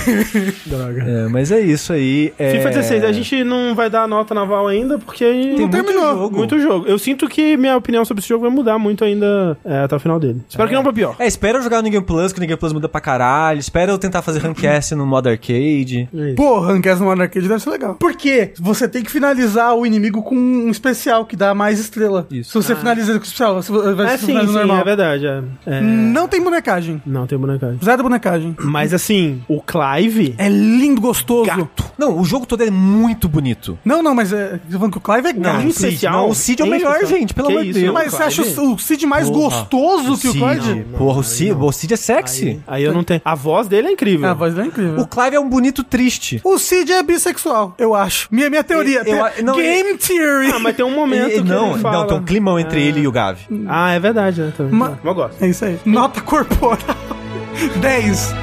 Droga. É, mas é isso aí. É... FIFA 16, a gente não vai dar nota naval ainda, porque Tem não muito terminou. jogo. Muito jogo. Eu sinto que minha opinião sobre esse jogo vai mudar muito ainda é, até o final dele. Espero que não pra pior. É, espera eu jogar no Game Plus, que o Game Plus muda pra caralho. Espera eu tentar fazer Rank S no modo arcade. É isso. Pô, Ranked no Modern Arcade deve ser legal. Porque você tem que finalizar o inimigo com um especial que dá mais estrela. Isso. Se você finaliza ele com especial, você vai É sim, sim, normal. é verdade. É. É, Não tem bonecagem. Não tem bonecagem. Zero bonecagem. Mas assim, o Clive. É lindo, gostoso. Não, o jogo todo é muito bonito. Não, não, mas é. Tô falando que o Clive é gato. em o Cid, especial? não, o Cid é o melhor, especial? gente, pelo amor de isso, Deus. não, Mas você acha Clive? o Cid mais gostoso que o Clyde? Porra, o Cid, o Cid é sexy. Aí eu não tenho. A voz dele é incrível. A voz dele é incrível. O Clive é um bonito triste. O Cid é bissexual, eu acho. Minha, minha teoria. Eu- eu- não, Game Theory. Ah, mas tem um momento que não, ele fala... não, tem um climão entre ele e o Gavi. Ah, é verdade, né? Também. Ma- eu gosto. É isso aí. Nota corporal. 10.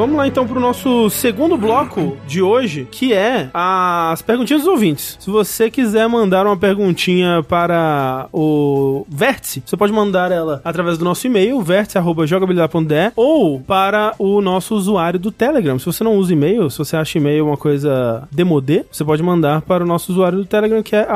Vamos lá então pro nosso segundo bloco de hoje, que é as perguntinhas dos ouvintes. Se você quiser mandar uma perguntinha para o Vértice, você pode mandar ela através do nosso e-mail, vértice.jogabilidade.de ou para o nosso usuário do Telegram. Se você não usa e-mail, se você acha e-mail uma coisa demodê, você pode mandar para o nosso usuário do Telegram, que é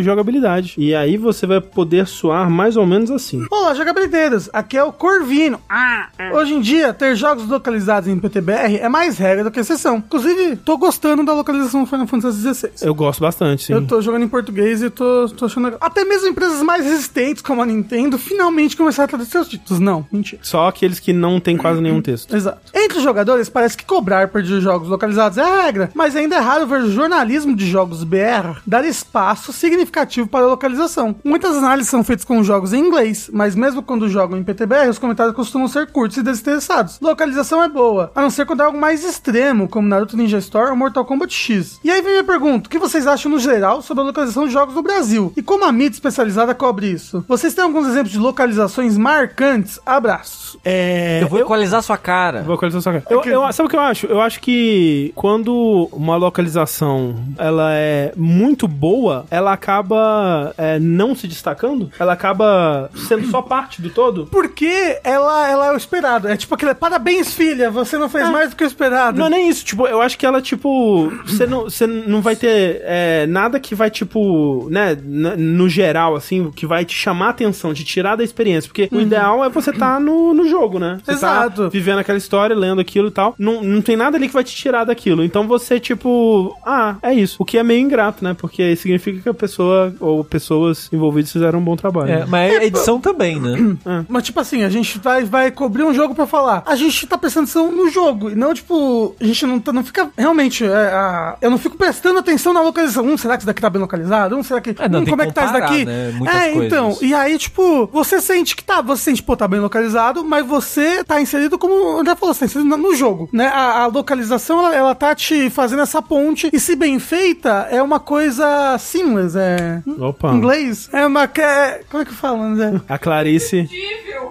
jogabilidade. E aí você vai poder soar mais ou menos assim. Olá, jogabilideiros. Aqui é o Corvino. Ah, hoje em dia, ter jogos localizados em PTBR é mais regra do que exceção. Inclusive, tô gostando da localização do Final Fantasy XVI. Eu gosto bastante, sim. Eu tô jogando em português e tô, tô achando legal. Até mesmo empresas mais resistentes, como a Nintendo, finalmente começaram a traduzir seus títulos. Não, mentira. Só aqueles que não tem quase nenhum texto. Exato. Entre os jogadores, parece que cobrar por jogos localizados é a regra, mas ainda é raro ver o jornalismo de jogos BR dar espaço significativo para a localização. Muitas análises são feitas com jogos em inglês, mas mesmo quando jogam em PTBR, os comentários costumam ser curtos e desinteressados. Localização é boa, a não ser quando é algo mais extremo, como Naruto Ninja Store ou Mortal Kombat X. E aí vem minha pergunta: o que vocês acham no geral sobre a localização de jogos no Brasil? E como a mídia especializada cobre isso? Vocês têm alguns exemplos de localizações marcantes? Abraços. É. Eu vou equalizar sua cara. Vou equalizar sua cara. Eu, eu- sabe o que eu acho? Eu acho que quando uma localização ela é muito boa, ela acaba é, não se destacando. Ela acaba sendo só parte do todo. Porque ela, ela é o esperado. É tipo aquele, parabéns, filha, você não fez mais do que o esperado. Não é nem isso, tipo, eu acho que ela, tipo, você não, você não vai ter é, nada que vai, tipo, né, no geral, assim, que vai te chamar a atenção, te tirar da experiência. Porque o ideal é você estar no, no jogo, né? Você Exato. Tá vivendo aquela história, lendo aquilo e tal. Não, não tem nada ali que vai te tirar daquilo. Então você, tipo, ah, é isso. O que é meio ingrato, né? Porque significa que a pessoa ou pessoas envolvidas fizeram um bom trabalho. É, mas a edição também, né? Mas, tipo assim, a gente vai, vai cobrir um jogo pra falar. A gente tá prestando atenção no jogo. E não, tipo, a gente não, tá- não fica. Realmente, é, a- eu não fico prestando atenção na localização. Hum, será que isso daqui tá bem localizado? Hum, será que. É, não, hum, tem como é que que tá isso comparar, daqui? né, é, coisas. então. E aí, tipo, você sente que tá. Você sente, pô, tá bem localizado, mas você tá inserido como o André falou, você tá inserido no- no jogo. Né? A, a localização, ela, ela tá te fazendo essa ponte. E se bem feita, é uma coisa seamless. É. Opa. Em inglês? É uma. que é- Como é que fala, André? A Clarice.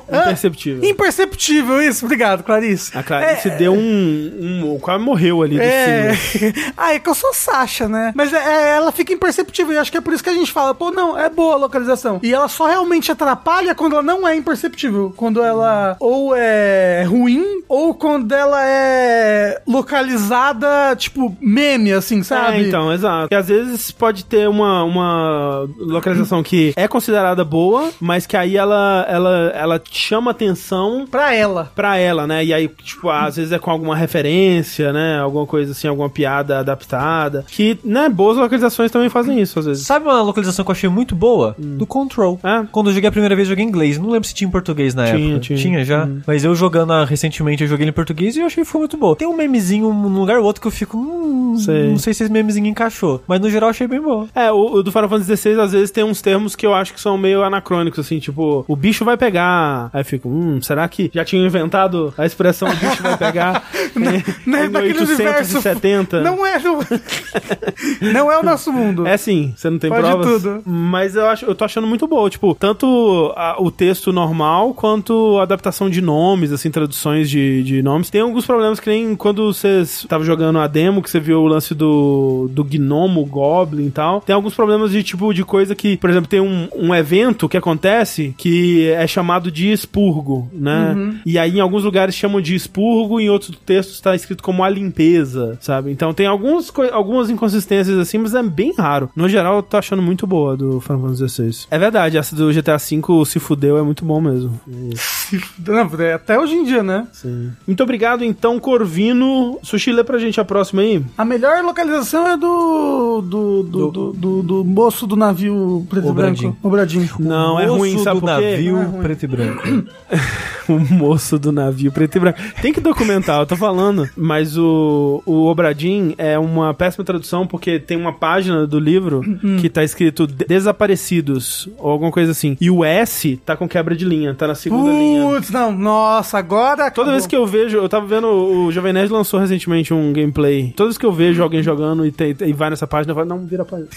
Imperceptível. Imperceptível, isso. Obrigado, Clarice. A Clarice deu um, um. Quase morreu ali É. ah, é que eu sou Sasha, né? Mas é- é, ela fica imperceptível. E acho que é por isso que a gente fala, pô, não, é boa a localização. E ela só realmente atrapalha quando ela não é imperceptível. Quando ela ou é ruim, ou quando ela é localizada, tipo, meme, assim, sabe? É, então, exato. Porque às vezes pode ter uma, uma localização que é considerada boa, mas que aí ela, ela, ela chama atenção Pra ela. pra ela, né? E aí, tipo, às vezes é com alguma referência, né? Alguma coisa assim, alguma piada adaptada. Que, né, boas localizações também fazem isso, às vezes. Sabe uma localização que eu achei muito boa? Do Control. É. Quando eu joguei a primeira vez, eu joguei em inglês. Não lembro se tinha em português na Tinha, época. tinha. já. Mas eu jogando ah, recentemente, eu joguei ele em português e eu achei que foi muito boa. Tem um memezinho num lugar ou outro que eu fico. Hum, Sei. Não sei se esse memezinho encaixou. Mas no geral eu achei bem boa. É, o, o do Final Fantasy XVI às vezes tem uns termos que eu acho que são meio anacrônicos, assim, tipo, o bicho vai pegar. Aí eu fico, hum, será que já tinham inventado a expressão o bicho vai pegar em, Né, em daquele universo. 870? Não é, no... não é o nosso mundo. É sim, você não tem Pode provas. tudo. Mas eu acho, eu tô achando muito boa, tipo, tanto a- o texto normal quanto a adaptação de nomes, assim, traduções de, de nomes. Tem alguns problemas que nem quando você tava jogando a demo, que você viu o lance do, do gnomo, goblin e tal. Tem alguns problemas de tipo de coisa que, por exemplo, tem um, um evento que acontece que é chamado de expurgo, né? E aí em alguns lugares chamam de expurgo, em outros textos está escrito como a limpeza, sabe? Então tem alguns, algumas inconsistências assim, mas é bem raro. No geral, eu tô achando muito boa do Final Fantasy XVI. É verdade, essa do GTA V se fudeu é muito bom mesmo. Não, é até hoje em dia, né? Sim. Muito obrigado, então, Corvino. Sushi, lê pra gente a próxima aí. A melhor localização é do. do. do, do, do- do moço do navio preto e branco. O Bradinho. Não, é ruim, sabe do por quê? navio é preto e branco. o moço do navio preto e branco. Tem que documentar, eu tô falando. Mas o, o Obradim é uma péssima tradução porque tem uma página do livro que tá escrito de- Desaparecidos ou alguma coisa assim. E o S tá com quebra de linha, tá na segunda linha. Putz, não, nossa, agora. Toda vez que eu vejo, eu tava vendo, o Jovem Nerd lançou recentemente um gameplay. Toda vez que eu vejo alguém jogando e, tem- e vai nessa página, eu falo, não, vira a página.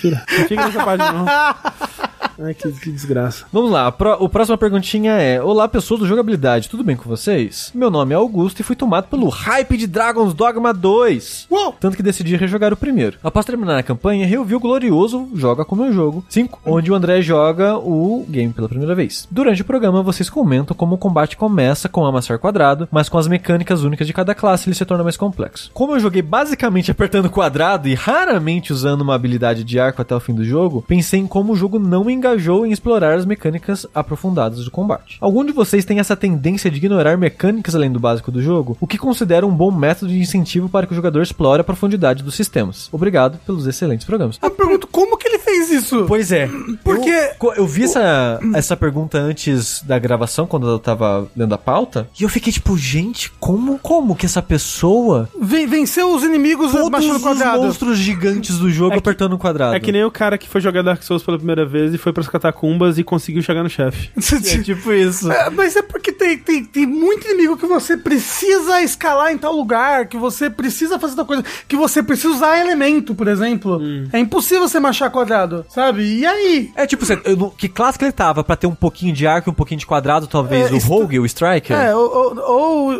Tira. Não fica nessa página, não. Ai, que, que desgraça. Vamos lá, a pró- o próxima perguntinha é: Olá, pessoas do jogabilidade, tudo bem com vocês? Meu nome é Augusto e fui tomado pelo hype de Dragon's Dogma 2. Uou! Tanto que decidi rejogar o primeiro. Após terminar a campanha, reouvi o glorioso Joga com meu jogo 5, onde o André joga o game pela primeira vez. Durante o programa, vocês comentam como o combate começa com amassar quadrado, mas com as mecânicas únicas de cada classe ele se torna mais complexo. Como eu joguei basicamente apertando quadrado e raramente usando uma habilidade de arco até o fim do jogo, pensei em como o jogo não me engajou em explorar as mecânicas aprofundadas do combate. Algum de vocês tem essa tendência de ignorar mecânicas além do básico do jogo? O que considera um bom método de incentivo para que o jogador explore a profundidade dos sistemas? Obrigado pelos excelentes programas. Eu pergunto, como que ele fez isso? Pois é. Porque- Eu, eu vi essa, essa pergunta antes da gravação, quando eu tava lendo a pauta, e eu fiquei tipo, gente, como, como que essa pessoa. Ven- venceu os inimigos Todos os quadrado. monstros gigantes do jogo É que- apertando o quadrado. É que nem o cara que foi jogar Dark Souls pela primeira vez e foi pras catacumbas e conseguiu chegar no chefe. É tipo isso. É, mas é porque tem, tem, tem muito inimigo que você precisa escalar em tal lugar, que você precisa fazer tal coisa, que você precisa usar elemento, por exemplo. É impossível você machar quadrado, sabe? E aí? É tipo, você, que classe que ele tava? Pra ter um pouquinho de arco e um pouquinho de quadrado, talvez É, o Rogue, o Striker? É, ou, ou-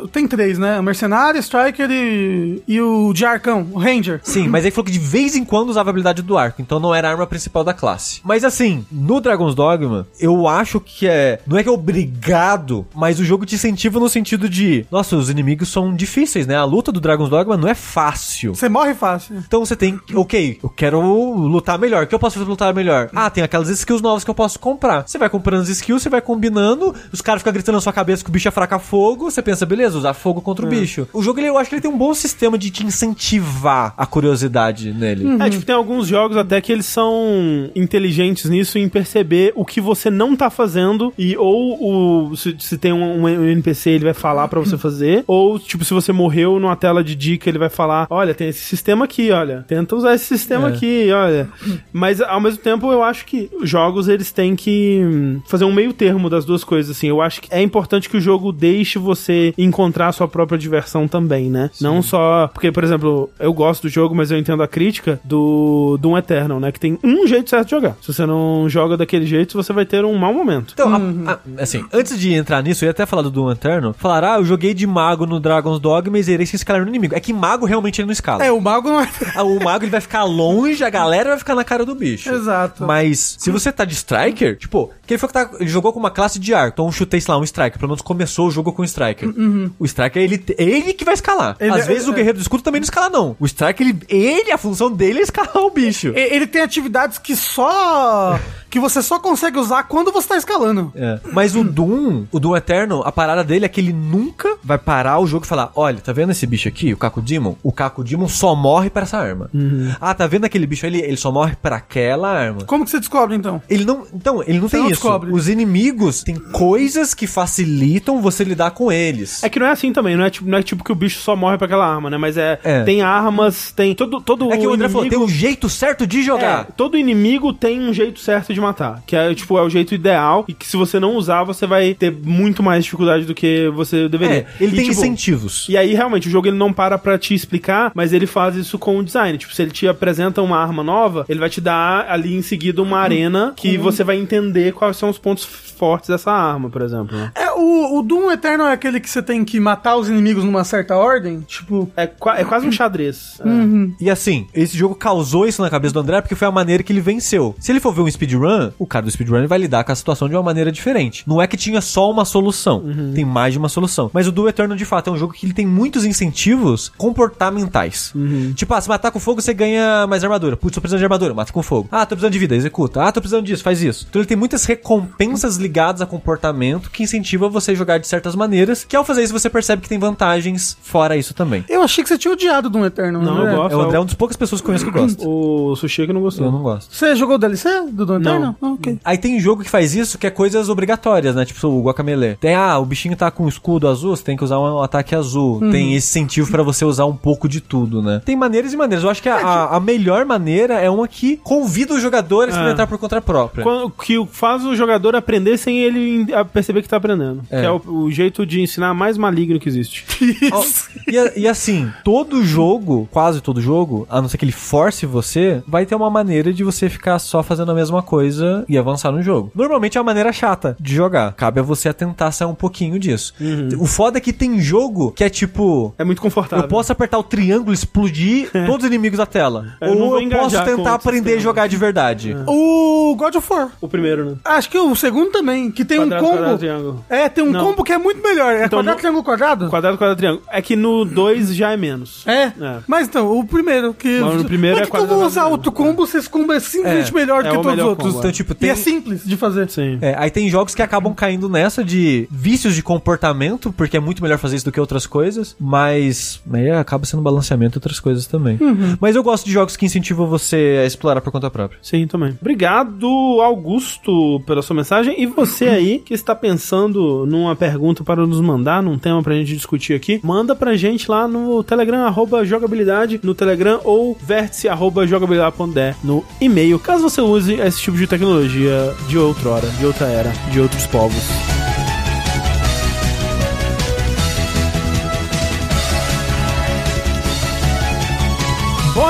ou- tem três, né? O Mercenário, Striker e, e o de arcão, o Ranger. Sim, mas aí falou que de vez em quando usava a habilidade do arco, então não era a arma principal da classe. Mas assim, no Dragon's Dogma, eu acho que é. Não é que é obrigado, mas o jogo te incentiva no sentido de. Nossa, os inimigos são difíceis, né? A luta do Dragon's Dogma não é fácil. Você morre fácil. Então você tem. Ok, eu quero lutar melhor. O que eu posso fazer pra lutar melhor? Ah, tem aquelas skills novas que eu posso comprar. Você vai comprando as skills, você vai combinando, os caras ficam gritando na sua cabeça que o bicho é fraca fogo. Você pensa, beleza, usar fogo contra o bicho. O jogo, ele, eu acho que ele tem um bom sistema de te incentivar a curiosidade nele. É, tipo, tem alguns jogos até que eles são inteligentes nisso em perceber o que você não tá fazendo e ou o, se, se tem um, um NPC ele vai falar pra você fazer, ou tipo, se você morreu numa tela de dica ele vai falar, olha, tem esse sistema aqui, olha, tenta usar esse sistema É. aqui, olha. Mas ao mesmo tempo eu acho que os jogos eles têm que hum, fazer um meio termo das duas coisas, assim. Eu acho que é importante que o jogo deixe você encontrar a sua própria diversão também, né? Não só. Porque, por exemplo, eu gosto do jogo, mas eu entendo a crítica do Doom Eternal, né? Que tem um jeito certo de jogar. Se você não joga daquele jeito, você vai ter um mau momento. Então, a- a- assim, antes de entrar nisso, eu ia até falar do Doom Eterno. Falar, ah, eu joguei de mago no Dragon's Dogma e zerei sem escalar no inimigo. É que mago realmente ele não escala. É, o mago não é. Ah, O mago ele vai ficar longe, a galera vai ficar na cara do bicho. Exato. Mas se você tá de striker, tipo, que ele, foi que tá, ele jogou com uma classe de arco, então eu chutei, sei lá, um striker. Pelo menos começou o jogo com striker. O striker, ele, ele que vai escalar. Ele- Às vezes é- o guerreiro do escudo também não escala, não. O striker, ele, ele, a função dele é escalar o bicho. Ele tem atividades que só. Que você só consegue usar quando você tá escalando. É. Mas o Doom, o Doom Eterno, a parada dele é que ele nunca vai parar o jogo e falar: olha, tá vendo esse bicho aqui, o Caco Demon? O Caco Demon só morre pra essa arma. Ah, tá vendo aquele bicho ali? Ele só morre pra aquela arma. Como que você descobre então? Ele não. Então, ele não Você tem não isso. descobre. Os inimigos têm coisas que facilitam você lidar com eles. É que não é assim também, não é tipo, não é tipo que o bicho só morre pra aquela arma, né? Mas é, É. tem armas, tem todo todo É que o André falou, tem inimigo- um jeito certo de jogar. É, todo inimigo tem um jeito certo de matar, que é tipo é o jeito ideal e que se você não usar você vai ter muito mais dificuldade do que você deveria. É, ele E, tem tipo, incentivos. E aí realmente o jogo ele não para pra te explicar, mas ele faz isso com o design. Tipo, se ele te apresenta uma arma nova, ele vai te dar ali em seguida uma arena que você vai entender quais são os pontos fortes dessa arma, por exemplo. né? É, o, o Doom Eternal é aquele que você tem que matar os inimigos numa certa ordem? Tipo. É, é quase um xadrez. É. E assim, esse jogo causou isso na cabeça do André porque foi a maneira que ele venceu. Se ele for ver um speedrun, o cara do speedrun vai lidar com a situação de uma maneira diferente. Não é que tinha só uma solução, tem mais de uma solução. Mas o Duo Eterno, de fato, é um jogo que ele tem muitos incentivos comportamentais. Tipo, ah, se matar com fogo, você ganha mais armadura. Putz, tô precisando de armadura, mata com fogo. Ah, tô precisando de vida, executa. Ah, tô precisando disso, faz isso. Então ele tem muitas recompensas ligadas a comportamento que incentiva você a jogar de certas maneiras, que ao fazer isso você percebe que tem vantagens fora isso também. Eu achei que você tinha odiado Doom Eternal. Não, né? eu gosto. É o André é uma das poucas pessoas que eu conheço que gosta. O Sushi que não gostou. Eu não gosto. Você jogou o DLC do Doom Não. Ah, ok. Aí tem jogo que faz isso, que é coisas obrigatórias, né? Tipo o Guacamele. Tem, ah, o bichinho tá com escudo azul, você tem que usar um ataque azul. Tem esse incentivo pra você usar um pouco de tudo, né? Tem maneiras e maneiras. Eu acho que a, a- a melhor maneira é uma que convida o jogador a experimentar por conta própria. Quando- que faz o jogador aprender sem ele perceber que tá aprendendo. É. Que é o, o jeito de ensinar mais maligno que existe. Ó, e, e assim, todo jogo, quase todo jogo, a não ser que ele force você, vai ter uma maneira de você ficar só fazendo a mesma coisa coisa e avançar no jogo. Normalmente é uma maneira chata de jogar. Cabe a você atentar sair um pouquinho disso. O foda é que tem jogo que é tipo. É muito confortável. Eu posso apertar o triângulo, explodir todos os inimigos da tela. É, eu Ou vou eu posso tentar aprender a jogar de verdade. O God of War. O primeiro, né? Acho que o segundo também, que tem Quadrado, um combo. quadrado, triângulo. É, tem um Não. combo que é muito melhor. É Então, quadrado, no- triângulo, quadrado? Quadrado, quadrado, triângulo. É que no 2 já é menos. É. É. Mas então, o primeiro que. Mas no primeiro Mas é que eu vou usar outro combo se esse combo é simplesmente É, melhor é que todos os outros. Combo, Então, tipo, E tem. é simples de fazer. Sim. É, aí tem jogos que acabam caindo nessa de vícios de comportamento, porque é muito melhor fazer isso do que outras coisas, mas aí acaba sendo balanceamento e outras coisas também. Mas eu gosto de jogos que incentivam você a explorar por conta própria. Sim, também. Obrigado, Augusto, pela sua mensagem. E você aí que está pensando numa pergunta para nos mandar, num tema pra gente discutir aqui, manda pra gente lá no Telegram, arroba jogabilidade, no Telegram ou vértice, arroba jogabilidade.de no e-mail, caso você use esse tipo de tecnologia de outrora, de outra era, de outros povos.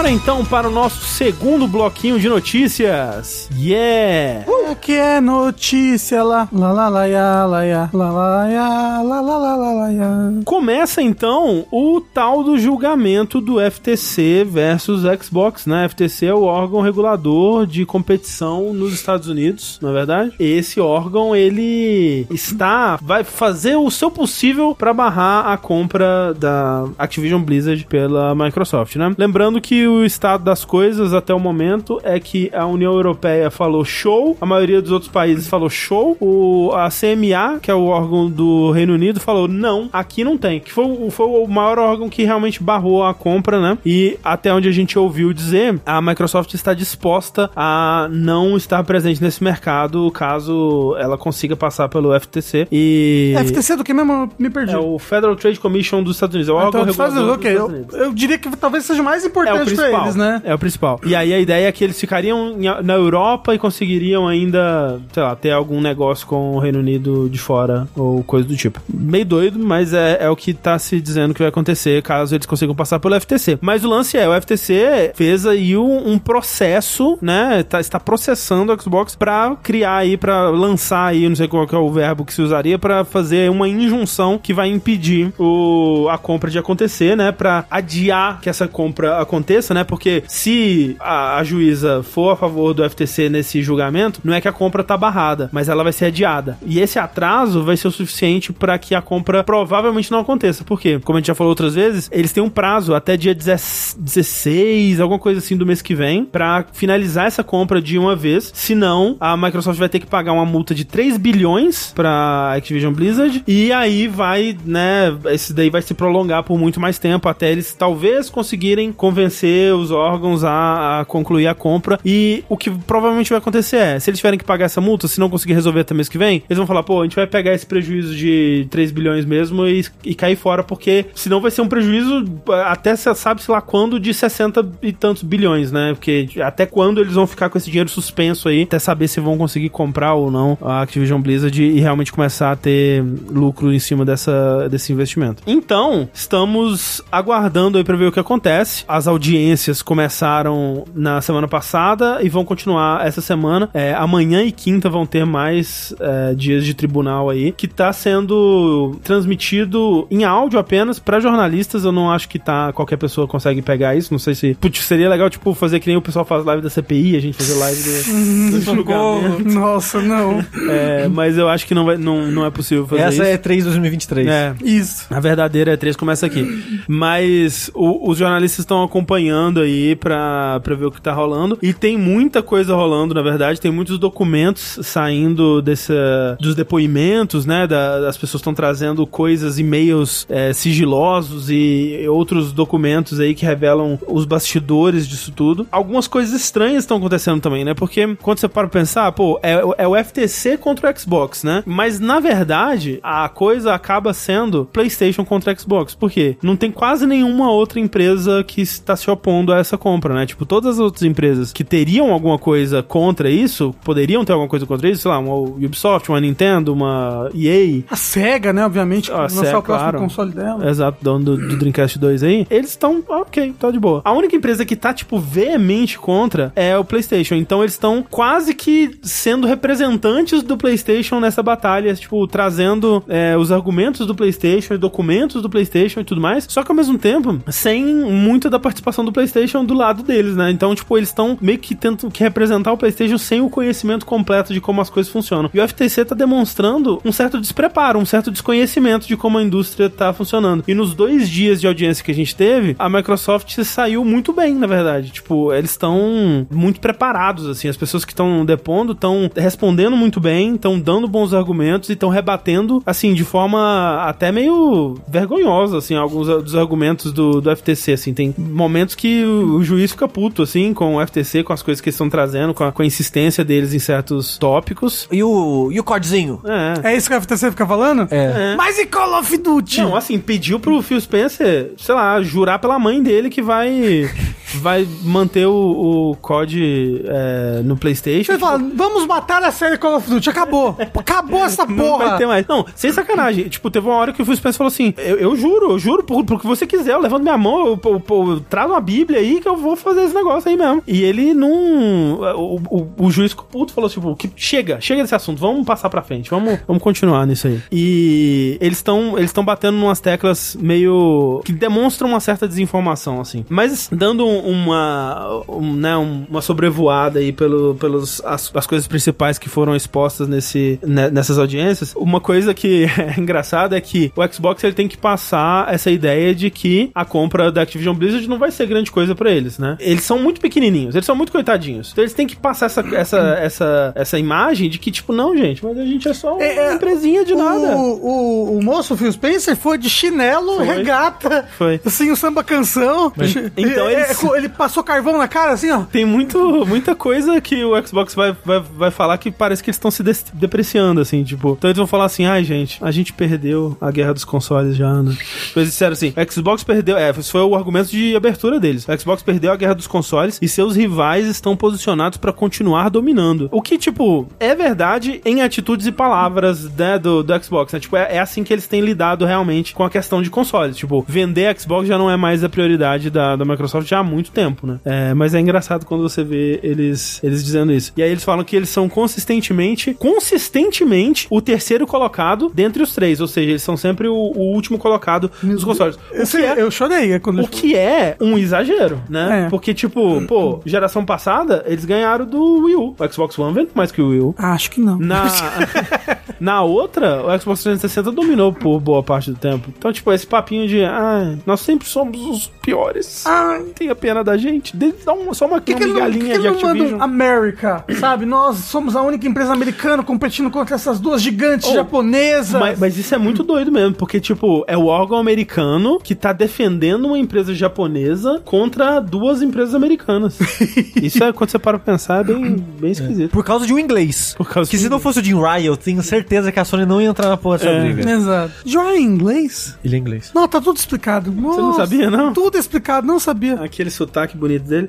Bora então para o nosso segundo bloquinho de notícias. Yeah! O que é notícia lá? Lá, lá, lá, ya, lá, ya, lá, lá, ya, lá, lá, lá, lá, lá, ya. Começa então o tal do julgamento do FTC versus Xbox, né? FTC é o órgão regulador de competição nos Estados Unidos, não é verdade? Esse órgão ele está vai fazer o seu possível para barrar a compra da Activision Blizzard pela Microsoft, né? Lembrando que o estado das coisas até o momento é que a União Europeia falou show, a maioria dos outros países falou show, o, a CMA, que é o órgão do Reino Unido, falou não, aqui não tem. Que foi, o- foi o maior órgão que realmente barrou a compra, né? E até onde a gente ouviu dizer, a Microsoft está disposta a não estar presente nesse mercado caso ela consiga passar pelo FTC. E. FTC do que mesmo? Me perdi. É o Federal Trade Commission dos Estados Unidos. É o Ah, órgão então, faz- regulador ok, dos eu, Unidos. eu diria que talvez seja mais É importante pra principal. eles, né? É o principal. E aí a ideia é que eles ficariam na Europa e conseguiriam ainda, sei lá, ter algum negócio com o Reino Unido de fora ou coisa do tipo. Meio doido, mas é, é o que tá se dizendo que vai acontecer caso eles consigam passar pelo FTC. Mas o lance é, o FTC fez aí um, um processo, né? Tá, está processando o Xbox pra criar aí, pra lançar aí, não sei qual que é o verbo que se usaria, pra fazer uma injunção que vai impedir o, a compra de acontecer, né? Pra adiar que essa compra aconteça, né? Porque se a, a juíza for a favor do FTC nesse julgamento, não é que a compra tá barrada, mas ela vai ser adiada. E esse atraso vai ser o suficiente pra que a compra provavelmente não aconteça. Por quê? Como a gente já falou outras vezes, eles têm um prazo até dia 10 16, alguma coisa assim do mês que vem, pra finalizar essa compra de uma vez. Senão, a Microsoft vai ter que pagar uma multa de 3 bilhões pra Activision Blizzard. E aí vai, né? Esse daí vai se prolongar por muito mais tempo até eles talvez conseguirem convencer os órgãos a, a concluir a compra. E o que provavelmente vai acontecer é, se eles tiverem que pagar essa multa, se não conseguir resolver até mês que vem, eles vão falar, pô, a gente vai pegar esse prejuízo de 3 bilhões mesmo e, e cair fora, porque senão vai ser um prejuízo até sabe-se lá quando de 60 e tantos bilhões, né? Porque até quando eles vão ficar com esse dinheiro suspenso aí, até saber se vão conseguir comprar ou não a Activision Blizzard e realmente começar a ter lucro em cima dessa, desse investimento. Então, estamos aguardando aí pra ver o que acontece. As audiências começaram na semana passada e vão continuar essa semana. É, amanhã e quinta vão ter mais é, dias de tribunal aí, que tá sendo transmitido em áudio apenas pra jornalistas. Eu não acho que tá qualquer pessoa consegue pegar isso. Não sei se. Putz, seria legal, tipo, fazer que nem o pessoal faz live da CPI, a gente fazer live do, do. Nossa, não. É, mas eu acho que não, vai, não, não é possível fazer Essa isso. é 3 2023. É, Isso. a verdadeira E3 começa aqui. Mas o- os jornalistas estão acompanhando aí pra, pra ver o que tá rolando. E tem muita coisa rolando, na verdade. Tem muitos documentos saindo desse, dos depoimentos, né? Da- as pessoas estão trazendo coisas, e-mails é, sigilosos e outros documentos aí que revelam os bastidores disso tudo. Algumas coisas estranhas estão acontecendo também, né? Porque quando você para pensar, pô, é, é o FTC contra o Xbox, né? Mas na verdade, a coisa acaba sendo PlayStation contra Xbox. Por quê? Não tem quase nenhuma outra empresa que está se opondo a essa compra, né? Tipo, todas as outras empresas que teriam alguma coisa contra isso, poderiam ter alguma coisa contra isso, sei lá, uma Ubisoft, uma Nintendo, uma EA. A SEGA, né, obviamente, A lançar SEGA, o próximo claro. console dela. Exato, dono do, do Dreamcast 2 aí. Eles estão, ok, tá de boa. A única empresa que tá, tipo, veemente contra é o PlayStation. Então eles estão quase que sendo representantes do PlayStation nessa batalha, tipo, trazendo é, os argumentos do PlayStation, documentos do PlayStation e tudo mais. Só que ao mesmo tempo, sem muita da participação do PlayStation do lado deles, né? Então, tipo, eles estão meio que tentam que representar o PlayStation sem o conhecimento completo de como as coisas funcionam. E o FTC tá demonstrando um certo despreparo, um certo desconhecimento de como a indústria tá funcionando. E nos dois dias de audiência que a gente teve, a Microsoft saiu muito bem, na verdade. Tipo, eles estão muito preparados, assim. As pessoas que estão depondo estão respondendo muito bem, estão dando bons argumentos e estão rebatendo, assim, de forma até meio vergonhosa, assim, alguns dos argumentos do, do FTC, assim. Tem momentos que o, o juiz fica puto, assim, com o FTC, com as coisas que eles estão trazendo, com a, com a insistência deles em certos tópicos. E o, e o codzinho? É. É isso que a FTC fica falando? É. Mas e Call of Duty? Não, assim, pediu pro Phil Spencer, sei lá, jurar pela mãe dele que vai vai manter o, o COD é, no PlayStation. Ele fala, vamos matar a série Call of Duty. Acabou. Acabou essa Não vai porra. ter mais. Não, sem sacanagem. tipo, teve uma hora que o Phil Spencer falou assim: Eu, eu juro, eu juro, por, por que você quiser, eu levanto minha mão, eu, eu, eu, eu trago uma Bíblia aí que eu vou fazer esse negócio aí mesmo. E ele não. O, o, o juiz ficou puto falou tipo: que, chega, chega desse assunto, vamos passar pra frente, vamos, vamos continuar nisso aí. E eles estão eles estão batendo umas teclas meio. que demonstram uma certa desinformação, assim. Mas dando um- uma. um, né, um- uma sobrevoada aí pelo, pelos as, as coisas principais que foram expostas nesse, ne- nessas audiências, uma coisa que é engraçada é que o Xbox ele tem que passar essa ideia de que a compra da Activision Blizzard não vai ser grande coisa pra eles, né? Eles são muito pequenininhos, eles são muito coitadinhos. Então eles têm que passar essa, essa, essa, essa imagem de que, tipo, não, gente, mas a gente é só uma É, é, empresinha de nada. O, o, o moço, o Phil Spencer, foi de chinelo, Foi. regata, Foi. assim, o samba canção. então É, eles- é, ele passou carvão na cara, assim, ó. Tem muito, muita coisa que o Xbox vai, vai, vai falar que parece que eles estão se des- depreciando, assim, tipo. Então eles vão falar assim, ai, gente, a gente perdeu a guerra dos consoles já, né? Eles disseram assim, o Xbox perdeu, é, esse foi o argumento de abertura deles. O Xbox perdeu a guerra dos consoles e seus rivais estão posicionados pra continuar dominando. O que, tipo, é verdade em atitudes e palavras, né, do, do Xbox, né? Tipo, é, é assim que eles têm lidado realmente com a questão de consoles. Tipo, vender Xbox já não é mais a prioridade da, da Microsoft já há muito tempo, né? É, mas é engraçado quando você vê eles, eles dizendo isso. E aí eles falam que eles são consistentemente, consistentemente, o terceiro colocado dentre os três. Ou seja, eles são sempre o, o último colocado dos consoles. Esse- é Eu chorei quando o que é um exagero, né? É. Porque, tipo, pô, geração passada, eles ganharam do Wii U. O Xbox One vende mais que o Wii U. Ah, acho que não. Na, na outra, o Xbox 360 dominou por boa parte do tempo. Então, tipo, esse papinho de, ah, nós sempre somos os piores. Ah, Tenha pena da gente. Dá uma, só uma, que, uma por que migalhinha que de Activision. um America? Sabe? Nós somos a única empresa americana competindo contra essas duas gigantes Oh, japonesas. Mas, mas isso é muito doido mesmo, porque, tipo, é o órgão americano que tá defendendo uma empresa japonesa contra duas empresas americanas. isso é, quando você para pra pensar, é bem, bem esquisito. Por causa de um inglês. Por causa que se um não fosse o Jim Ryan, eu tenho certeza que a Sony não ia entrar na porra dessa É. briga. Exato. Joia em inglês? Ele é inglês. Não, tá tudo explicado. Você não sabia, não? Tudo explicado, não sabia. Aquele sotaque bonito dele.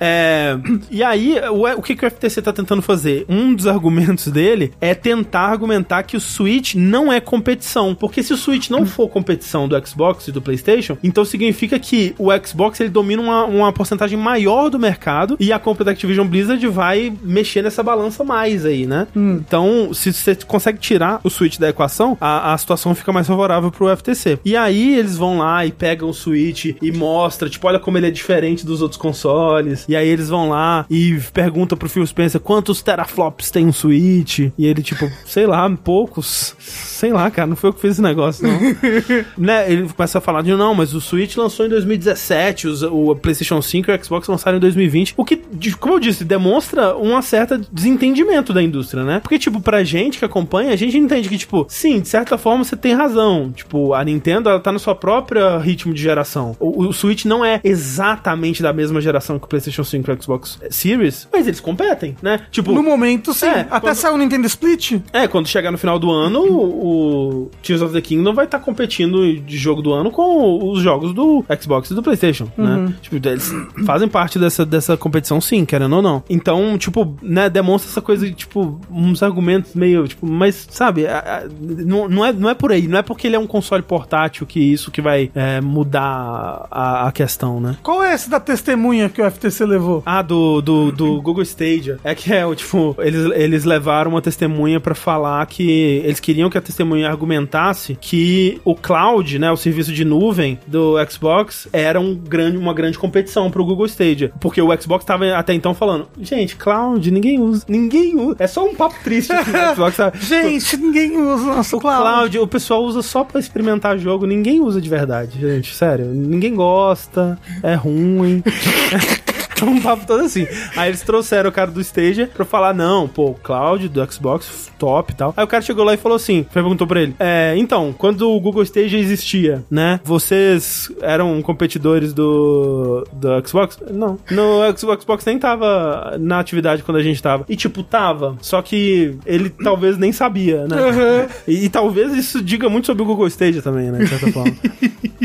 É, e aí, o, o que, que o FTC tá tentando fazer? Um dos argumentos dele é tentar argumentar que o Switch não é competição. Porque se o Switch não for competição do Xbox e do PlayStation, então significa que o Xbox ele domina uma, uma porcentagem maior do mercado e a compra da Activision Blizzard vai mexer nessa balança mais aí, né? Então, se você consegue tirar o Switch da equação, a, a situação fica mais favorável pro FTC. E aí eles vão lá e pegam o Switch e mostra, tipo, olha como ele é diferente dos outros consoles. E aí eles vão lá e perguntam pro Phil Spencer quantos teraflops tem um Switch. E ele, tipo, sei lá, poucos. Sei lá, cara, não foi eu que fiz esse negócio, não. né? Ele começa a falar de não, mas o Switch lançou em 2017, os- o PlayStation 5 e o Xbox lançaram em 2020. O que como eu disse, demonstra um certo desentendimento da indústria, né? Porque, tipo, pra gente que acompanha, a gente entende que, tipo, sim, de certa forma você tem razão. Tipo, a Nintendo, ela tá no seu próprio ritmo de geração. O, o Switch não é exatamente da mesma geração que o PlayStation 5 e o Xbox Series, mas eles competem, né? Tipo, No momento, sim. É, Até quando- saiu o Nintendo Split. é, quando chegar no final do ano, o, o Tears of the Kingdom vai estar competindo de jogo do ano com os jogos do Xbox e do PlayStation, né? Tipo, eles fazem parte dessa, dessa competição, sim, querendo ou não. Então, tipo, né, demonstra essa coisa de, tipo, uns argumentos meio, tipo, mas, sabe, a- a- não, não, é, não é por aí, não é porque ele é um console portátil que isso que vai é, mudar a, a questão, né? Qual é esse da testemunha que o FTC levou? Ah, do, do, do Google Stadia. É que é, o tipo, eles, eles levaram uma testemunha pra falar que eles queriam que a testemunha argumentasse que o cloud, né, o serviço de nuvem do Xbox era um grande, uma grande competição pro Google Stadia. Porque o Xbox tava até então falando, gente, cloud, ninguém usa, ninguém usa. É só um papo triste aqui no Xbox, sabe? Gente, ninguém usa o nosso O cloud. cloud, o pessoal usa só pra experimentar jogo, ninguém usa de verdade, gente, sério. Ninguém gosta, é ruim. Então, um papo todo assim. Aí eles trouxeram o cara do Stadia pra falar: não, pô, o Cloud do Xbox, top e tal. Aí o cara chegou lá e falou assim: perguntou pra ele: é, então, quando o Google Stadia existia, né? Vocês eram competidores do, do Xbox? Não. No X- o Xbox nem tava na atividade quando a gente tava. E tipo, tava. Só que ele talvez nem sabia, né? E, e talvez isso diga muito sobre o Google Stadia também, né? De certa forma.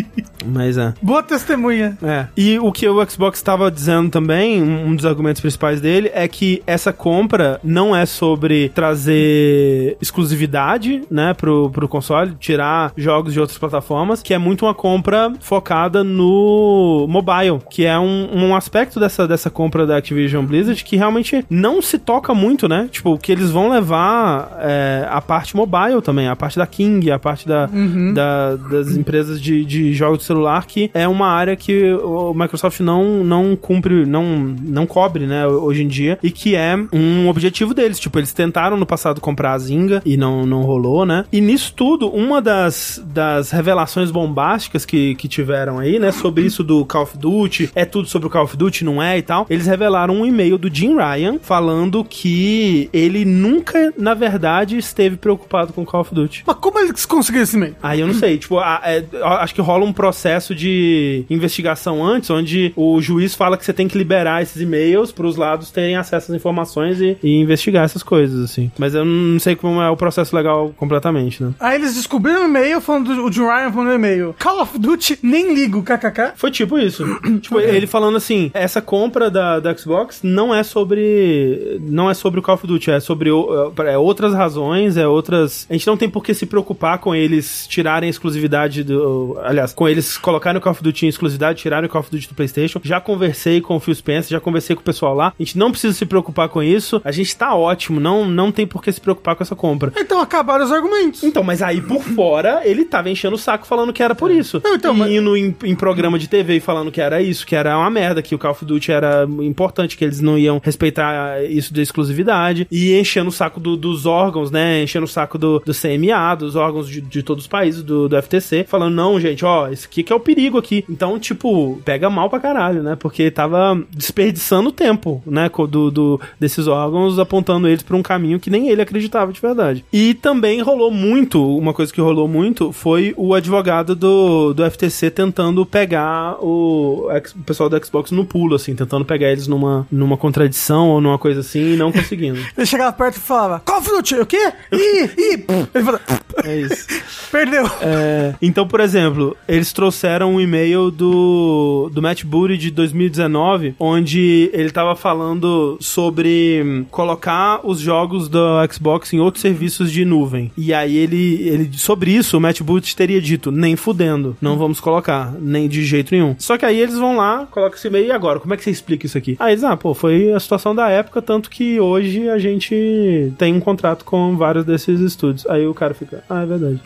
Mas é. Boa testemunha. É. E o que o Xbox estava dizendo também, um um dos argumentos principais dele, é que essa compra não é sobre trazer exclusividade, né, pro, pro console, tirar jogos de outras plataformas, que é muito uma compra focada no mobile, que é um, um aspecto dessa, dessa compra da Activision Blizzard que realmente não se toca muito, né? Tipo, que eles vão levar é, a parte mobile também, a parte da King, a parte da, da- das empresas de, de jogos de celular, que é uma área que o Microsoft não, não cumpre, não, não cobre, né, hoje em dia, e que é um objetivo deles. Tipo, eles tentaram no passado comprar a Zynga e não, não rolou, né? E nisso tudo, uma das, das revelações bombásticas que, que tiveram aí, né, sobre isso do Call of Duty, é tudo sobre o Call of Duty, não é e tal, eles revelaram um e-mail do Jim Ryan falando que ele nunca, na verdade, esteve preocupado com Call of Duty. Mas como eles conseguiram esse e-mail? Aí eu não sei, tipo, a- é, acho que rola um processo de investigação antes, onde o juiz fala que você tem que liberar esses e-mails para os lados terem acesso às informações e, e investigar essas coisas, assim. Mas eu não sei como é o processo legal completamente, né? Aí eles descobriram o e-mail falando do o Jim Ryan falando e-mail. Call of Duty, nem ligo, kkk. Foi tipo isso. tipo, ele falando assim, essa compra da, da Xbox não é sobre. Não é sobre o Call of Duty, é sobre o- é outras razões, é outras. A gente não tem por que se preocupar com eles tirarem exclusividade do. Aliás, com eles colocarem o Call of Duty em exclusividade, tirarem o Call of Duty do PlayStation. Já conversei com o Phil Spencer, já conversei com o pessoal lá. A gente não precisa se preocupar com isso. A gente tá ótimo, não, não tem por que se preocupar com essa compra. Então acabaram os argumentos. Então, mas aí por fora, ele tava enchendo o saco falando que era por isso. Não, então, e mas- indo em, em programa de TV e falando que era isso, que era uma merda, que o Call of Duty era importante, que eles não iam respeitar isso de exclusividade. E enchendo o saco do- dos órgãos, né? Enchendo o saco do, do CMA, dos órgãos de, de todos os países, do, do FTC, falando, não, gente, ó, esse aqui que é o perigo aqui. Então, tipo, pega mal pra caralho, né? Porque tava desperdiçando tempo, né? Do, do- desses órgãos, apontando eles pra um caminho que nem ele acreditava de verdade. E também rolou muito, uma coisa que rolou muito foi o advogado do, do FTC tentando pegar o, o pessoal do Xbox no pulo, assim, tentando pegar eles numa, numa contradição ou numa coisa assim e não conseguindo. Ele chegava perto e falava, Call of Duty, o quê? Ih, ih. Ele falava, É isso. perdeu. É, então, por exemplo, eles trouxeram um e-mail do, do Matt Booty de 2019, onde ele tava falando sobre hum, colocar os jogos do Xbox em outros serviços de nuvem. E aí ele, ele sobre isso, o Matt Booty teria dito, nem fudendo, não vamos colocar, nem de jeito nenhum. Só que aí eles vão lá, colocam esse e-mail, e agora, como é que você explica isso aqui? Aí eles, ah, pô, foi a situação da época, tanto que hoje a gente tem um contrato com vários desses estúdios. Aí o cara fica, ah, é verdade.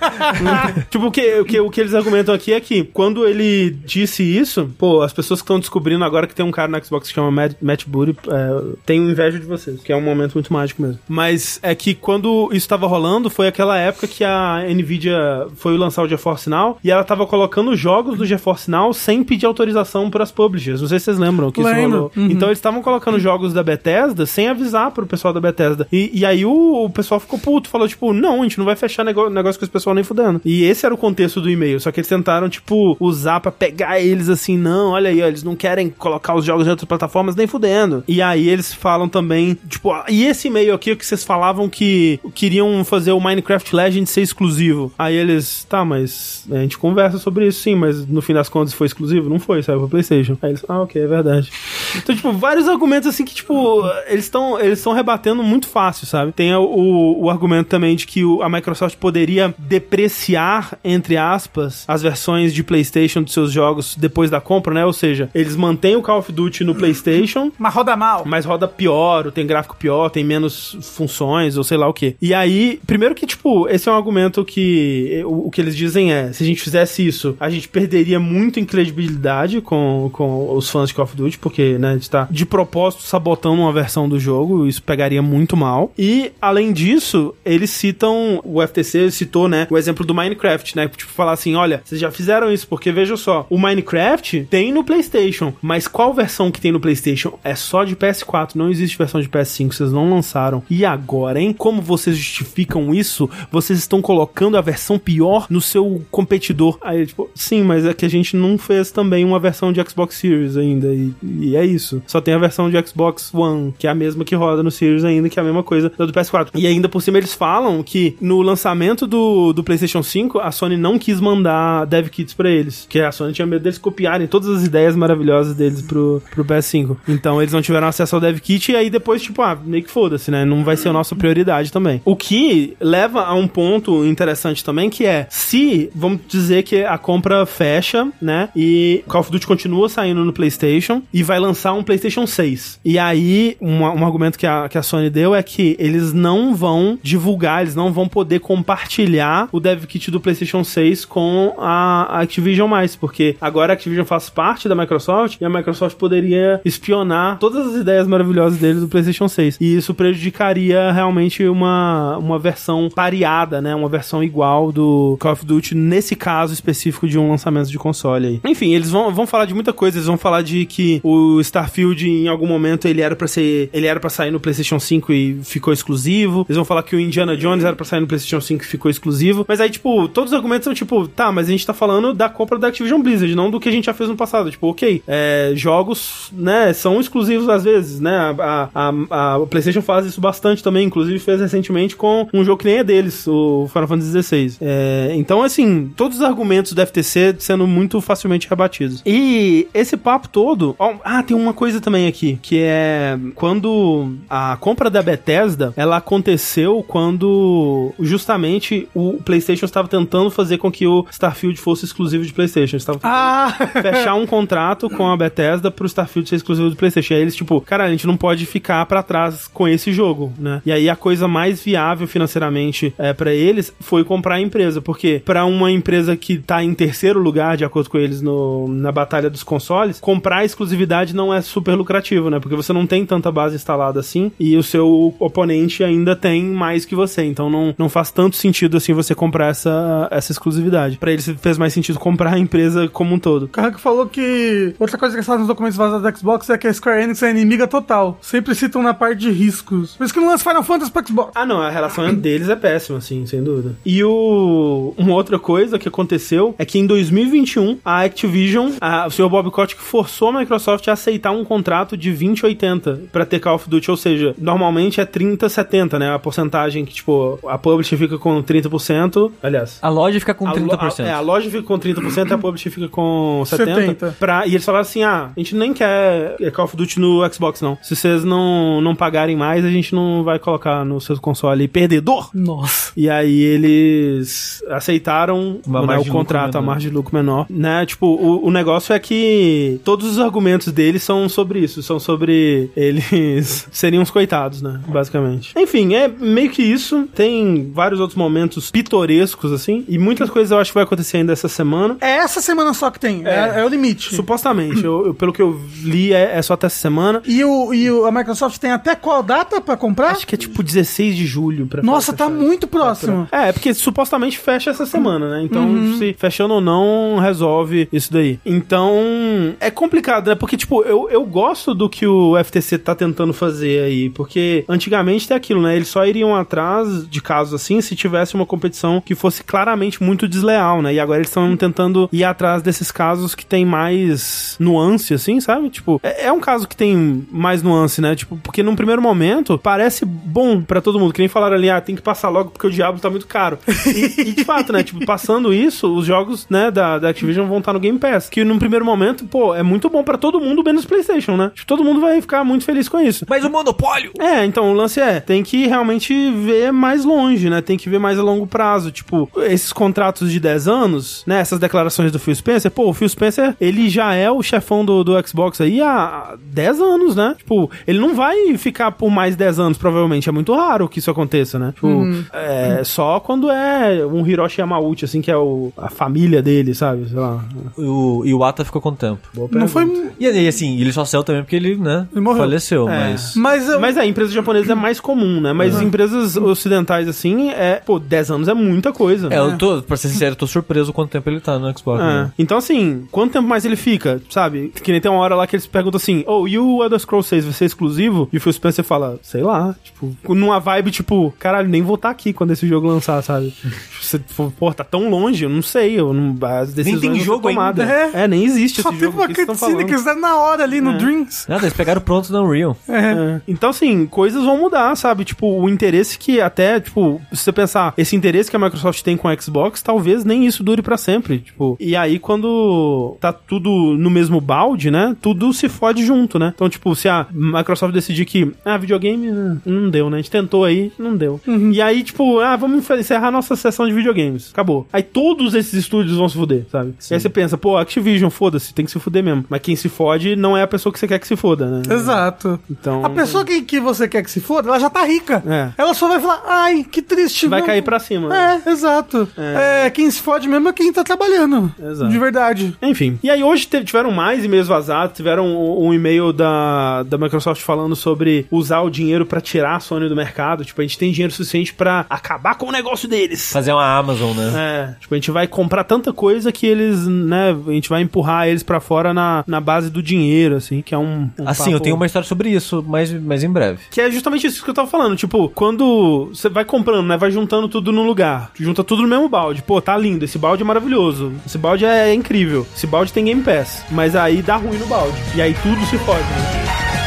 tipo, o que, o, que, o que eles argumentam aqui é que quando ele disse isso, pô, as pessoas que estão descobrindo agora que tem um cara no Xbox que chama Matt, Matt Booty, é, tenho inveja de vocês, que é um momento muito mágico mesmo. Mas é que quando isso estava rolando, foi aquela época que a Nvidia foi lançar o GeForce Now e ela tava colocando jogos do GeForce Now sem pedir autorização para as publishers. Não sei se vocês lembram que isso rolou. Uhum. Então eles estavam colocando jogos da Bethesda sem avisar pro pessoal da Bethesda. E, e aí o, o pessoal ficou puto, falou tipo, não, a gente não vai fechar nego- negócio com esse pessoal nem fudendo. E esse era o contexto do e-mail, só que eles tentaram, tipo, usar pra pegar eles assim, não, olha aí, ó, eles não querem colocar os jogos em outras plataformas nem fudendo. E aí eles falam também, tipo, e esse e-mail aqui que vocês falavam que queriam fazer o Minecraft Legends ser exclusivo. Aí eles, tá, mas a gente conversa sobre isso sim, mas no fim das contas foi exclusivo? Não foi, saiu pro PlayStation. Aí eles, ah, ok, é verdade. Então, tipo, vários argumentos assim que, tipo, eles estão eles estão rebatendo muito fácil, sabe? Tem o, o, o argumento também de que o- a Microsoft poderia depreciar, entre aspas, as versões de PlayStation dos seus jogos depois da compra, né? Ou seja, eles mantêm o Call of Duty no PlayStation, Mas roda mal. mas roda pior, ou tem gráfico pior, tem menos funções, ou sei lá o que. E aí, primeiro que, tipo, esse é um argumento que o, o que eles dizem é, se a gente fizesse isso, a gente perderia muito em credibilidade com, com os fãs de Call of Duty, porque, né, a gente tá de propósito sabotando uma versão do jogo, isso pegaria muito mal. E, além disso, eles citam, o FTC citou, né, o exemplo do Minecraft, né, tipo, falar assim, olha, vocês já fizeram isso, porque veja só, o Minecraft tem no PlayStation, mas qual versão que tem no PlayStation? É só de PS4, não existe versão de PS5, vocês não lançaram. E agora, hein? Como vocês justificam isso? Vocês estão colocando a versão pior no seu competidor. Aí, tipo, sim, mas é que a gente não fez também uma versão de Xbox Series ainda, e, e é isso. Só tem a versão de Xbox One, que é a mesma que roda no Series ainda, que é a mesma coisa da do PS4. E ainda por cima eles falam que no lançamento do, do PlayStation 5, a Sony não quis mandar dev kits pra eles, que a Sony tinha medo deles copiarem todas as ideias maravilhosas deles pro, pro PS5. Então eles não tiveram acesso ao dev kit e aí depois, tipo, ah, meio que foda-se, né? Não vai ser a nossa prioridade também. O que leva a um ponto interessante também, que é se, vamos dizer que a compra fecha, né? E Call of Duty continua saindo no PlayStation e vai lançar um PlayStation 6. E aí, um, um argumento que a, que a Sony deu é que eles não vão divulgar, eles não vão poder compartilhar o dev kit do PlayStation 6 com a Activision mais, porque agora a Activision faz parte da Microsoft e a Microsoft poderia espionar todas as ideias maravilhosas deles do PlayStation 6. E isso prejudicaria realmente uma, uma versão pareada, né? Uma versão igual do Call of Duty nesse caso específico de um lançamento de console aí. Enfim, eles vão, vão falar de muita coisa, eles vão falar de que o Starfield em algum momento ele era para ser, ele era para sair no PlayStation 5 e ficou exclusivo. Eles vão falar que o Indiana Jones era para sair no PlayStation 5 e ficou exclusivo. Mas aí tipo, todos os argumentos são tipo, tá, mas a gente tá falando da compra da Activision Blizzard, não do que a gente já fez no passado. Tipo, OK, é, jogos, né, são exclusivos às vezes, né? A, a, a, a PlayStation faz isso bastante também, inclusive fez recentemente com um jogo que nem é deles, o Final Fantasy XVI. É, então, assim, todos os argumentos do FTC sendo muito facilmente rebatidos. E esse papo todo. ó, ah, tem uma coisa também aqui, que é quando a compra da Bethesda ela aconteceu quando justamente o PlayStation estava tentando fazer com que o Starfield fosse exclusivo de PlayStation. Eles estavam Ah, fechar um contrato com a Bethesda pro Starfield ser exclusivo do PlayStation. E aí eles, tipo, cara, a gente não pode ficar pra trás com esse jogo, né? E aí a coisa mais viável financeiramente é, para eles foi comprar a empresa, porque pra uma empresa que tá em terceiro lugar, de acordo com eles, no, na batalha dos consoles, comprar exclusividade não é super lucrativo, né? Porque você não tem tanta base instalada assim e o seu oponente ainda tem mais que você. Então não, não faz tanto sentido assim você comprar essa, essa exclusividade. Pra eles fez mais sentido comprar a empresa como um todo. o Carraco falou que outra coisa que nos documentos vazados da Xbox é que a Square Enix é inimiga total. Sempre citam na parte de riscos. Por isso que não lança Final Fantasy pra Xbox. Ah, não, a relação deles é péssima, assim, sem dúvida. E o... uma outra coisa que aconteceu é que em 2021, a Activision, a... o Sr. Bob Kotick forçou a Microsoft a aceitar um contrato de 20-80 pra ter Call of Duty, ou seja, normalmente é 30-70, né? A porcentagem que, tipo, a publisher fica com 30%, aliás... A loja fica com A, lo- 30%. a, é, a loja fica com 30% e a publisher fica com 70%. 70. Pra, e eles falaram assim: ah, a gente nem quer Call of Duty no Xbox, não. Se vocês não, não pagarem mais, a gente não vai colocar no seu console perdedor. Nossa. E aí eles aceitaram né, o contrato, a margem de lucro menor. Né? Tipo, o, o negócio é que todos os argumentos deles são sobre isso. São sobre eles serem uns coitados, né? Basicamente. Enfim, é meio que isso. Tem vários outros momentos pitorescos, assim. E muitas coisas eu acho que vai acontecer ainda essa semana. É essa semana só que tem. É, é o limite. Supostamente. eu- eu- pelo que eu li, é, é só até essa semana. E, o, e o- a Microsoft tem até qual data pra comprar? Acho que é tipo 16 de julho. Pra Nossa, tá muito próximo. É, é porque supostamente fecha essa semana, né? Então, Uhum. se fechando ou não, resolve isso daí. Então, é complicado, né? Porque, tipo, eu, eu gosto do que o FTC tá tentando fazer aí. Porque antigamente tem aquilo, né? Eles só iriam atrás de casos assim se tivesse uma competição que fosse claramente muito desleal, né? E agora eles estão tentando ir atrás desses casos que tem mais nuance, assim, sabe? Tipo, é, é um caso que tem mais nuance, né? Tipo, porque num primeiro momento parece bom pra todo mundo. Que nem falaram ali, ah, tem que passar logo porque o Diablo tá muito caro. E, e de fato, né? Tipo, passando isso, os jogos, né, da, da Activision vão estar no Game Pass. Que num primeiro momento, pô, é muito bom pra todo mundo, menos PlayStation, né? Tipo, todo mundo vai ficar muito feliz com isso. Mas o monopólio! É, então o lance é, tem que realmente ver mais longe, né? Tem que ver mais a longo prazo. Tipo, esses contratos de 10 anos, né? Essas declarações do Phil Spencer, pô, o Phil Spencer, ele já é o chefão do, do Xbox aí há 10 anos, né? Tipo, ele não vai ficar por mais 10 anos, provavelmente. É muito raro que isso aconteça, né? Tipo, é só quando é um Hiroshi Yamauchi, assim, que é o, a família dele, sabe? Sei lá. O Iwata ficou quanto tempo? Não foi. E, e assim, ele só saiu também porque ele, né, Ele morreu. faleceu, É. mas... Mas, eu- Mas é, empresas japonesas é mais comum, né? Mas empresas ocidentais, assim, é. Pô, 10 anos é muita coisa. É, eu tô, pra ser sincero, eu tô surpreso quanto tempo ele tá no Xbox. É. né? Então, assim, quanto tempo mais ele fica, sabe? Que nem tem uma hora lá que eles perguntam assim, oh, e o Elder Scrolls 6 vai ser exclusivo? E o Phil Spencer fala, sei lá, tipo, numa vibe, tipo, caralho, nem vou estar aqui quando esse jogo lançar, sabe? Você, pô, tá tão longe, eu não sei, eu não, as decisões tem não são jogo ainda. É, nem existe só esse teve jogo, uma o que vocês estão cutscene que eles deram na hora ali É. no Dreams. Nada, eles pegaram pronto no Unreal. É. Então, assim, coisas vão mudar, sabe? Tipo, o interesse que até, tipo, se você pensar, esse interesse que a Microsoft tem com a Xbox, talvez nem isso dure pra sempre. Tipo, e aí quando tá tudo no mesmo balde, né? Tudo se fode junto, né? Então, tipo, se a Microsoft decidir que, ah, videogame eh, não deu, né? A gente tentou aí, não deu. E aí, tipo, ah, vamos encerrar nossa sessão de videogames. Acabou. Aí todos esses estúdios vão se fuder, sabe? E aí você pensa, pô, Activision, foda-se, tem que se fuder mesmo. Mas quem se fode não é a pessoa que você quer que se foda, né? Exato. Então. A pessoa que, que você quer que se foda, ela já tá rica. É. Ela só vai falar, ai, que triste. vai não- cair pra cima. É, exato. É. quem se fode mesmo é quem tá trabalhando. Exato. De verdade. Enfim. E aí hoje tiveram mais e-mails vazados, tiveram um, um e-mail da, da Microsoft falando sobre usar o dinheiro pra tirar a Sony do mercado. Tipo, a gente tem dinheiro suficiente pra acabar com o negócio deles. Fazer uma Amazon, né? É, tipo, a gente vai comprar tanta coisa que eles, né, a gente vai empurrar eles pra fora na, na base do dinheiro, assim, que é um, um Assim, eu papo- tenho uma história sobre isso, mas, mas em breve. Que é justamente isso que eu tava falando. Tipo, quando você vai comprando, né? Vai juntando tudo num lugar. Junta tudo no mesmo balde. Pô, tá lindo. Esse balde é maravilhoso. Esse balde é, incrível. Esse balde tem Game Pass. Mas aí dá ruim no balde. E aí tudo se fode, né?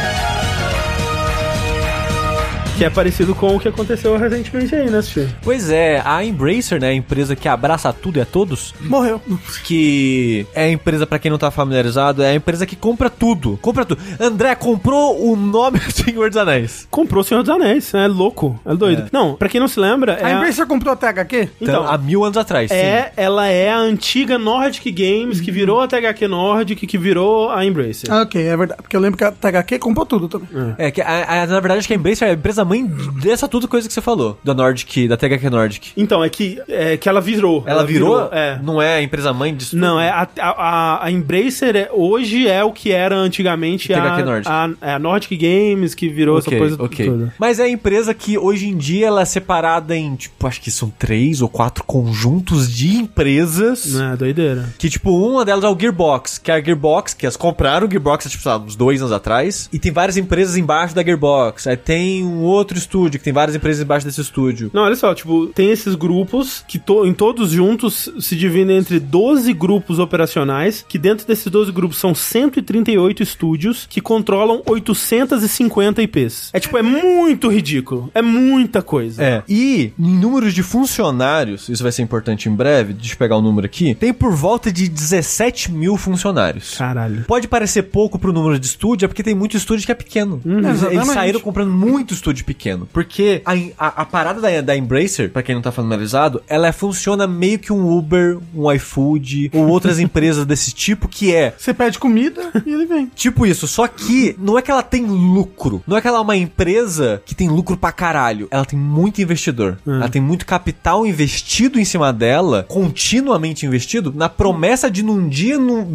Que é parecido com o que aconteceu recentemente aí, né, Steve? Pois é, a Embracer, né, a empresa que abraça tudo e a todos, Morreu. que é a empresa, pra quem não tá familiarizado, é a empresa que compra tudo. Compra tudo. André comprou o nome do Senhor dos Anéis. Comprou o Senhor dos Anéis. É louco. É doido. Não, pra quem não se lembra, é A a- Embracer comprou a THQ? Então, Então, há mil anos atrás. é, ela é a antiga Nordic Games que virou a THQ Nordic, que virou a Embracer. Ah, ok, é verdade. Porque eu lembro que a THQ comprou tudo também. É, que a- a- na verdade, acho que a Embracer é a empresa mãe dessa tudo coisa que você falou. Da Nordic, da THQ Nordic. Então, é que, é que ela virou. Ela, virou? É. Não é a empresa mãe disso Não, é a, a, a Embracer é- hoje é o que era antigamente a, THQ Nordic. a, é a Nordic Games, que virou Ok, essa coisa ok. toda. Mas é a empresa que hoje em dia ela é separada em, tipo, acho que são três ou quatro conjuntos de empresas. É, doideira. Que, tipo, uma delas é o Gearbox, que é a Gearbox, que elas compraram o Gearbox, tipo, sei lá, uns dois anos atrás. E tem várias empresas embaixo da Gearbox. Aí tem um outro estúdio, que tem várias empresas embaixo desse estúdio. Não, olha só, tipo, tem esses grupos que to, em todos juntos se dividem entre 12 grupos operacionais, que dentro desses 12 grupos são 138 estúdios que controlam 850 IPs. É tipo, é muito ridículo. É muita coisa. É. E em números de funcionários, isso vai ser importante em breve, deixa eu pegar o número aqui, tem por volta de 17 mil funcionários. Caralho. Pode parecer pouco pro número de estúdio, é porque tem muito estúdio que é pequeno. Uhum. Eles, saíram comprando muito estúdio estúdio pequeno. Porque a, a, a parada da, da Embracer, pra quem não tá familiarizado, ela funciona meio que um Uber, um iFood ou outras empresas desse tipo, que é Você pede comida e ele vem. Tipo isso, só que não é que ela tem lucro. Não é que ela é uma empresa que tem lucro pra caralho. Ela tem muito investidor. Ela tem muito capital investido em cima dela, continuamente investido, na promessa de num dia, num,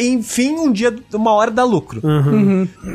enfim, um dia, uma hora dar lucro.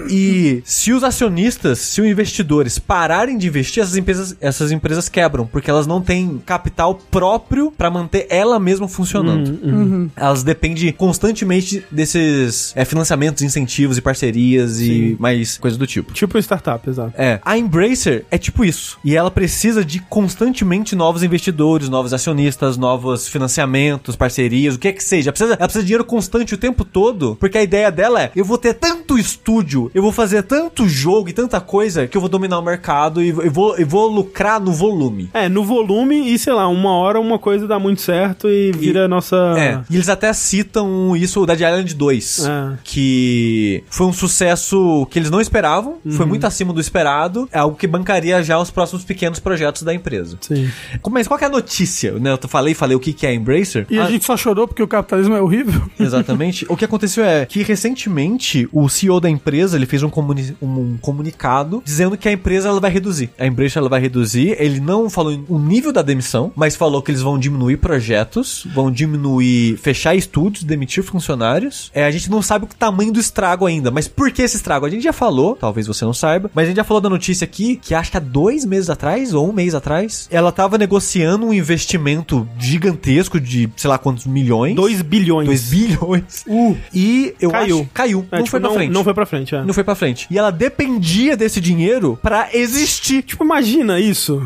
E se os acionistas, se os investidores pararem de investir, essas empresas, essas empresas quebram, porque elas não têm capital próprio pra manter ela mesma funcionando. Elas dependem constantemente desses é, financiamentos, incentivos e parcerias e mais coisas do tipo. Tipo startup, exato. É, a Embracer é tipo isso. E ela precisa de constantemente novos investidores, novos acionistas, novos financiamentos, parcerias, o que é que seja. Ela precisa, ela precisa de dinheiro constante o tempo todo, porque a ideia dela é: eu vou ter tanto estúdio, eu vou fazer tanto jogo e tanta coisa que eu vou dominar o mercado e eu vou, eu vou lucrar no volume. É, no volume e, sei lá, uma hora uma coisa dá muito certo e vira a nossa... É, e eles até citam isso, Dead Island 2, É. que foi um sucesso que eles não esperavam, foi muito acima do esperado, é algo que bancaria já os próximos pequenos projetos da empresa. Sim. Mas qual que é a notícia? Né, eu falei, falei o que que é a Embracer. E Ah, a gente só chorou porque o capitalismo é horrível. Exatamente. o que aconteceu é que recentemente o CEO da empresa ele fez um, comuni- um comunicado dizendo que a empresa ela vai reduzir. A empresa ela vai reduzir. Ele não falou o nível da demissão, mas falou que eles vão diminuir projetos, vão diminuir, fechar estúdios, demitir funcionários. É, a gente não sabe o tamanho do estrago ainda, mas por que esse estrago? A gente já falou, talvez você não saiba, mas a gente já falou da notícia aqui que acho que há dois meses atrás ou um mês atrás, ela tava negociando um investimento gigantesco de sei lá quantos milhões. 2 bilhões. 2 bilhões. E eu Caiu. acho caiu. É, não tipo, foi pra não, frente. Não foi pra frente, é. Não foi pra frente. E ela dependia desse dinheiro pra existir. Tipo, imagina isso.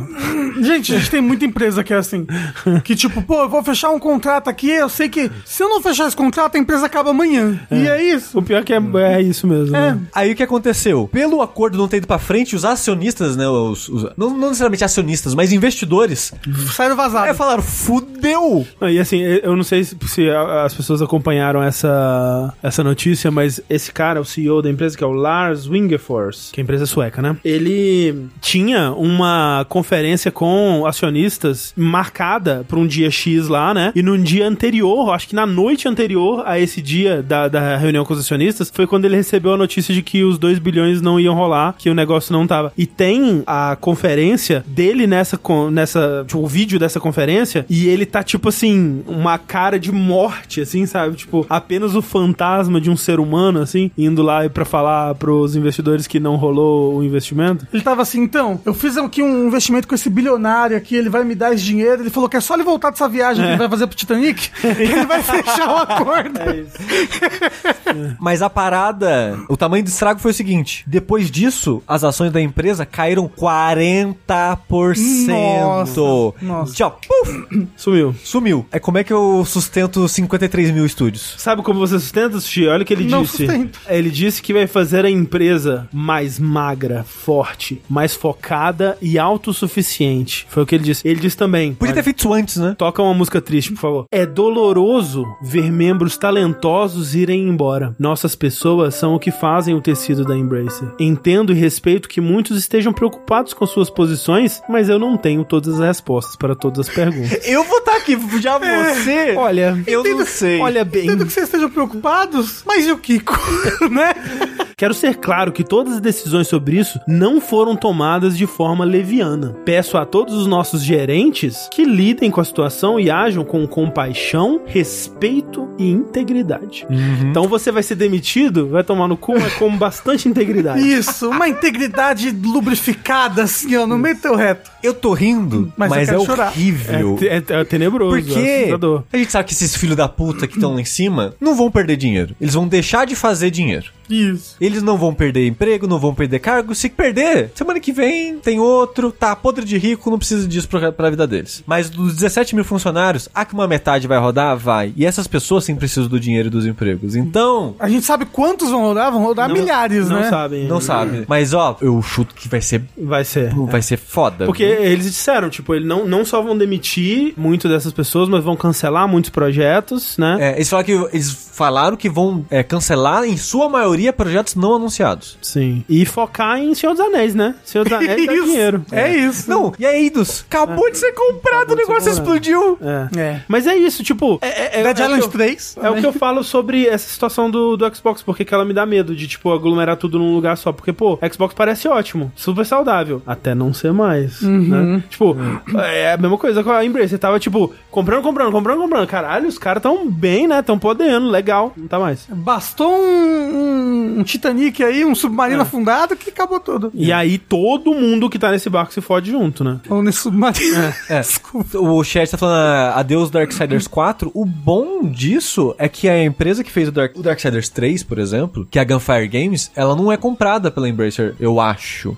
Gente, a gente tem muita empresa que é assim. Que tipo, pô, eu vou fechar um contrato aqui, eu sei que se eu não fechar esse contrato, a empresa acaba amanhã. E é isso. O pior é que é, é isso mesmo. É. né? Aí o que aconteceu? Pelo acordo não ter ido pra frente, os acionistas, né? Os, os- não, não necessariamente acionistas, mas investidores, Saíram vazados. é, falaram: fudeu! Não, E assim, eu não sei se, as pessoas acompanharam essa, essa notícia, mas esse cara, o CEO da empresa, que é o Lars Wingefors, que é a empresa sueca, né? Ele tinha uma conferência com acionistas marcada para um dia X lá, né? E no dia anterior, acho que na noite anterior a esse dia da, da reunião com os acionistas, foi quando ele recebeu a notícia de que os 2 bilhões não iam rolar, que o negócio não tava. E tem a conferência dele nessa, nessa tipo, o vídeo dessa conferência, e ele tá, tipo assim, uma cara de morte, assim, sabe? Tipo, apenas o fantasma de um ser humano, assim, indo lá pra falar pros investidores que não rolou o investimento. Ele tava assim, então, eu fiz aqui um investimento com esse bilionário aqui, ele vai me dar esse dinheiro. Ele falou que é só ele voltar dessa viagem que ele vai fazer pro Titanic, ele vai fechar o acordo. Mas a parada, o tamanho do estrago foi o seguinte: depois disso, as ações da empresa caíram 40%. Nossa, nossa. Tchau. Puf, Sumiu. sumiu. É como é que eu sustento 53 mil estúdios? Sabe como você sustenta, Sushi? Olha o que ele Não disse. sustento. Ele disse que vai fazer a empresa mais magra, forte, mais focada e autossuficiente. Foi o que ele disse. Ele disse também. Podia ter feito isso antes, né? Toca uma música triste, por favor. É doloroso ver membros talentosos irem embora. Nossas pessoas são o que fazem o tecido da Embracer. Entendo e respeito que muitos estejam preocupados com suas posições, mas eu não tenho todas as respostas para todas as perguntas. Eu vou estar aqui, já você. Olha, eu não sei. olha bem. Entendo que vocês estejam preocupados, mas e o Kiko? né? Quero ser claro que todas as decisões sobre isso não foram tomadas de forma leviana. Peço a todos os nossos gerentes que lidem com a situação e ajam com compaixão, respeito e integridade. Então você vai ser demitido, vai tomar no cu, mas com bastante integridade. Isso, uma integridade lubrificada, assim, ó, no meio do teu reto. Eu tô rindo, Mas mas, é chorar. horrível. É, é- é tenebroso, é Porque assustador. a gente sabe que esses filhos da puta que estão lá em cima não vão perder dinheiro. Eles vão deixar de fazer dinheiro. Isso. Eles não vão perder emprego, não vão perder cargo. Se perder, semana que vem tem outro, tá podre de rico, não precisa disso pra, pra vida deles. Mas dos 17 mil funcionários, há que uma metade vai rodar? Vai. E essas pessoas sim precisam do dinheiro e dos empregos. Então, A gente sabe quantos vão rodar? Vão rodar Não- milhares, não né? sabem. não sabe. Mas ó, eu chuto que vai ser, Vai ser. vai ser foda. Porque viu? eles disseram, tipo, eles não, não só vão demitir muito dessas pessoas, mas vão cancelar muitos projetos, né? É, eles falaram que eles falaram que vão é, cancelar em sua maioria projetos não anunciados. Sim. E focar em Senhor dos Anéis, né? Senhor dos Anéis dá dinheiro. É isso. Não, e a Eidos? Acabou de ser comprado, o de ser negócio explodiu. É. É. Mas é isso, tipo. É, é, Dead é, é, Island o que eu- 3. é o que eu falo sobre essa situação do, do Xbox, porque que ela me dá medo de, tipo, aglomerar tudo num lugar só. Porque, pô, Xbox parece ótimo, super saudável. Até não ser mais. Né? Tipo, é a mesma coisa com a Embrace. Você tava, tipo, comprando, comprando, comprando, comprando. Caralho, os caras tão bem, né? Tão podendo, legal. Não tá mais. Bastou um, um, um Titanic aí, um submarino afundado que acabou tudo. E aí todo mundo que tá nesse barco se fode junto, né? Ou nesse submarino. É. Desculpa. O chat tá falando ah, adeus Darksiders 4. O bom disso é que a empresa que fez o, Dark, o Darksiders 3, por exemplo, que é a Gunfire Games, ela não é comprada pela Embracer, eu acho.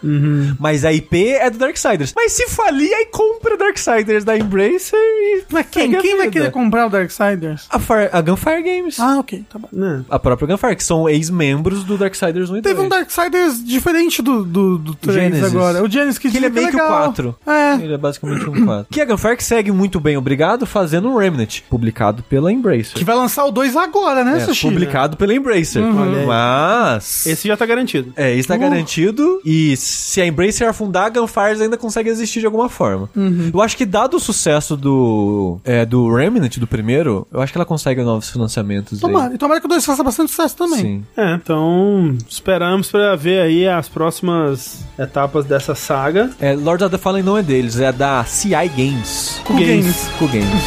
Mas a IP é do Darksiders. Mas se falir, aí compra o Darksiders da Embracer e. Mas quem, quem vai querer comprar o Darksiders? A, Fire- a Gunfire Games. Ah, ok, tá bom. Né? A própria Gunfire, que são ex-membros do Darksiders 1 e 2. Teve um Darksiders diferente do, do, do 3 Genesis. agora. O Genesis que Que ele é fica meio que o legal. 4. É. Ele é basicamente um 4. que a Gunfire que segue muito bem, obrigado, fazendo um Remnant, publicado pela Embracer. Que vai lançar o 2 agora, né, É, Sushi? publicado pela Embracer. Aí. Mas. Esse já tá garantido. É, isso tá Uh. garantido. E se a Embracer afundar, a Gunfire ainda consegue existir de alguma forma. Uhum. Eu acho que, dado o sucesso do. É, do Remnant, do primeiro, eu acho que ela consegue novos financiamentos. aí. Tomara. E tomara que o 2 faça bastante sucesso também. Sim. É, então esperamos pra ver aí as próximas etapas dessa saga. É, Lords of the Fallen não é deles, é da CI Games. Cool Games. Cool Games.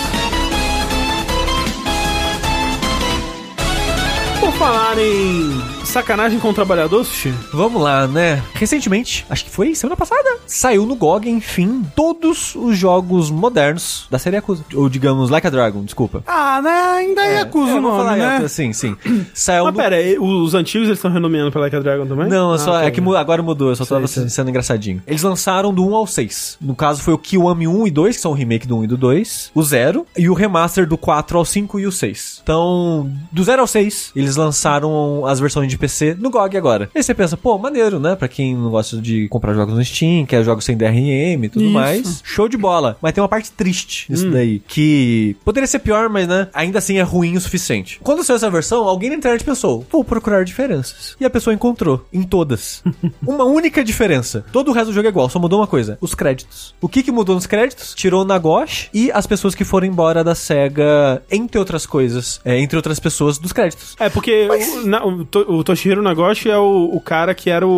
Por falar em sacanagem com o trabalhador, Sushi, Vamos lá, né? Recentemente, acho que foi semana passada, saiu no GOG, enfim, todos os jogos modernos da série Yakuza. Ou digamos, Like a Dragon, desculpa. Ah, né? Ainda é, É, o eu vou nome, falar né? Yakuza, Sim, sim. Saiu Mas no... pera, os antigos eles estão renomeando pra Like a Dragon também? Não, é só, Ah, é tá. que agora mudou, eu só tava sei. sendo engraçadinho. Eles lançaram do 1 ao 6. No caso foi o Kiwami 1 e 2, que são o remake do 1 e do 2, o 0, e o remaster do 4 ao 5 e o 6. Então, do 0 ao 6, eles lançaram as versões de PC no GOG agora. E você pensa, pô, maneiro, né? Pra quem não gosta de comprar jogos no Steam, quer jogos sem DRM e tudo Isso. mais. Show de bola. Mas tem uma parte triste nisso daí, que poderia ser pior, mas né, ainda assim é ruim o suficiente. Quando saiu essa versão, alguém na internet pensou, vou procurar diferenças. E a pessoa encontrou, em todas. uma única diferença. Todo o resto do jogo é igual, só mudou uma coisa, os créditos. O que que mudou nos créditos? Tirou o Nagoshi e as pessoas que foram embora da SEGA, entre outras coisas, é, entre outras pessoas, dos créditos. É, porque o, na- o, o Toshihiro Nagoshi é o, o cara que era o...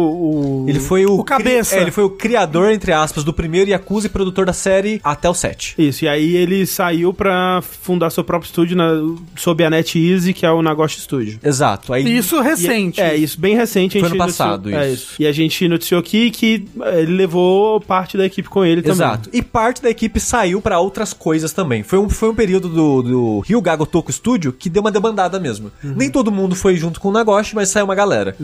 o- Ele foi o, O cabeça. é, ele foi o criador, entre aspas, do primeiro Yakuza e produtor da série até o 7. Isso, e aí ele saiu pra fundar seu próprio estúdio na, sob a NetEase, que é o Nagoshi Studio. Exato. Aí Isso recente. É, isso, bem recente. a Foi gente ano passado, noticiou- É, isso. E a gente noticiou aqui que eh, ele levou parte da equipe com ele também. Exato. E parte da equipe saiu pra outras coisas também. Foi um, foi um período do, do Rio Gago Toku Studio que deu uma debandada mesmo. Uhum. Nem todo mundo foi junto com o Nagoshi, mas saiu uma galera.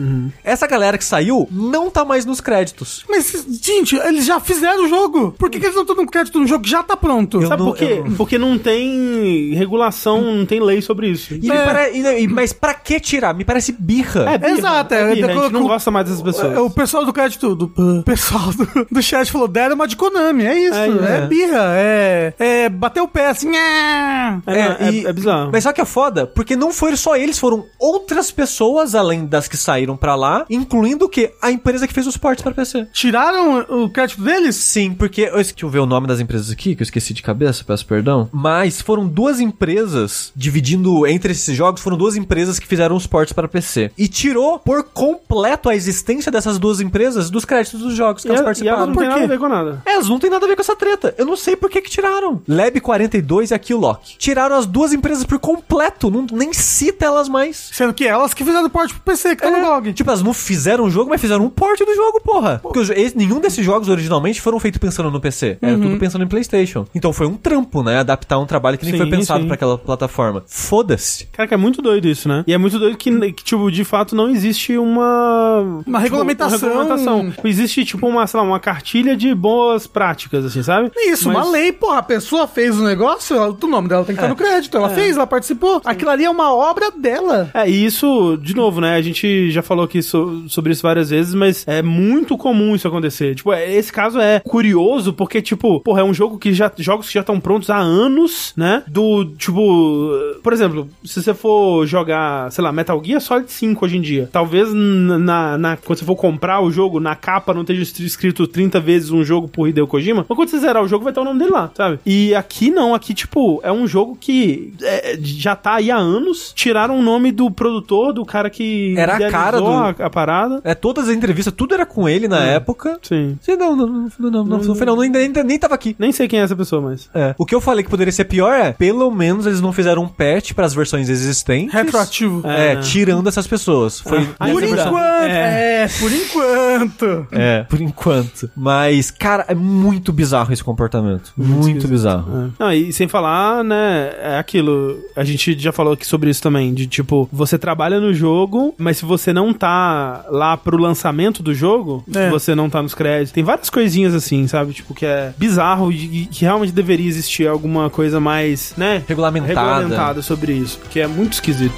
Essa galera que saiu não tá mais nos créditos. Mas, gente, eles já fizeram o jogo. Por que, que eles não estão dando crédito no jogo que já tá pronto? Sabe não- por quê? eu Porque não tem regulação, não tem lei sobre isso. E É. pare- mas pra que tirar? Me parece birra. birra, Exato, é, birra, a gente não gosta mais dessas pessoas. É, O pessoal do crédito, do o pessoal do, do chat falou, deram uma de Konami, é isso, É, é, é. birra, é, é bater o pé assim. É, não, é- e- é bizarro. Mas só que é foda, porque não foram só eles, foram outras pessoas além das que saíram pra lá, incluindo o quê? A empresa que fez os ports pra PC. Tiraram o crédito deles? Sim, porque. eu- Deixa eu ver o nome das empresas aqui, que eu esqueci de cabeça, peço perdão. Mas foram duas empresas, dividindo entre esses jogos, foram duas empresas que fizeram os ports para PC. E tirou por completo a existência dessas duas empresas dos créditos dos jogos que E, elas e participaram. elas não tem nada a ver com nada. É, elas não tem nada a ver com essa treta. Eu não sei por que que tiraram. Lab 42 e a Killlock. Tiraram as duas empresas por completo. Não, nem cita elas mais. Sendo que elas que fizeram o porte pro PC, que tá no blog. Tipo, elas não fizeram um jogo, mas fizeram um port do jogo, porra. Porque os- nenhum desses jogos originalmente foram feitos pensando no PC. Era tudo pensando em PlayStation. Então foi um trampo, né? Adaptar um trabalho que nem Sim, foi pensado pra aquela plataforma. Foda-se. Cara, que é muito doido isso, né? E é muito doido que, que, tipo, de fato não existe uma... Uma tipo, regulamentação. uma regulamentação. Existe, tipo, uma, sei lá, uma cartilha de boas práticas, assim, sabe? Isso, Mas- uma lei, porra. A pessoa fez o negócio, ela- o nome dela tem que estar no crédito. Ela fez, ela participou. Aquilo ali é uma obra dela. É, e isso, de novo, né? A gente gente já falou aqui so- sobre isso várias vezes, mas é muito comum isso acontecer. Tipo, é- esse caso é curioso porque, tipo, porra, é um jogo que já. Jogos que já estão prontos há anos, né? Do, tipo. Por exemplo, se você for jogar, sei lá, Metal Gear Solid 5 hoje em dia, talvez na, na- quando você for comprar o jogo, na capa não esteja escrito 30 vezes um jogo por Hideo Kojima, mas quando você zerar o jogo vai estar o nome dele lá, sabe? E aqui não, aqui, tipo, é um jogo que é, já tá aí há anos, tiraram o nome do produtor, do cara que Era a cara do- a, a parada. É, todas as entrevistas, tudo era com ele na época. Sim. Sim, não, não, não, não, não, não, foi não, nem, nem, nem tava aqui. Nem sei quem é essa pessoa, mas. É. O que eu falei que poderia ser pior é, pelo menos eles não fizeram um patch para as versões existentes. Retroativo. É, É. tirando essas pessoas. Foi Ah, Por enquanto, É. é. por enquanto. É, por enquanto. Mas, cara, é muito bizarro esse comportamento. Muito, bizarro. Não, e sem falar, né, é aquilo, a gente já falou aqui sobre isso também, de tipo, você trabalha no jogo, mas se você não tá lá pro lançamento do jogo, É. você não tá nos créditos, tem várias coisinhas assim, sabe, tipo, que é bizarro e que realmente deveria existir alguma coisa mais, né, Regulamentada. regulamentada sobre isso, que é muito esquisito.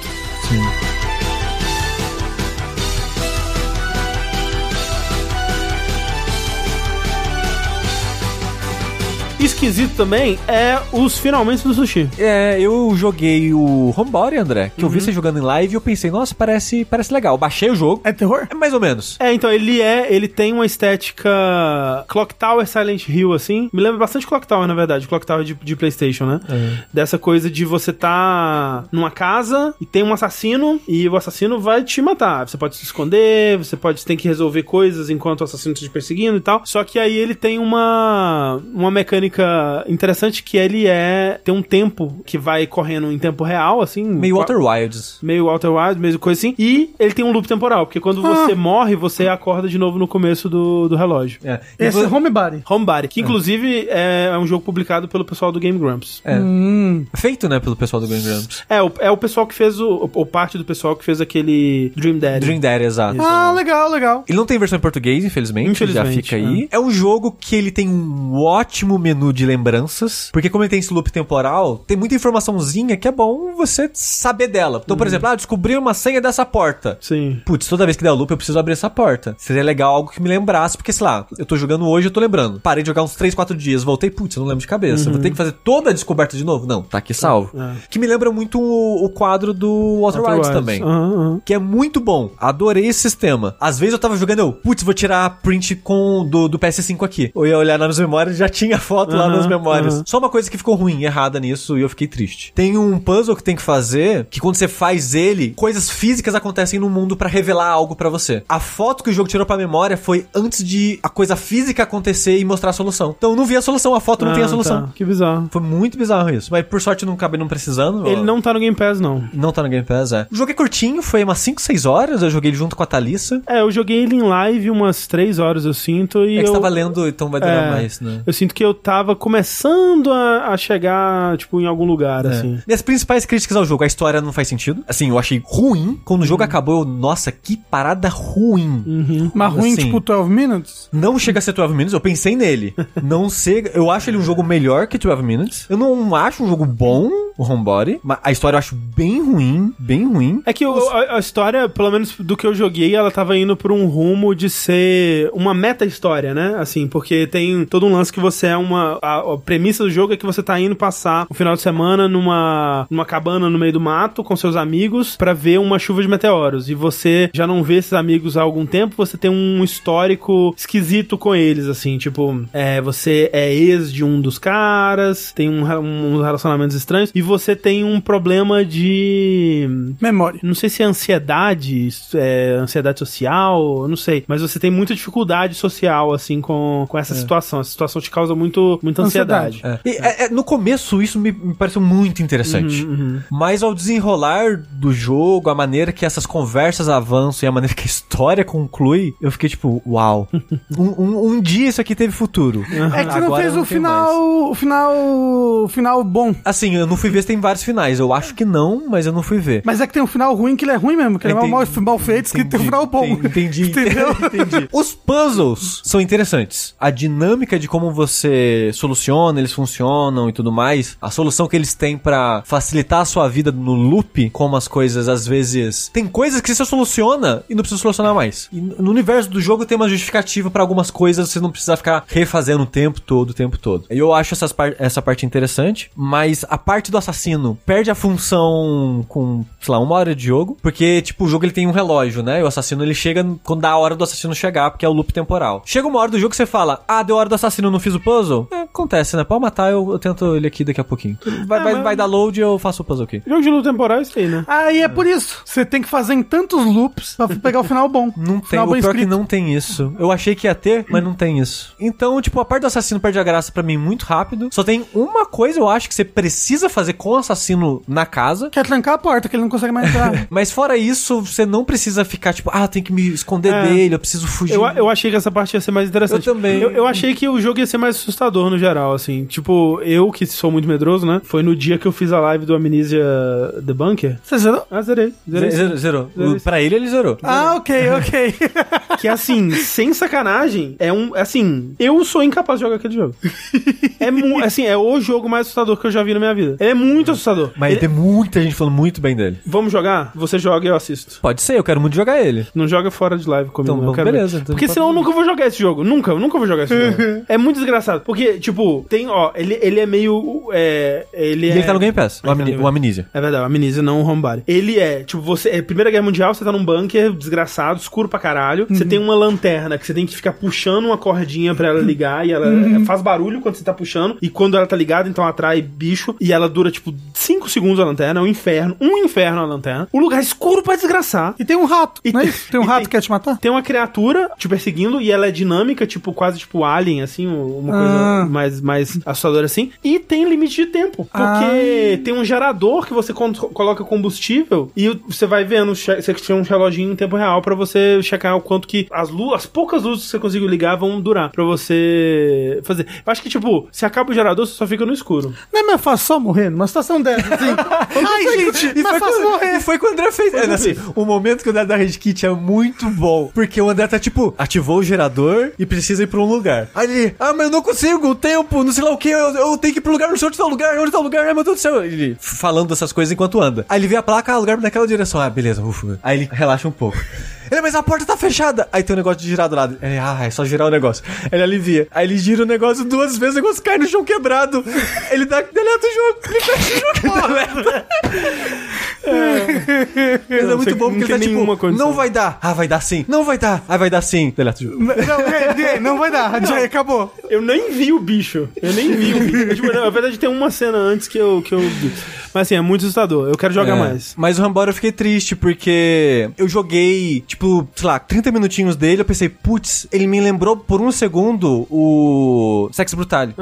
Esquisito também é os finalmente do sushi. É, eu joguei o Homebody, André, que eu vi você jogando em live e eu pensei, nossa, parece, parece legal. Baixei o jogo. É terror? É mais ou menos. É, então, ele é. Ele tem uma estética. Clock Tower Silent Hill, assim. Me lembra bastante Clock Tower, na verdade. Clock Tower de, de PlayStation, né? Dessa coisa de você tá numa casa e tem um assassino e o assassino vai te matar. Você pode se esconder, você pode tem que resolver coisas enquanto o assassino tá te perseguindo e tal. Só que aí ele tem uma. Uma mecânica interessante que ele é. Tem um tempo que vai correndo em tempo real, assim. Meio Outer Wilds. meio Outer Wilds, meio coisa assim. E ele tem um loop temporal, porque quando você morre, você acorda de novo no começo do, do relógio. É. E Esse é Homebody. Homebody, que inclusive é, é um jogo publicado pelo pessoal do Game Grumps. é. Hum. Feito, né, pelo pessoal do Game Grumps. É, o, é o pessoal que fez o. Ou parte do pessoal que fez aquele Dream Daddy. Dream Daddy, exato. Ah, legal, legal. Ele não tem versão em português, infelizmente. Infelizmente, Já fica aí. É. um jogo que ele tem um ótimo menu de lembranças. Porque como ele tem esse loop temporal, tem muita informaçãozinha que é bom você saber dela. Então, por exemplo, ah, descobri uma senha dessa porta. Sim. Putz, toda vez que der o loop eu preciso abrir essa porta. Seria legal algo que me lembrasse, porque sei lá, eu tô jogando hoje, eu tô lembrando. Parei de jogar uns 3, 4 dias, voltei, putz, eu não lembro de cabeça. Vou ter que fazer toda a descoberta de novo? Não, tá aqui salvo. É. Que me lembra muito o, o quadro do Wilds Wilds. também. Aham. Que é muito bom. Adorei esse sistema. Às vezes eu tava jogando, eu, putz, vou tirar a print com, do, do PS5 aqui. Eu ia olhar nas memórias já tinha foto lá nas memórias. aham. Só uma coisa que ficou ruim, errada nisso, e eu fiquei triste. Tem um puzzle que tem que fazer, que quando você faz ele, coisas físicas acontecem no mundo pra revelar algo pra você. A foto que o jogo tirou pra memória foi antes de a coisa física acontecer e mostrar a solução. Então eu não vi a solução, a foto não tem a Ah, solução. tá. Que bizarro. Foi muito bizarro isso. Mas por sorte não acabei não precisando. Ele ó. não tá no Game Pass, não. Não tá no Game Pass, é. O jogo é curtinho, foi umas 5, 6 horas. Eu joguei ele junto com a Thalissa. É, eu joguei ele em live umas 3 horas, eu sinto, e É que eu... você tava lendo, então vai durar É. mais, né? Eu sinto que eu tava começando a, a chegar, tipo, em algum lugar, assim. Minhas principais críticas ao jogo, a história não faz sentido. Assim, eu achei ruim. Quando o jogo acabou, eu, nossa, que parada ruim. Mas ruim, Assim, tipo 12 Minutes? Não chega a ser 12 Minutes, eu pensei nele. Não chega. Eu acho ele um jogo melhor que 12 Minutes. Eu não acho um jogo bom, o Homebody. Mas a história eu acho bem ruim, bem ruim. É que o- a, a história, pelo menos do que eu joguei, ela tava indo por um rumo de ser uma meta-história, né? Assim, porque tem todo um lance que você é uma. A, a premissa do jogo é que você tá indo passar o final de semana numa, numa cabana no meio do mato com seus amigos pra ver uma chuva de meteoros. E você já não vê esses amigos há algum tempo, você tem um histórico esquisito com eles, assim, tipo, é, você é ex de um dos caras, tem um, um- uns relacionamentos estranhos, e você tem um problema de Memória. não sei se é ansiedade, é ansiedade social, não sei. Mas você tem muita dificuldade social, assim, com, com essa situação. Essa situação te causa muito, muita ansiedade. Ansiedade. É. E, é, é, no começo, isso me, me pareceu muito interessante. Mas ao desenrolar do jogo, a maneira que essas conversas avançam e a maneira que a história conclui, eu fiquei tipo, uau. um, um- um dia isso aqui teve futuro. É que você não fez não o final, mais. o final, o final bom. Assim, eu não fui ver se tem vários finais. Eu acho que não, mas eu não fui ver. Mas é que tem um final ruim que ele é ruim mesmo, que ele é mal, mal, Entendi. mal feito, que tem um final bom. Entendi. Entendeu? Entendi. Os puzzles são interessantes. A dinâmica de como você soluciona, eles funcionam e tudo mais, a solução que eles têm pra facilitar a sua vida no loop, como as coisas às vezes. Tem coisas que você soluciona e não precisa solucionar mais. E no universo do jogo tem uma justificativa pra algumas coisas, você não precisa ficar refazendo o tempo todo, o tempo todo. Eu acho essas par essa parte interessante, mas a parte do assassino perde a função com, sei lá, uma hora de jogo, porque, tipo, o jogo ele tem um relógio, né? E o assassino ele chega quando dá a hora do assassino chegar, porque é o loop temporal. Chega uma hora do jogo que você fala, ah, deu hora do assassino, não fiz o puzzle? É, acontece, né? Pode matar, eu, eu tento ele aqui daqui a pouquinho. Vai, É, vai, mas- vai dar load eu faço o puzzle aqui. Jogo de luta temporal é isso aí, né? Aí é por isso. Você tem que fazer em tantos loops pra pegar o final bom. Não tem, final o pior é que não tem isso. Eu achei que ia ter, mas não tem isso. Então, tipo, a parte do assassino perde a graça pra mim muito rápido. Só tem uma coisa, eu acho, que você precisa fazer com o assassino na casa. Quer trancar a porta, que ele não consegue mais entrar. Mas fora isso, você não precisa ficar, tipo, ah, tem que me esconder É. dele, eu preciso fugir. Eu, eu achei que essa parte ia ser mais interessante. Eu também. Eu, eu achei que o jogo ia ser mais assustador no geral, assim. Tipo, eu que sou muito medroso, né? Foi no dia que eu fiz a live do Amnesia The Bunker. Você zerou? Ah, zerei. Zerei. Zerou, zerou. Pra ele, ele zerou. Ah, ok, ok. Que assim, sem sacanagem, é um. Assim, eu sou incapaz de jogar aquele jogo. É assim, é o jogo mais assustador que eu já vi na minha vida. Ele é muito assustador. Mas Ele- tem muita gente falando muito bem dele. Vamos jogar? Você joga e eu assisto. Pode ser, eu quero muito jogar ele. Não joga fora de live comigo. Então, não, beleza, então Porque pode- senão eu nunca vou jogar esse jogo. Nunca, eu nunca vou jogar esse jogo. É muito desgraçado. Porque, tipo, tem, ó, ele, ele é meio. É, ele E é. ele tá no Game Pass, o, Ele tá Amni- o Amnesia. É verdade, o Amnesia, não o Homebody. Ele é, tipo, você. É Primeira Guerra Mundial, você tá num bunker desgraçado, escuro pra caralho. Você tem uma lanterna que você tem que ficar puxando uma cordinha pra ela ligar e ela é, faz barulho quando você tá puxando. E quando ela tá ligada, então atrai bicho. E ela dura, tipo, 5 segundos a lanterna. É um inferno. Um inferno a lanterna. O lugar é escuro pra desgraçar. E tem um rato, E não é tem- isso? Tem um rato tem- que quer te matar? Tem uma criatura te perseguindo e ela é dinâmica, tipo, quase tipo Alien, assim, uma coisa Ah. Mais, mais assustadora assim. E tem limite de tempo. Porque tem um gerador que você coloca combustível e você vai vendo, você tinha um reloginho em tempo real pra você checar o quanto que as luzes, as poucas luzes que você conseguiu ligar vão durar pra você fazer. Eu acho que, tipo, se acaba o gerador, você só fica no escuro. Não é mais fácil só morrer numa situação dessa, assim? Ai, gente, E foi, quando, morrer. e foi quando o André fez. É, assim, o momento que o André da Red Kit é muito bom. Porque o André tá tipo, ativou o gerador e precisa ir pra um lugar. Aí ele, ah, mas eu não consigo, tempo, não sei lá o que, eu, eu tenho que ir pro lugar, não sei onde tá o lugar, onde tá o lugar, ai meu Deus do céu. Ele falando dessas coisas enquanto anda. Aí ele vê a placa, ah, lugar naquela direção. Ah, beleza, ufa. Aí ele relaxa um pouco. Ele, mas a porta tá fechada. Aí tem um negócio de girar do lado. Ele, ah, é só girar o negócio. Ele alivia. Aí ele gira o negócio duas vezes, o negócio cai no chão quebrado. Ele dá, deleta o jogo. Ele fecha o jogo. deleta. Mas é Não, muito você bom porque não ele tá tipo, condição. não vai dar. Ah, vai dar sim. Não vai dar. Ah, vai dar sim. Deleta o jogo. Não, é, é, não vai dar, já acabou. Eu nem vi o bicho. Eu nem vi o bicho. Tipo, na verdade, tem uma cena antes que eu, que eu vi. Mas assim, é muito assustador. Eu quero jogar É. mais. Mas o Rambora eu fiquei triste porque eu joguei, tipo, sei lá, 30 minutinhos dele. Eu pensei, putz, ele me lembrou por um segundo o Sex Brutale.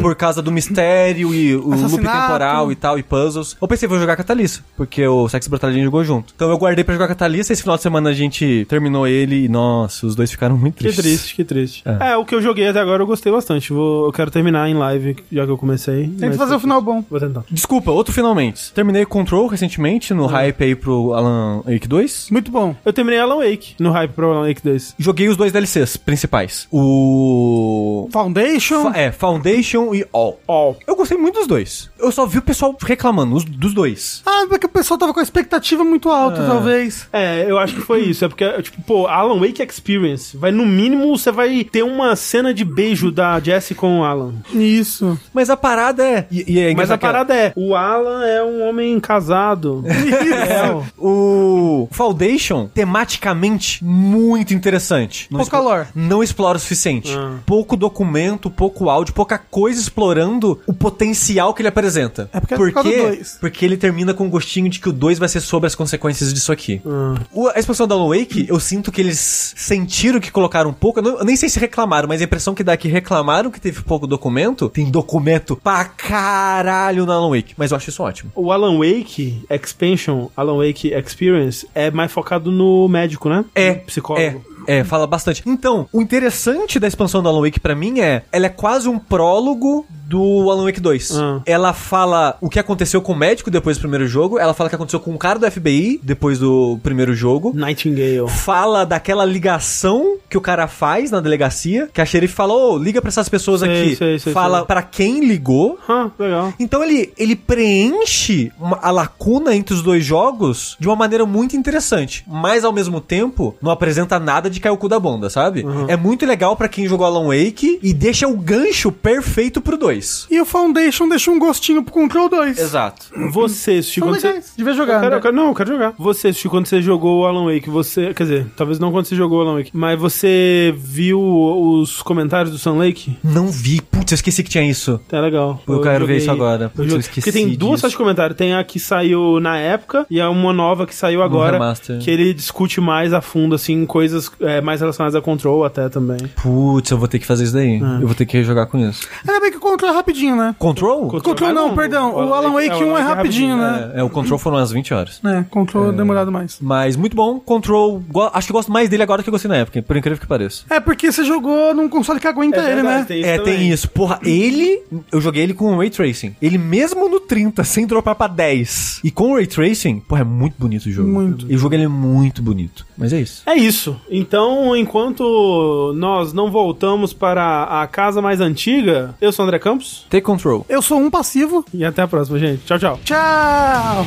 Por causa do mistério e o loop temporal e tal, e puzzles. Eu pensei, vou jogar Catalyst, porque o Sex Brutale a gente jogou junto. Então eu guardei pra jogar Catalyst. Esse final de semana a gente terminou ele e, nossa, os dois ficaram muito Que tristes. triste, que triste. É. É. o que eu joguei até agora eu gostei bastante. Vou, eu quero terminar em live, já que eu comecei. Tem que fazer o final bom. Vou tentar. Desculpa, outro finalmente. Terminei Control recentemente, no hype aí pro Alan Wake 2. Muito bom. Eu terminei Alan Wake, no hype pro Alan Wake 2. Joguei os dois DLCs principais. O. Foundation. Fa- é, Foundation e All. All. Eu gostei muito dos dois. Eu só vi o pessoal reclamando os- dos dois. Ah, porque o pessoal tava com a expectativa muito alta, talvez. É, eu acho que foi isso. É porque, tipo, pô, Alan Wake Experience. Vai, no mínimo, você vai ter uma cena de beijo da Jessie com o Alan. Isso. Mas a parada é. E, e é Mas a que parada é, o Alan é um homem casado. é, ó. O Foundation, tematicamente, muito interessante. Não Pouca lore. Não explora o suficiente. Ah. Pouco documento, pouco áudio, pouca coisa explorando o potencial que ele apresenta. É porque é Por. Porque ele termina com um gostinho de que o 2 vai ser sobre as consequências disso aqui. O- a expansão da Alan Wake, eu sinto que eles sentiram que colocaram pouco. Eu, não- eu nem sei se reclamaram, mas a impressão que dá é que reclamaram que teve pouco documento. Tem documento pra caralho na Alan Wake. Mas eu acho isso ótimo. O Alan Wake Expansion, Alan Wake Experience, é mais focado no médico, né? É, psicólogo. É, é, fala bastante. Então, o interessante da expansão do Alan Wake pra mim é, ela é quase um prólogo do Alan Wake 2. Ah. Ela fala o que aconteceu com o médico depois do primeiro jogo, ela fala o que aconteceu com o cara do FBI depois do primeiro jogo. Nightingale. Fala daquela ligação que o cara faz na delegacia, que a xerife falou, liga pra essas pessoas Sei, aqui. sei, sei, fala pra quem ligou. Ah, legal. Então ele, ele preenche uma- a lacuna entre os dois jogos de uma maneira muito interessante. Mas ao mesmo tempo, não apresenta nada de cair o cu da bunda, sabe? Uhum. É muito legal pra quem jogou Alan Wake e deixa o gancho perfeito pro 2. E o Foundation deixa um gostinho pro Control 2. Exato. Você, São quando você... Devia jogar. Eu quero- né? eu quero- não, eu quero jogar. Você, Sushi, quando você jogou o Alan Wake, você... Quer dizer, talvez não quando você jogou o Alan Wake, mas você viu os comentários do Sun Lake? Não vi. Putz, eu esqueci que tinha isso. É legal. Eu quero ver isso agora. Eu Putz, eu joguei- esqueci Porque tem duas disso. faixas de comentário. Tem a que saiu na época e a uma nova que saiu agora. remaster. Que ele discute mais a fundo, assim, coisas é, mais relacionadas a control até também. Putz, eu vou ter que fazer isso daí. É. Eu vou ter que rejogar com isso. Ainda bem que o Control é rapidinho, né? Control? Control não, perdão. O Alan Wake 1 é rapidinho, né? É, é, o Control foram umas 20 horas. É, Control é demorado mais. Mas muito bom. Control, go- acho que gosto mais dele agora que eu gostei na época, por incrível que pareça. É porque você jogou num console que aguenta ele, né? tem é, também. tem isso. Porra, ele. Eu joguei ele com Ray Tracing. Ele mesmo no 30, sem dropar pra 10. E com Ray Tracing, porra, é muito bonito o jogo. Muito. E o jogo ele é muito bonito. Mas é isso. É isso. Então, enquanto nós não voltamos para a casa mais antiga, eu sou o André Campos. Take Control. Eu sou um passivo. E até a próxima, gente. Tchau, tchau. Tchau!